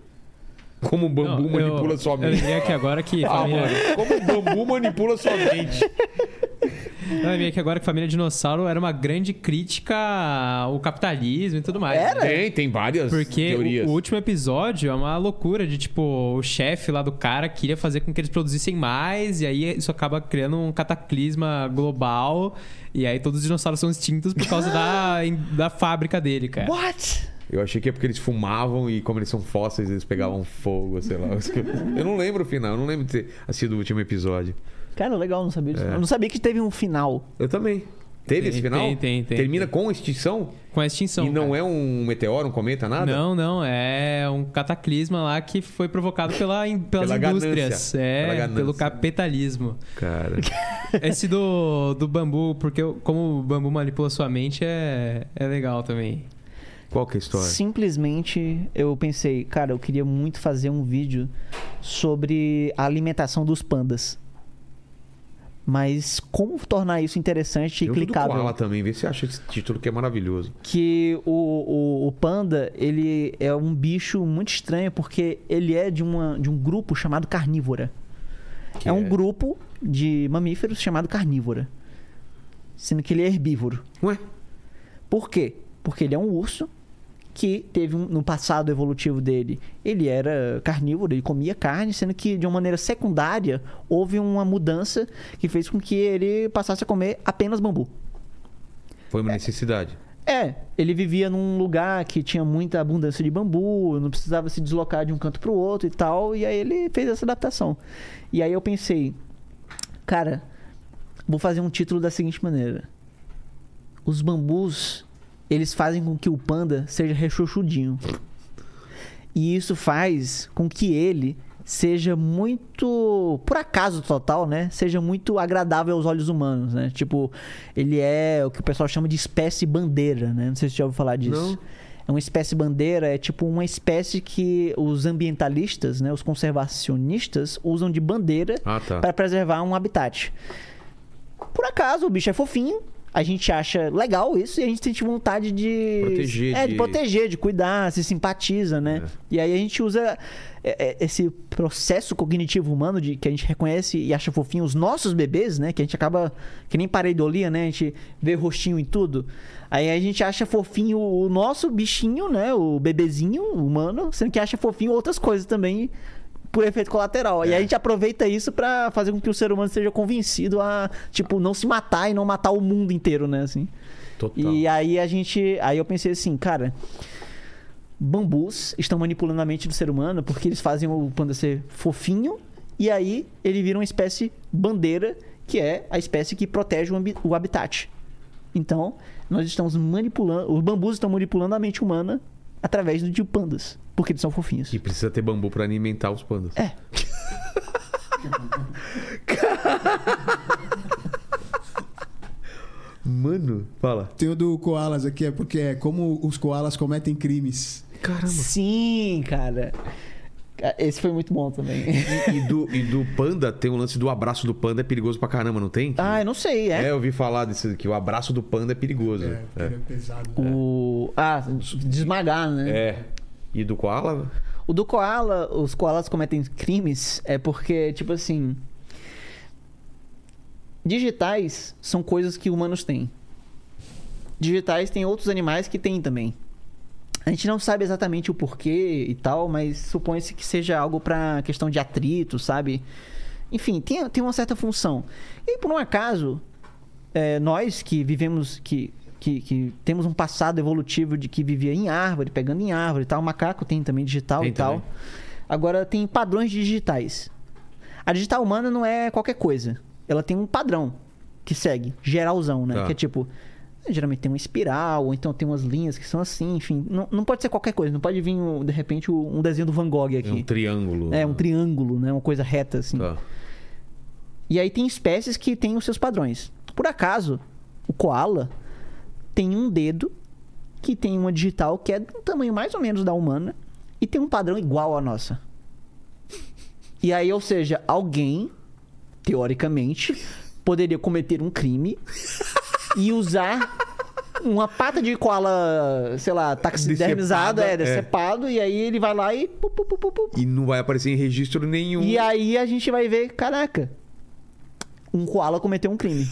Como o bambu Não, manipula eu, sua Eu mente. lembrei aqui agora que Ah, família, mano, como o bambu manipula sua mente. eu lembrei aqui agora que família dinossauro era uma grande crítica ao capitalismo e tudo mais. Era? né? Tem, tem várias Porque teorias. o, o último episódio é uma loucura de tipo, o chefe lá do cara queria fazer com que eles produzissem mais, e aí isso acaba criando um cataclisma global, e aí todos os dinossauros são extintos por causa da, da fábrica dele, cara. What? Eu achei que é porque eles fumavam e como eles são fósseis, eles pegavam fogo, sei lá. Eu não lembro o final, eu não lembro de ter assistido o último episódio. Cara, legal, não sabia disso. É. Eu não sabia que teve um final. Eu também. Teve Tem, esse final? tem, tem, tem, Termina tem. com extinção? Com a extinção. e não cara. é um meteoro, um cometa, nada? Não, não, é um cataclisma lá que foi provocado pela, pelas Pela indústrias. ganância. É, Pela pelo capitalismo. Cara. Esse do, do bambu, porque como o bambu manipula sua mente é, é legal também. Qual que é a história? Simplesmente eu pensei, cara, eu queria muito fazer um vídeo sobre a alimentação dos pandas. Mas como tornar isso interessante e do clicável? Koala também, vê se acha esse título que é maravilhoso. que o, o, o panda, ele é um bicho muito estranho porque ele é de, uma, de um grupo chamado carnívora. Que É um grupo de mamíferos chamado carnívora. Sendo que ele é herbívoro. Ué? Por quê? Porque ele é um urso que teve um, no passado evolutivo dele, ele era carnívoro, ele comia carne, sendo que de uma maneira secundária houve uma mudança que fez com que ele passasse a comer apenas bambu. Foi uma necessidade. É, ele vivia num lugar que tinha muita abundância de bambu, não precisava se deslocar de um canto para o outro e tal, e aí ele fez essa adaptação. E aí eu pensei, cara, vou fazer um título da seguinte maneira: Os bambus, eles fazem com que o panda seja rechuchudinho. E isso faz com que ele seja muito, por acaso total, né? Seja muito agradável aos olhos humanos, né? Tipo, ele é o que o pessoal chama de espécie bandeira, né? Não sei se você já ouviu falar disso. Não. É uma espécie bandeira, é tipo uma espécie que os ambientalistas, né, os conservacionistas usam de bandeira Ah, tá. para preservar um habitat. Por acaso, o bicho é fofinho, a gente acha legal isso e a gente sente vontade de Proteger, é, de, de- proteger, de cuidar, se simpatiza, né? É. E aí a gente usa é, é, esse processo cognitivo humano de que a gente reconhece e acha fofinho os nossos bebês, né? Que a gente acaba que nem pareidolia, né? A gente vê rostinho em tudo. Aí a gente acha fofinho o nosso bichinho, né? O bebezinho humano, sendo que acha fofinho outras coisas também por efeito colateral. E aí a gente aproveita isso pra fazer com que o ser humano seja convencido a, tipo, não se matar e não matar o mundo inteiro, né, assim. Total. E aí a gente, aí eu pensei assim, cara, bambus estão manipulando a mente do ser humano porque eles fazem o panda ser fofinho e aí ele vira uma espécie bandeira, que é a espécie que protege o, o habitat. Então, nós estamos manipulando, os bambus estão manipulando a mente humana através de pandas, porque eles são fofinhos. E precisa ter bambu pra alimentar os pandas. É. Mano, fala. Tem o do Koalas aqui, é porque é como os koalas cometem crimes. Caramba. Sim, cara. Esse foi muito bom também. E, e do, e do panda, tem o lance do abraço do panda é perigoso pra caramba, não tem? Ah, eu não sei, É, é. eu ouvi falar disso aqui. O abraço do panda é perigoso. É, É. é pesado. O. Ah, desmagar, né? É. E do koala? O do koala, os koalas cometem crimes é porque, tipo assim. Digitais são coisas que humanos têm. Digitais tem outros animais que têm também. A gente não sabe exatamente o porquê e tal, mas supõe-se que seja algo pra questão de atrito, sabe? Enfim, tem, tem uma certa função. E por um acaso, é, nós que vivemos, que, que, que temos um passado evolutivo de que vivia em árvore, pegando em árvore e tal, o macaco tem também digital Tem e tal. também. Agora tem padrões digitais. A digital humana não é qualquer coisa. Ela tem um padrão que segue, geralzão, né? Tá. Que é tipo, geralmente tem uma espiral, ou então tem umas linhas que são assim, enfim. Não, não pode ser qualquer coisa, não pode vir, de repente, um desenho do Van Gogh É aqui. um triângulo. É, um triângulo, né? Uma coisa reta, assim. Tá. E aí tem espécies que têm os seus padrões. Por acaso, o koala tem um dedo que tem uma digital que é do tamanho mais ou menos da humana e tem um padrão igual à nossa. E aí, ou seja, alguém, teoricamente, poderia cometer um crime e usar uma pata de koala, sei lá, taxidermizada, Decepada, é, é. decepado, e aí ele vai lá e... pu, pu, pu. E não vai aparecer em registro nenhum. E aí a gente vai ver, caraca, um koala cometeu um crime.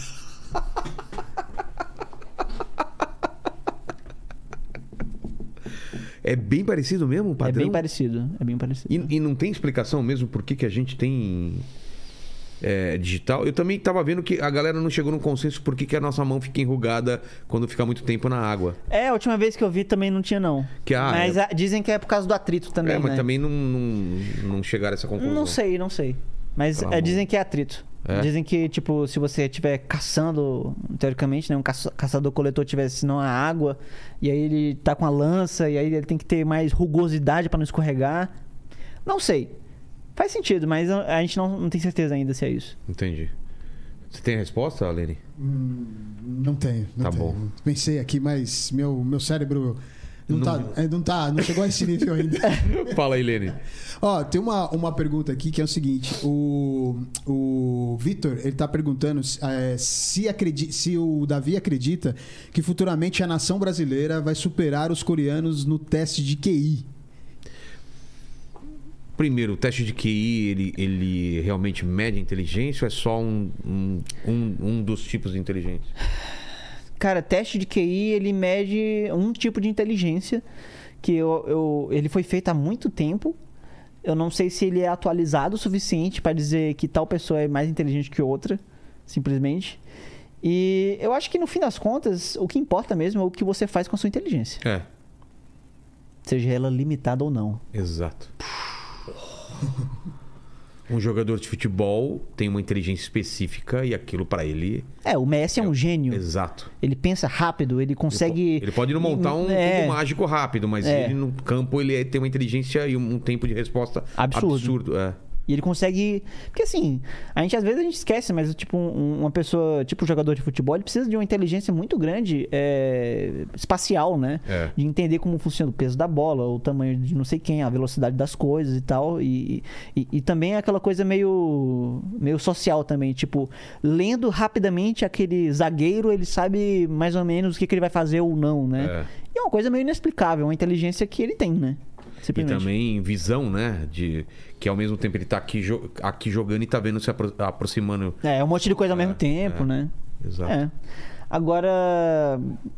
É bem parecido mesmo o É padrão? bem parecido, é bem parecido. E, e não tem explicação mesmo por que, que a gente tem é, digital? Eu também tava vendo que a galera não chegou num consenso por que, que a nossa mão fica enrugada quando fica muito tempo na água. É, a última vez que eu vi também não tinha, não. Que, ah, mas é- ah, dizem que é por causa do atrito também, é, mas né? também não, não, não chegaram a essa conclusão. Não sei, não sei. Mas Pelo é, dizem que é atrito. É? Dizem que, tipo, se você estiver caçando, teoricamente, né? Um caça- caçador-coletor tivesse não a água, e aí ele tá com a lança, e aí ele tem que ter mais rugosidade pra não escorregar. Não sei. Faz sentido, mas a gente não, não tem certeza ainda se é isso. Entendi. Você tem resposta, Lene? Não tenho. Não Tá tenho. bom. Pensei aqui, mas meu, meu cérebro não, Não- Tá, é, não tá, não chegou a esse nível ainda. Fala aí, Lene. Ó, tem uma, uma pergunta aqui que é o seguinte: o, o Vitor, ele tá perguntando é, se, acredi se o Davi acredita que futuramente a nação brasileira vai superar os coreanos no teste de QI. Primeiro, o teste de QI, ele, ele realmente mede a inteligência ou é só um, um, um, um dos tipos de inteligência? Cara, teste de QI, ele mede um tipo de inteligência que eu, eu- ele foi feito há muito tempo. Eu não sei se ele é atualizado o suficiente para dizer que tal pessoa é mais inteligente que outra, simplesmente. E eu acho que no fim das contas, o que importa mesmo é o que você faz com a sua inteligência, É, seja ela limitada ou não. exato. Um jogador de futebol tem uma inteligência específica e aquilo pra ele. É, o Messi é um gênio. Exato. Ele pensa rápido, ele consegue. Ele pode não montar um É. mágico rápido, mas É. ele no campo ele é- tem uma inteligência e um tempo de resposta Absurdo. absurdo. É. E ele consegue. Porque assim, a gente às vezes a gente esquece, mas tipo, um- uma pessoa, tipo um jogador de futebol, ele precisa de uma inteligência muito grande é, espacial, né? É. De entender como funciona o peso da bola, o tamanho de não sei quem, a velocidade das coisas e tal. E, e, e também aquela coisa meio, meio social também. Tipo, lendo rapidamente aquele zagueiro, ele sabe mais ou menos o que, que ele vai fazer ou não, né? É. E é uma coisa meio inexplicável, uma inteligência que ele tem, né? E também visão, né? De que ao mesmo tempo ele tá aqui, jo- aqui jogando e tá vendo se apro- aproximando. É, um monte de coisa ao mesmo tempo, é. né? Exato. É. Agora,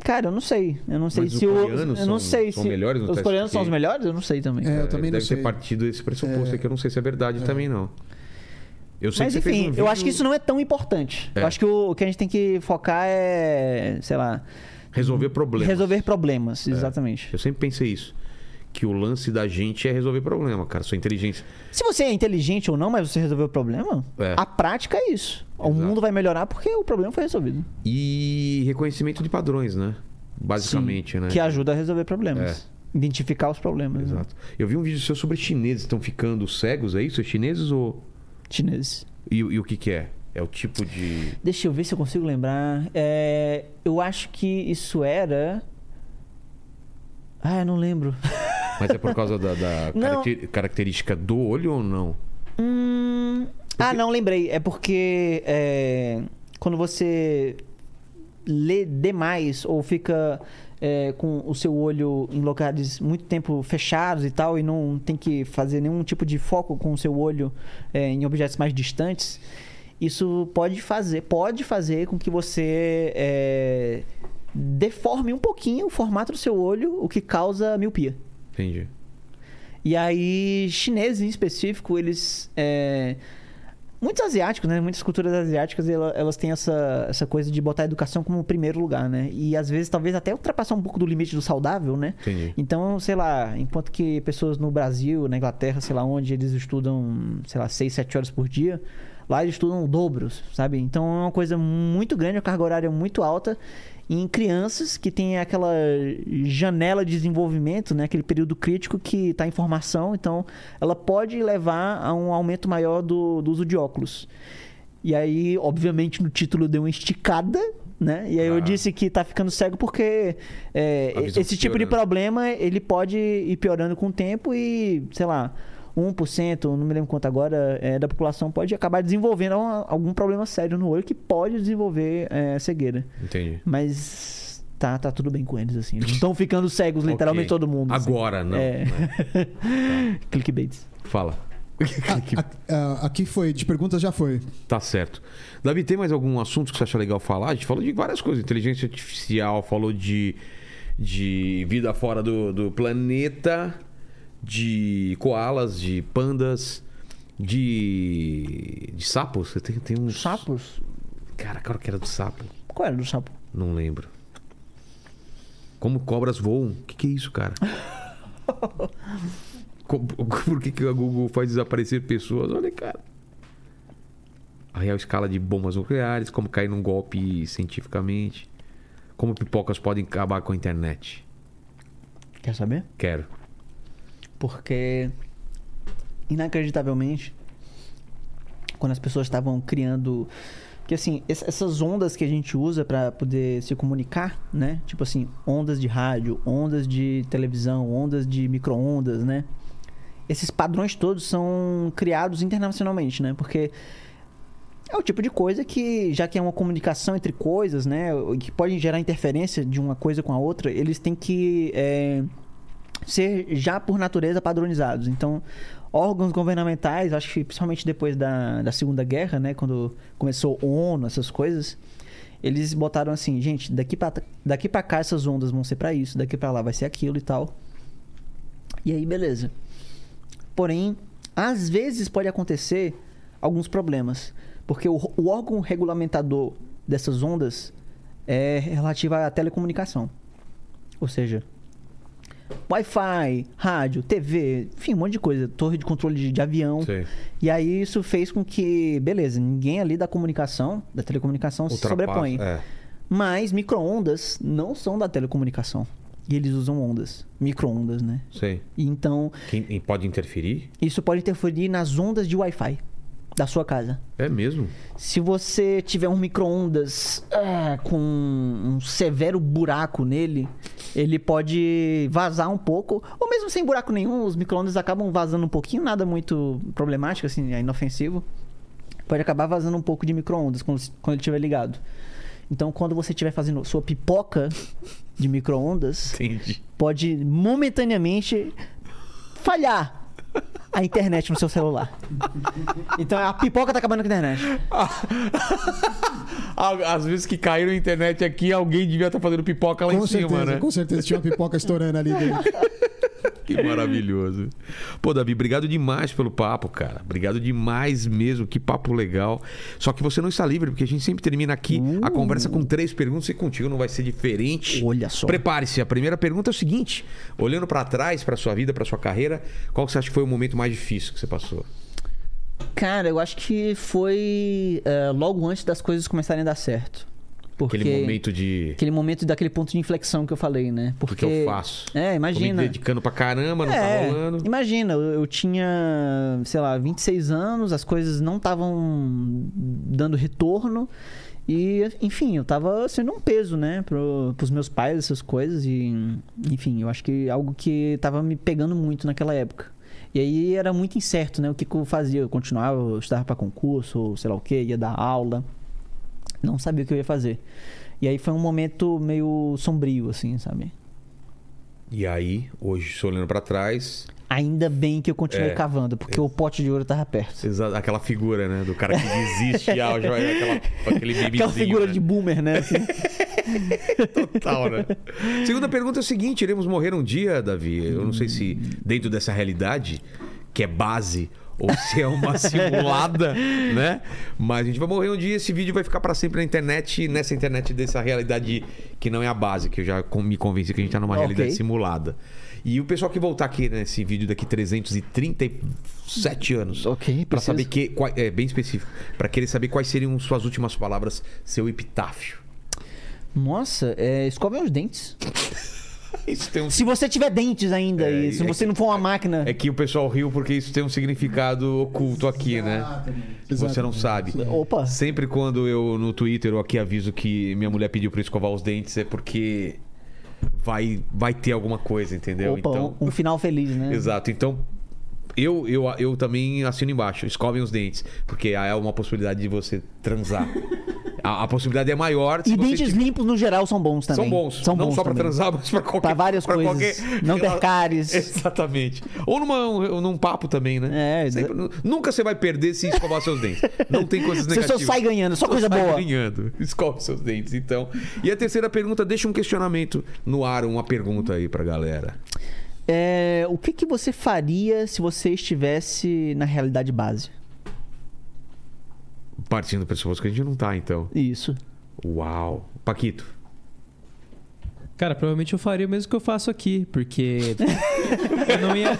cara, eu não sei. Eu não sei Mas se os o. coreanos Eu não são- sei são se. melhores no Os teste coreanos são os melhores? Eu não sei também. É, eu também não Deve sei. ter partido desse pressuposto aqui, eu não sei se é verdade também, não. Eu sei Mas que enfim, um eu vídeo- acho que isso não é tão importante. É. Eu acho que o, o que a gente tem que focar é, sei lá, Resolver problemas. resolver problemas, exatamente. Eu sempre pensei isso. Que o lance da gente é resolver problema, cara. Sua inteligência. Se você é inteligente ou não, mas você resolveu o problema, É. a prática é isso. O Exato. mundo vai melhorar porque o problema foi resolvido. E reconhecimento de padrões, né? Basicamente, Sim, né? Que ajuda a resolver problemas. Identificar os problemas. né? Exato. Eu vi um vídeo seu sobre chineses estão ficando cegos, é isso? É chineses ou. Chineses. E, e o que, que é? É o tipo de. Deixa eu ver se eu consigo lembrar. É, eu acho que isso era. Ah, eu não lembro. Mas é por causa da, da caracter- característica do olho ou não? Hum, Ah, não, lembrei. É porque é, quando você lê demais ou fica é, com o seu olho em locais muito tempo fechados e tal, e não tem que fazer nenhum tipo de foco com o seu olho é, em objetos mais distantes, isso pode fazer, pode fazer com que você é, deforme um pouquinho o formato do seu olho, o que causa miopia. Entendi. E aí, chineses em específico, eles. é, muitos asiáticos, né? Muitas culturas asiáticas, ela- elas têm essa, essa coisa de botar a educação como primeiro lugar, né? E às vezes, talvez até ultrapassar um pouco do limite do saudável, né? Entendi. Então, sei lá, enquanto que pessoas no Brasil, na Inglaterra, sei lá, onde eles estudam, sei lá, 6, 7 horas por dia, lá eles estudam o dobro, sabe? Então é uma coisa muito grande, a carga horária muito alta em crianças que têm aquela janela de desenvolvimento, né? Aquele período crítico que está em formação, então ela pode levar a um aumento maior do, do uso de óculos. E aí, obviamente, no título deu uma esticada, né? E aí eu Ah. disse que tá ficando cego porque é, esse tipo de piorando. problema ele pode ir piorando com o tempo e, sei lá, 1%, não me lembro quanto agora, é, da população pode acabar desenvolvendo uma- algum problema sério no olho que pode desenvolver é, cegueira. Entendi. Mas tá, tá tudo bem com eles, assim. Eles estão ficando cegos, literalmente Ok. todo mundo. assim. Agora, não. É. né? Clickbaits. Fala. A- a- a- aqui foi, de perguntas já foi. Tá certo. Davi, tem mais algum assunto que você acha legal falar? A gente falou de várias coisas. Inteligência artificial, falou de, de vida fora do, do planeta, de koalas, de pandas, de, de sapos. Você tem, tem uns... Sapos? Cara, claro que era do sapo. Qual era do sapo? Não lembro. Como cobras voam? O que, que é isso, cara? Por que, que a Google faz desaparecer pessoas? Olha, cara. A real escala de bombas nucleares, como cair num golpe cientificamente. Como pipocas podem acabar com a internet. Quer saber? Quero. Porque, inacreditavelmente, quando as pessoas estavam criando. Que assim, ess- essas ondas que a gente usa para poder se comunicar, né? Tipo assim, ondas de rádio, ondas de televisão, ondas de micro-ondas, né? Esses padrões todos são criados internacionalmente, né? Porque é o tipo de coisa que, já que é uma comunicação entre coisas, né? Que pode gerar interferência de uma coisa com a outra, eles têm que. é, ser já por natureza padronizados. Então, órgãos governamentais, acho que principalmente depois da, da Segunda Guerra, né, quando começou a ONU, essas coisas, eles botaram assim, gente, daqui pra, daqui pra cá essas ondas vão ser pra isso, daqui pra lá vai ser aquilo e tal. E aí, beleza. Porém, às vezes pode acontecer alguns problemas, porque o, o órgão regulamentador dessas ondas é relativo à telecomunicação. Ou seja, Wi-Fi, rádio, TV, enfim, um monte de coisa, torre de controle de, de avião. Sei. E aí isso fez com que, beleza, ninguém ali da comunicação, da telecomunicação se Ultrapassa- sobrepõe. É. Mas micro-ondas não são da telecomunicação. E eles usam ondas, micro-ondas, né? Sei. E então, Quem, e pode interferir? isso pode interferir nas ondas de Wi-Fi da sua casa. É mesmo? Se você tiver um micro-ondas ah, com um severo buraco nele, ele pode vazar um pouco. Ou mesmo sem buraco nenhum, os micro-ondas acabam vazando um pouquinho, nada muito problemático, assim, é inofensivo. Pode acabar vazando um pouco de micro-ondas quando, quando ele estiver ligado. Então, quando você estiver fazendo sua pipoca de micro-ondas, pode momentaneamente falhar a internet no seu celular. Então a pipoca tá acabando com a internet. Às vezes que caiu na internet aqui, alguém devia estar fazendo pipoca lá com em certeza, cima, né? com certeza tinha uma pipoca estourando ali dentro. Que maravilhoso. Pô, Davi, obrigado demais pelo papo, cara. Obrigado demais mesmo. Que papo legal. Só que você não está livre, porque a gente sempre termina aqui a conversa com três perguntas e contigo não vai ser diferente. Olha só. Prepare-se. A primeira pergunta é o seguinte: olhando pra trás, pra sua vida, pra sua carreira, qual você acha que foi o momento mais difícil que você passou? Cara, eu acho que foi é, logo antes das coisas começarem a dar certo. Porque Aquele momento de. aquele momento daquele ponto de inflexão que eu falei, né? O que, Porque que eu faço? É, Tô imagina. me dedicando pra caramba, não é, tá rolando. Imagina, eu, eu tinha, sei lá, 26 anos, as coisas não estavam dando retorno. E, enfim, eu tava sendo um peso, né, pro, pros meus pais, essas coisas. E, enfim, eu acho que algo que tava me pegando muito naquela época. E aí era muito incerto, né, o que, que eu fazia. Eu continuava, eu estudava pra concurso, ou sei lá o que, ia dar aula. Não sabia o que eu ia fazer. E aí foi um momento meio sombrio, assim, sabe? E aí, hoje, só olhando pra trás, Ainda bem que eu continuei É. cavando, porque o pote de ouro tava perto. exa- aquela figura, né? Do cara que desiste e ah, é aquela, aquele bebezinho. Aquela figura né? de boomer, né? assim. Total, né? Segunda pergunta é o seguinte: iremos morrer um dia, Davi? Eu não sei se dentro dessa realidade, que é base, ou se é uma simulada, né? Mas a gente vai morrer um dia, esse vídeo vai ficar pra sempre na internet, nessa internet dessa realidade que não é a base, que eu já me convenci que a gente tá numa Ok. realidade simulada. E o pessoal que voltar aqui nesse vídeo daqui 337 anos, Ok, preciso. saber que é bem específico, Pra querer saber quais seriam suas últimas palavras, seu epitáfio. Nossa, é, escovem os dentes. Isso tem um Se você tiver dentes ainda, É, e se é você não for uma máquina. É que o pessoal riu porque isso tem um significado oculto aqui, né? Você não sabe. Opa. Sempre quando eu no Twitter eu aqui aviso que minha mulher pediu pra eu escovar os dentes é porque vai vai ter alguma coisa, entendeu? Opa, então, um, um final feliz, né? exato. Então eu, eu, eu também assino embaixo, escovem os dentes, porque é uma possibilidade de você transar. A, a possibilidade é maior E você dentes tiver- limpos no geral são bons também. São bons. São não bons só pra também. transar, mas pra qualquer Pra várias pra coisas. qualquer- Não ter cáries. Exatamente. Ou numa, num papo também, né? É, Sempre- nu- nunca você vai perder se escovar seus dentes. Não tem coisas Você negativas. só sai ganhando, só coisa sai boa. ganhando. Escove seus dentes, então. E a terceira pergunta, deixa um questionamento no ar, uma pergunta aí pra galera. É, o que, que você faria se você estivesse na realidade base? Partindo do pressuposto que a gente não tá, então. Isso. Uau. Paquito. Cara, provavelmente eu faria o mesmo que eu faço aqui, porque eu não ia.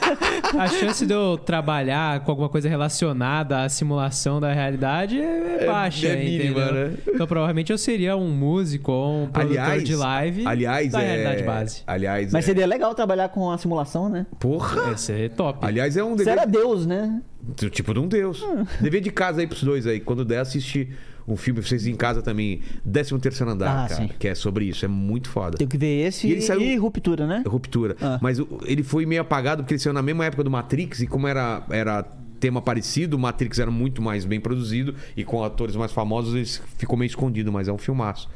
A chance de eu trabalhar com alguma coisa relacionada à simulação da realidade é, é baixa, é mínima, entendeu? né? Então provavelmente eu seria um músico ou um produtor Aliás, de live aliás, da é... realidade base. Aliás, Mas é... seria legal trabalhar com a simulação, né? Porra. Esse é top. Aliás, é um Você dever... era Deus, né? Tipo de um deus. Hum. Dever de casa aí pros dois aí. Quando der, assistir um filme pra vocês em casa também. 13 terceiro andar, Ah, cara. sim. Que é sobre isso. É muito foda. Tem que ver esse E e, ele saiu- Ruptura, né? Ruptura. Ah. Mas ele foi meio apagado porque ele saiu na mesma época do Matrix e como era, era tema parecido, o Matrix era muito mais bem produzido e com atores mais famosos ele ficou meio escondido, mas é um filmaço.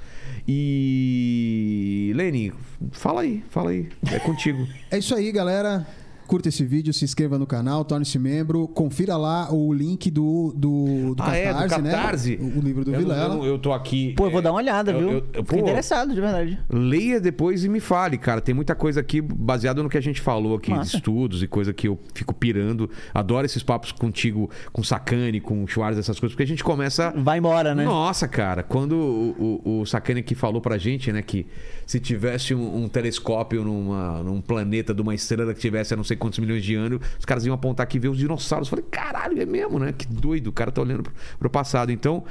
E Leni, fala aí, fala aí, é contigo. É isso aí, galera. Curta esse vídeo, se inscreva no canal, torne-se membro, confira lá o link do, do, do ah, é, do Catarse, Catarse. né? O, o livro do eu, Vilela. Eu, eu tô aqui. Pô, eu vou é, dar uma olhada, eu- viu? eu- eu- Fiquei pô, interessado, de verdade. Leia depois e me fale, cara. Tem muita coisa aqui baseado no que a gente falou aqui, de estudos e coisa que eu fico pirando. Adoro esses papos contigo, com Sacane, com Schwarz, essas coisas, porque a gente começa. Vai embora, né? Nossa, cara, quando o, o, o Sacane aqui falou pra gente, né, que se tivesse um, um telescópio numa, num planeta de uma estrela que tivesse a não sei quantos milhões de anos, os caras iam apontar aqui e ver os dinossauros. Eu falei, caralho, é mesmo, né? Que doido, o cara tá olhando pro, pro passado. Então,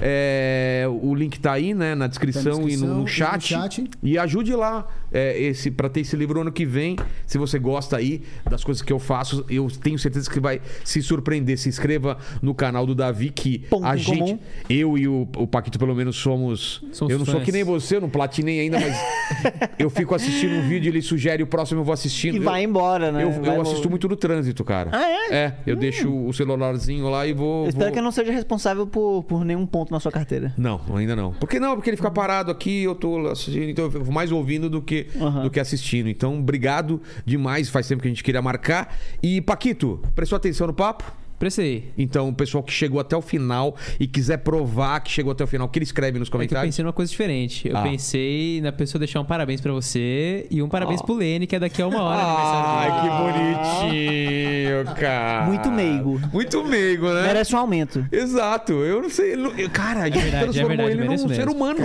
é, o link tá aí, né, na descrição, Tá na descrição e no, no e no chat. chat. E ajude lá é, esse para ter esse livro ano que vem. Se você gosta aí das coisas que eu faço, eu tenho certeza que vai se surpreender. Se inscreva no canal do Davi, que Ponto a gente, comum. eu e o, o Paquito, pelo menos, somos. Somos eu não sou fãs. que nem você, eu não platinei ainda, mas eu fico assistindo um vídeo, ele sugere o próximo, eu vou assistindo. E Eu- vai embora, né? Eu, eu assisto muito no trânsito, cara. Ah, é? É, eu deixo o celularzinho lá e vou. Eu espero vou- que eu não seja responsável por, por nenhum ponto na sua carteira. não, ainda não. Por que não? Porque ele fica parado aqui, eu tô assistindo, então eu fico mais ouvindo do que, Aham. do que assistindo. Então, obrigado demais. Faz tempo que a gente queria marcar. E, Paquito, prestou atenção no papo? Prestei. Então, o pessoal que chegou até o final e quiser provar que chegou até o final, o que ele escreve nos É que eu comentários? pensei numa coisa diferente. Eu Ah. pensei na pessoa deixar um parabéns pra você e um parabéns Ah. pro Lene, que é daqui a uma hora. Ai, que bonitinho, cara. Muito meigo. Muito meigo, né? Merece um aumento. Exato. Eu não sei. eu- Cara, a gente verdade, é transformou verdade, ele num ser humano.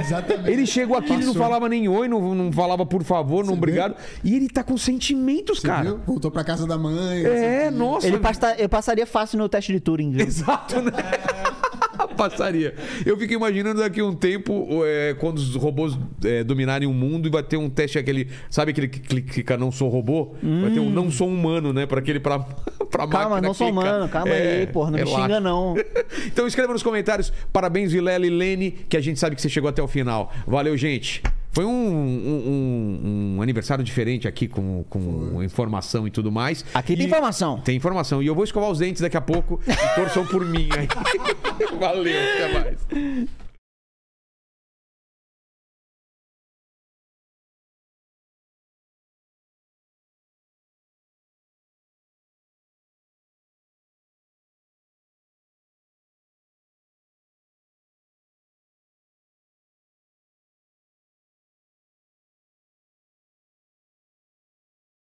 Exatamente. Ele chegou aqui, ele não Passou. falava nem oi, não, não falava por favor, não Você obrigado. E ele tá com sentimentos, Você cara. viu? Voltou pra casa da mãe. É, assim, nossa. Ele passa, eu passaria fácil no teste de Turing, viu? Exato, né? Passaria. Eu fico imaginando daqui a um tempo, é, quando os robôs é, dominarem o mundo e vai ter um teste aquele. Sabe aquele que cli- clica não sou robô? Vai ter um não sou humano, né? Pra aquele pra, pra Calma, máquina não sou humano, calma É, aí, porra, não me xinga não. Então escreva nos comentários. Parabéns, Vilela e Lene, que a gente sabe que você chegou até o final. Valeu, gente. Foi um, um- um- um aniversário diferente aqui, com, com informação e tudo mais. Aqui tem E- informação. Tem informação. E eu vou escovar os dentes daqui a pouco e torçam por mim aí. Valeu, até mais.